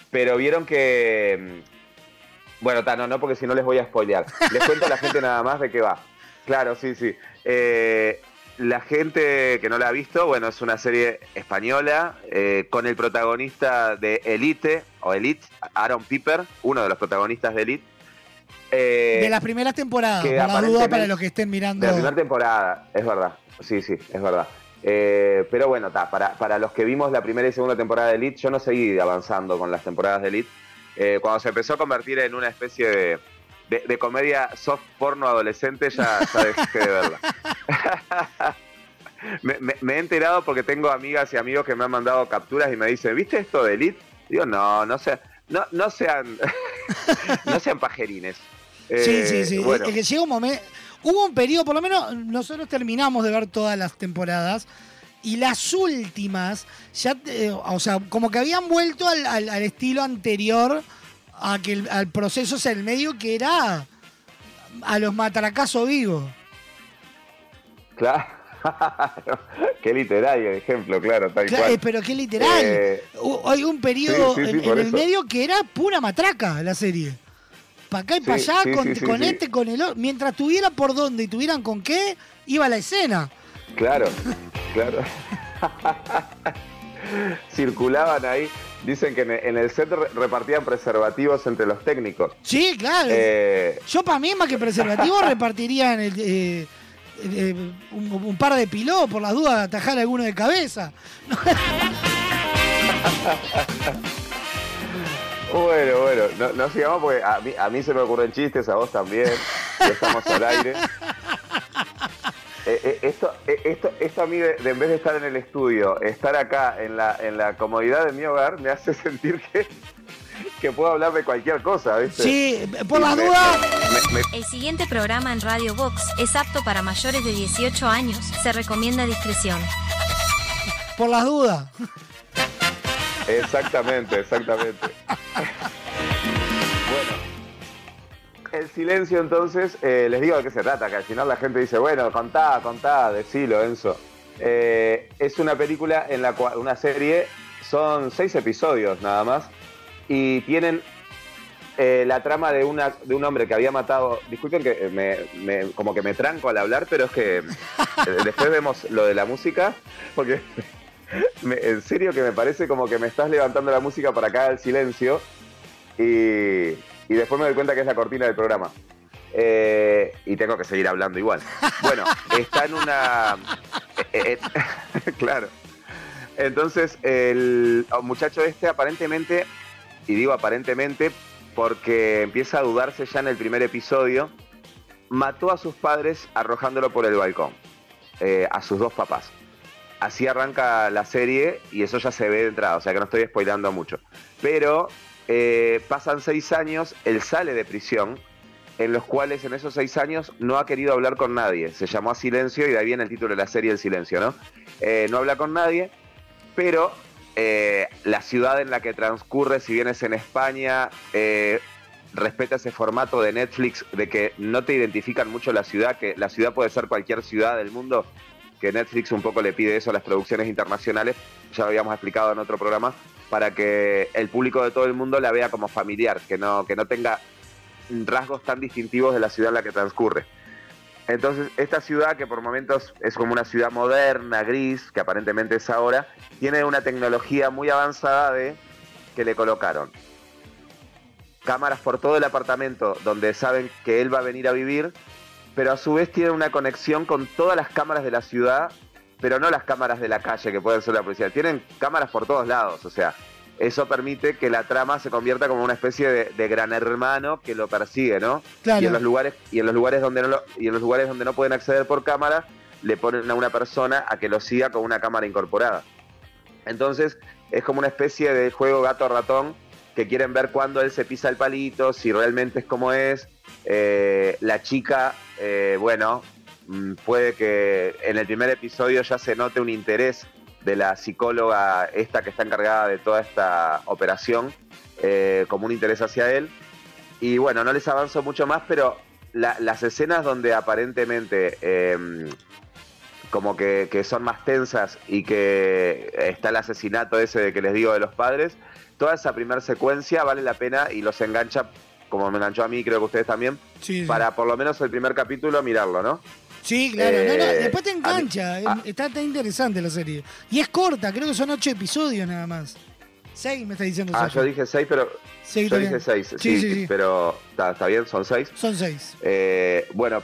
pero vieron que... mm, Bueno, ta, no, no, porque si no les voy a spoilear. Les cuento a la gente nada más de qué va. Claro, sí, sí. Eh, la gente que no la ha visto, bueno, es una serie española eh, con el protagonista de Elite, o Elite, Aaron Piper, uno de los protagonistas de Elite. Eh, de las primeras temporadas, que por la duda para los que estén mirando. de la primera temporada, es verdad. Sí, sí, es verdad. Eh, pero bueno, ta, para, para los que vimos la primera y segunda temporada de Elite, yo no seguí avanzando con las temporadas de Elite. Eh, cuando se empezó a convertir en una especie de, de- de comedia soft porno adolescente, ya, ya dejé de verla. me, me- me he enterado porque tengo amigas y amigos que me han mandado capturas y me dicen, ¿viste esto de Elite? Digo, no, no, sea, no, no sean no sean pajerines. Sí, Eh, sí, sí. bueno. Es que llega un momento. Hubo un periodo, por lo menos nosotros terminamos de ver todas las temporadas. Y las últimas, ya, eh, o sea, como que habían vuelto al, al- al estilo anterior a que el- al proceso, sea, el medio que era a los matracazo vivos. Claro. Qué literario ejemplo, claro, tal Cla- cual. eh, pero qué literal. Eh, Hay un periodo sí, sí, sí, en, el eso. medio que era pura matraca la serie. Para acá y para allá, con, este, con el otro. Mientras tuviera por dónde y tuvieran con qué, iba la escena. claro, claro. Circulaban ahí. Dicen que en el- set re- repartían preservativos entre los técnicos. Sí, claro. Eh, Yo para mí, más que preservativo, repartiría en el, eh, eh, un, un par de piló por las dudas de atajar a alguno de cabeza. bueno, bueno, no, no sigamos porque a mí, a mí se me ocurren chistes, a vos también. Ya estamos al aire. Eh, eh, esto, eh, esto, esto a mí, de en vez de estar en el estudio, estar acá en la, en la comodidad de mi hogar, me hace sentir que, que puedo hablar de cualquier cosa, ¿viste? Sí, por las dudas. El siguiente programa en Radio Box es apto para mayores de 18 años. Se recomienda discreción. Por las dudas. Exactamente, exactamente. bueno, el silencio entonces, eh, les digo de qué se trata, que al final la gente dice, bueno, contá, contá, decilo, Enzo. Eh, es una película en la cual, una serie, son seis episodios nada más, y tienen eh, la trama de, una, de un hombre que había matado, disculpen que eh, me, me- como que me tranco al hablar, pero es que eh, después vemos lo de la música, porque me- en serio que me parece como que me estás levantando la música para acá al silencio y, y después me doy cuenta que es la cortina del programa. Eh, y tengo que seguir hablando igual. Bueno, está en una... eh, claro. Entonces, el muchacho este aparentemente, y digo aparentemente porque empieza a dudarse ya en el primer episodio, mató a sus padres arrojándolo por el balcón, eh, a sus dos papás así arranca la serie y eso ya se ve de entrada, o sea que no estoy spoilando mucho. Pero eh, pasan seis años, él sale de prisión, en los cuales en esos seis años no ha querido hablar con nadie. Se llamó a silencio y de ahí viene el título de la serie El Silencio, ¿no? Eh, no habla con nadie, pero eh, la ciudad en la que transcurre, si bien es en España, eh, respeta ese formato de Netflix de que no te identifican mucho la ciudad, que la ciudad puede ser cualquier ciudad del mundo, que Netflix un poco le pide eso a las producciones internacionales, ya lo habíamos explicado en otro programa, para que el público de todo el mundo la vea como familiar, que no, que no tenga rasgos tan distintivos de la ciudad en la que transcurre. Entonces, esta ciudad, que por momentos es como una ciudad moderna, gris, que aparentemente es ahora, tiene una tecnología muy avanzada de que le colocaron. Cámaras por todo el apartamento donde saben que él va a venir a vivir, pero a su vez tiene una conexión con todas las cámaras de la ciudad, pero no las cámaras de la calle que pueden ser la policía, tienen cámaras por todos lados, o sea, eso permite que la trama se convierta como una especie de, de gran hermano que lo persigue, ¿no? Claro. Y en los lugares y en los lugares donde no lo- y en los lugares donde no pueden acceder por cámara, le ponen a una persona a que lo siga con una cámara incorporada. Entonces, es como una especie de juego gato-ratón que quieren ver cuándo él se pisa el palito, si realmente es como es, Eh, la chica, eh, bueno, mm, puede que en el primer episodio ya se note un interés de la psicóloga esta que está encargada de toda esta operación, eh, como un interés hacia él. Y bueno, no les avanzo mucho más, pero la- las escenas donde aparentemente em, como que, que son más tensas y que está el asesinato ese de que les digo de los padres, toda esa primera secuencia vale la pena y los engancha, como me enganchó a mí, creo que ustedes también, Sí, sí. para por lo menos el primer capítulo mirarlo, ¿no? Sí, claro. no, no, Eh, después te mí- engancha. ah. Está, está interesante la serie. Y es corta, creo que son ocho episodios nada más. Seis me está diciendo. Ah, Sergio. yo dije seis, pero... Sí, yo dije bien. seis, Sí, sí, sí, sí. pero está, está bien, son seis. Son seis. Eh, bueno,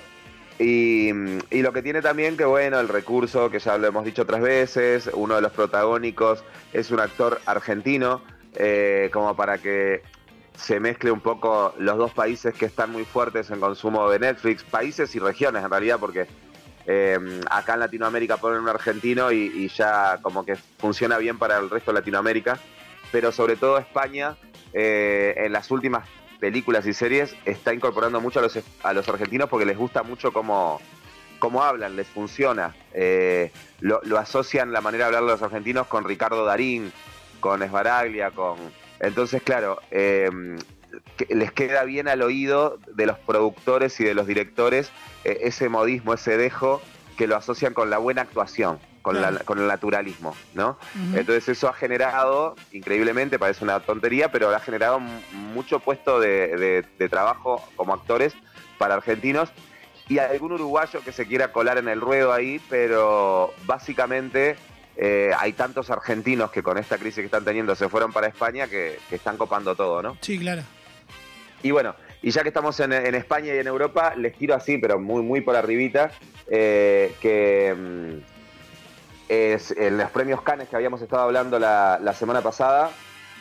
y, y lo que tiene también que, bueno, el recurso, que ya lo hemos dicho otras veces, uno de los protagónicos es un actor argentino, eh, como para que se mezcle un poco los dos países que están muy fuertes en consumo de Netflix, países y regiones en realidad, porque eh, acá en Latinoamérica ponen un argentino y, y ya como que funciona bien para el resto de Latinoamérica, pero sobre todo España, eh, en las últimas películas y series, está incorporando mucho a los, a los argentinos porque les gusta mucho cómo, cómo hablan, les funciona. Eh, lo, lo asocian la manera de hablar de los argentinos con Ricardo Darín, con Esbaraglia, con... Entonces, claro, eh, les queda bien al oído de los productores y de los directores eh, ese modismo, ese dejo que lo asocian con la buena actuación, con, la- con el naturalismo, ¿no? Entonces eso ha generado, increíblemente, parece una tontería, pero ha generado mucho puesto de, de- de trabajo como actores para argentinos y algún uruguayo que se quiera colar en el ruedo ahí, pero básicamente eh, hay tantos argentinos que con esta crisis que están teniendo se fueron para España que, que están copando todo, ¿no? Sí, claro. Y bueno, y ya que estamos en, en España y en Europa, les tiro así, pero muy, muy por arribita, eh, que mm, es en los premios Cannes que habíamos estado hablando la, la semana pasada,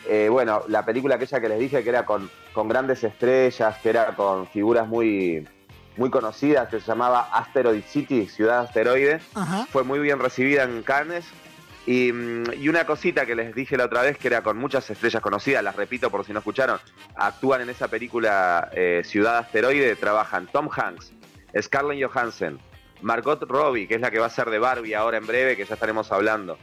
eh, bueno, la película aquella que les dije que era con, con grandes estrellas, que era con figuras muy, muy conocidas, que se llamaba Asteroid City, Ciudad Asteroide, Ajá. fue muy bien recibida en Cannes. Y, mm, y una cosita que les dije la otra vez, que era con muchas estrellas conocidas, las repito por si no escucharon, actúan en esa película eh, Ciudad Asteroide, trabajan Tom Hanks, Scarlett Johansson, Margot Robbie, que es la que va a ser de Barbie ahora en breve, que ya estaremos hablando,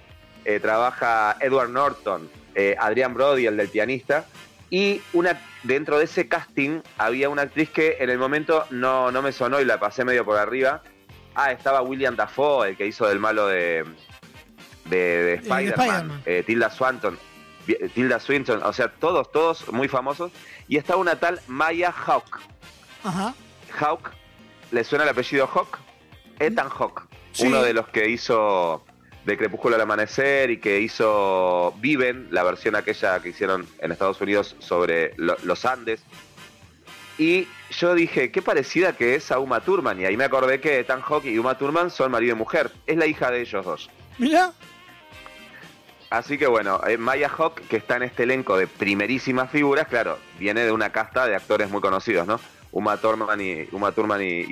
eh, trabaja Edward Norton, eh, Adrián Brody, el del pianista, y una dentro de ese casting había una actriz que en el momento no, no me sonó y la pasé medio por arriba. Ah, estaba William Dafoe, el que hizo del malo de, de, de Spider-Man, eh, Tilda Swanton, Tilda Swinton, o sea, todos, todos muy famosos. Y estaba una tal Maya Hawk. Ajá. Hawk, ¿le suena el apellido Hawk? Ethan Hawk, Sí. uno de los que hizo de Crepúsculo al Amanecer y que hizo Viven, la versión aquella que hicieron en Estados Unidos sobre lo- los Andes. Y yo dije, qué parecida que es a Uma Thurman. Y ahí me acordé que Ethan Hawke y Uma Thurman son marido y mujer. Es la hija de ellos dos. Mirá. Así que bueno, eh, Maya Hawk, que está en este elenco de primerísimas figuras, claro, viene de una casta de actores muy conocidos, ¿no? Uma Thurman y,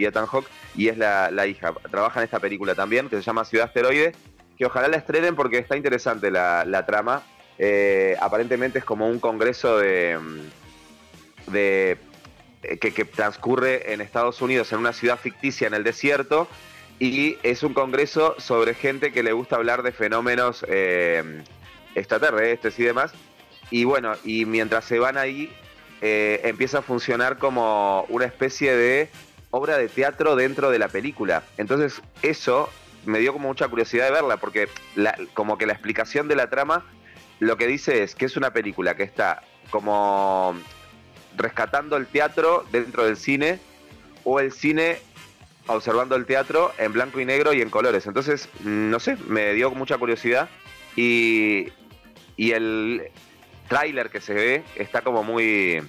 Ethan Hawke, y es la, la hija. Trabaja en esta película también, que se llama Ciudad Asteroide, que ojalá la estrenen porque está interesante la, la trama. Eh, aparentemente es como un congreso de, mm, de eh, que, que transcurre en Estados Unidos, en una ciudad ficticia en el desierto, y es un congreso sobre gente que le gusta hablar de fenómenos eh, extraterrestres y demás. Y bueno, y mientras se van ahí, eh, empieza a funcionar como una especie de obra de teatro dentro de la película. Entonces, eso me dio como mucha curiosidad de verla, porque como que la explicación de la trama lo que dice es que es una película que está como rescatando el teatro dentro del cine o el cine observando el teatro en blanco y negro y en colores. Entonces, no sé, me dio mucha curiosidad y, y el tráiler que se ve está como muy,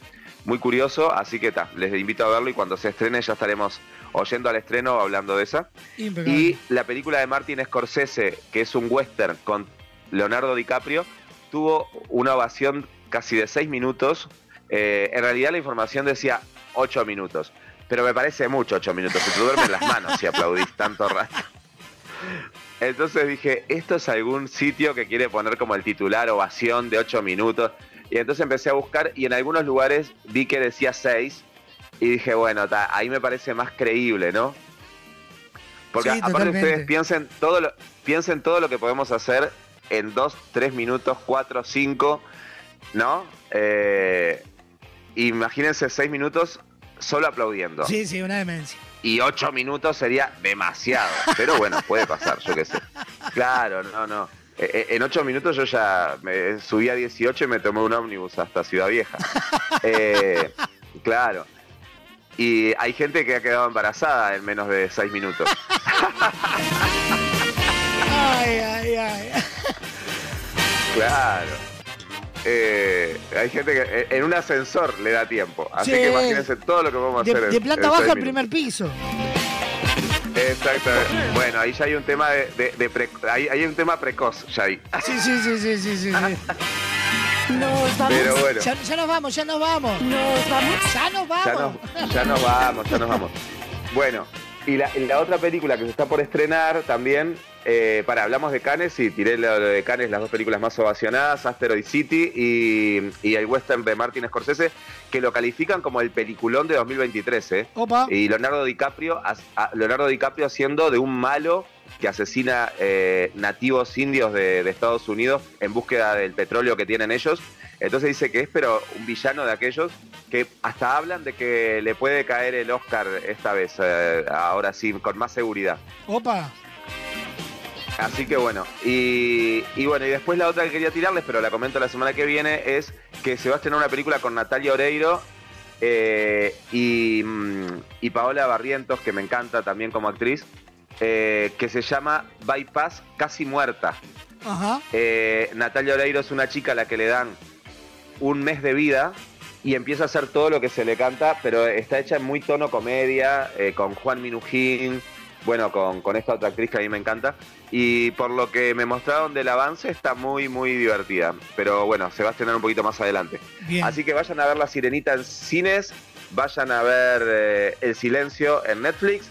muy curioso, así que ta, les invito a verlo y cuando se estrene ya estaremos oyendo al estreno o hablando de esa. Impecable. Y la película de Martin Scorsese, que es un western con Leonardo DiCaprio, tuvo una ovación casi de seis minutos. Eh, en realidad la información decía ocho minutos, pero me parece mucho ocho minutos. Se te duermen las manos si aplaudís tanto rato. Entonces dije, esto es algún sitio que quiere poner como el titular ovación de ocho minutos. Y entonces empecé a buscar y en algunos lugares vi que decía seis. Y dije, bueno, ta, ahí me parece más creíble, ¿no? Porque Sí, aparte totalmente. ustedes piensen todo, lo, piensen todo lo que podemos hacer en dos, tres minutos, cuatro, cinco, ¿no? Eh, imagínense seis minutos solo aplaudiendo. Sí, sí, una demencia. Y ocho minutos sería demasiado. Pero bueno, puede pasar, yo qué sé. Claro, no, no. Eh, eh, En ocho minutos yo ya me subí a 18 y me tomé un ómnibus hasta Ciudad Vieja. Eh, claro. Y hay gente que ha quedado embarazada en menos de seis minutos. Ay, ay, ay. Claro. Eh, hay gente que eh, en un ascensor le da tiempo. Así Sí. que imagínense todo lo que vamos a De, hacer. de planta en baja al primer piso. Exactamente. Bueno, ahí ya hay un tema de, de- de pre- ahí hay un tema precoz, ya ahí. Sí, sí, sí, sí, sí, sí. Nos vamos. Pero bueno. Ya, ya nos vamos, ya nos vamos. Nos vamos. Ya nos Ya vamos. nos, ya nos vamos, ya nos vamos. Bueno, y la, y la otra película que se está por estrenar también, eh, para, hablamos de Cannes y tiré lo de Cannes, las dos películas más ovacionadas, Asteroid City y, y el western de Martin Scorsese, que lo califican como el peliculón de 2023, ¿eh? Opa. Y Leonardo DiCaprio, a- Leonardo DiCaprio haciendo de un malo que asesina eh, nativos indios de, de Estados Unidos en búsqueda del petróleo que tienen ellos. Entonces dice que es pero un villano de aquellos que hasta hablan de que le puede caer el Oscar esta vez, eh, ahora sí, con más seguridad. Opa. Así que bueno, y, y bueno, y después la otra que quería tirarles, pero la comento la semana que viene, es que se va a estrenar una película con Natalia Oreiro eh, y, mm, y Paola Barrientos, que me encanta también como actriz, eh, que se llama Bypass Casi Muerta. Ajá. Eh, Natalia Oreiro es una chica a la que le dan un mes de vida y empieza a hacer todo lo que se le canta, pero está hecha en muy tono comedia, eh, con Juan Minujín, bueno, con, con esta otra actriz que a mí me encanta. Y por lo que me mostraron del avance, está muy, muy divertida. Pero bueno, se va a estrenar un poquito más adelante. Bien. Así que vayan a ver La Sirenita en cines, vayan a ver eh, El Silencio en Netflix.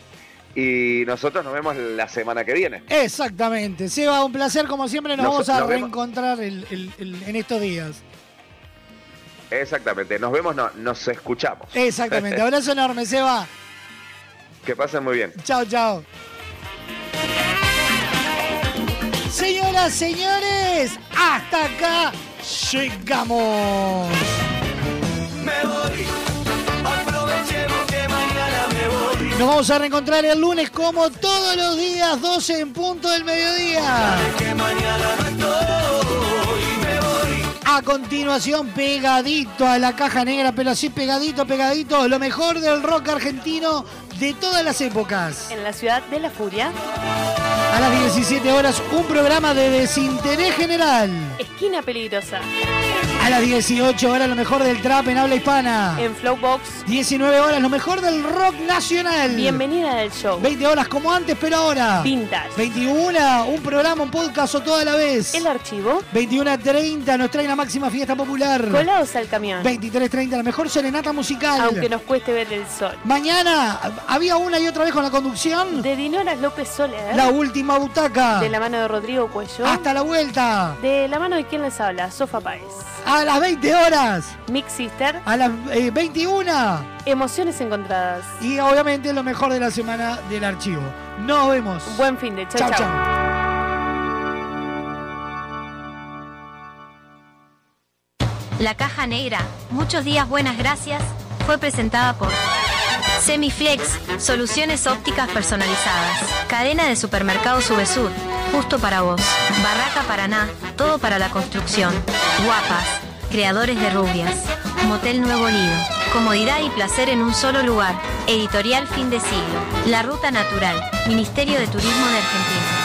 Y nosotros nos vemos la semana que viene. Exactamente. Seba, un placer como siempre. Nos, Nos- vamos a nos reencontrar el- el- el- en estos días. Exactamente. Nos vemos, no, nos escuchamos. Exactamente. Abrazo enorme, Seba. que pasen muy bien. Chao, chao. Señoras, señores, hasta acá llegamos. Me voy, aprovechemos que mañana me voy. Nos vamos a reencontrar el lunes como todos los días, 12 en punto del mediodía. Que mañana no estoy, me voy. A continuación, pegadito a la caja negra, pero así pegadito, pegadito, lo mejor del rock argentino de todas las épocas. En la ciudad de la furia. A las 17 horas, un programa de desinterés general. Esquina peligrosa. A las 18 horas, lo mejor del trap en habla hispana. En Flowbox. 19 horas, lo mejor del rock nacional. Bienvenida del show. 20 horas como antes, pero ahora. Vintage. 21, un programa, un podcast o toda la vez. El archivo. 21 a 30, nos trae la máxima fiesta popular. Colados al camión. 23.30, la mejor serenata musical. Aunque nos cueste ver el sol. Mañana había una y otra vez con la conducción. De Dinora López Soler. La última butaca. De la mano de Rodrigo Cuello. Hasta la vuelta. De la mano de quien les habla, Sofa Páez. A las 20 horas. Mix Sister. A las eh, 21. Emociones encontradas. Y obviamente lo mejor de la semana del archivo. Nos vemos. Buen fin de chao, chao. chau. La Caja Negra, muchos días buenas gracias, fue presentada por Semiflex, soluciones ópticas personalizadas. Cadena de supermercados Subesur, justo para vos. Barraca Paraná, todo para la construcción. Guapas, creadores de rubias. Motel Nuevo Lido, comodidad y placer en un solo lugar. Editorial Fin de Siglo. La Ruta Natural, Ministerio de Turismo de Argentina.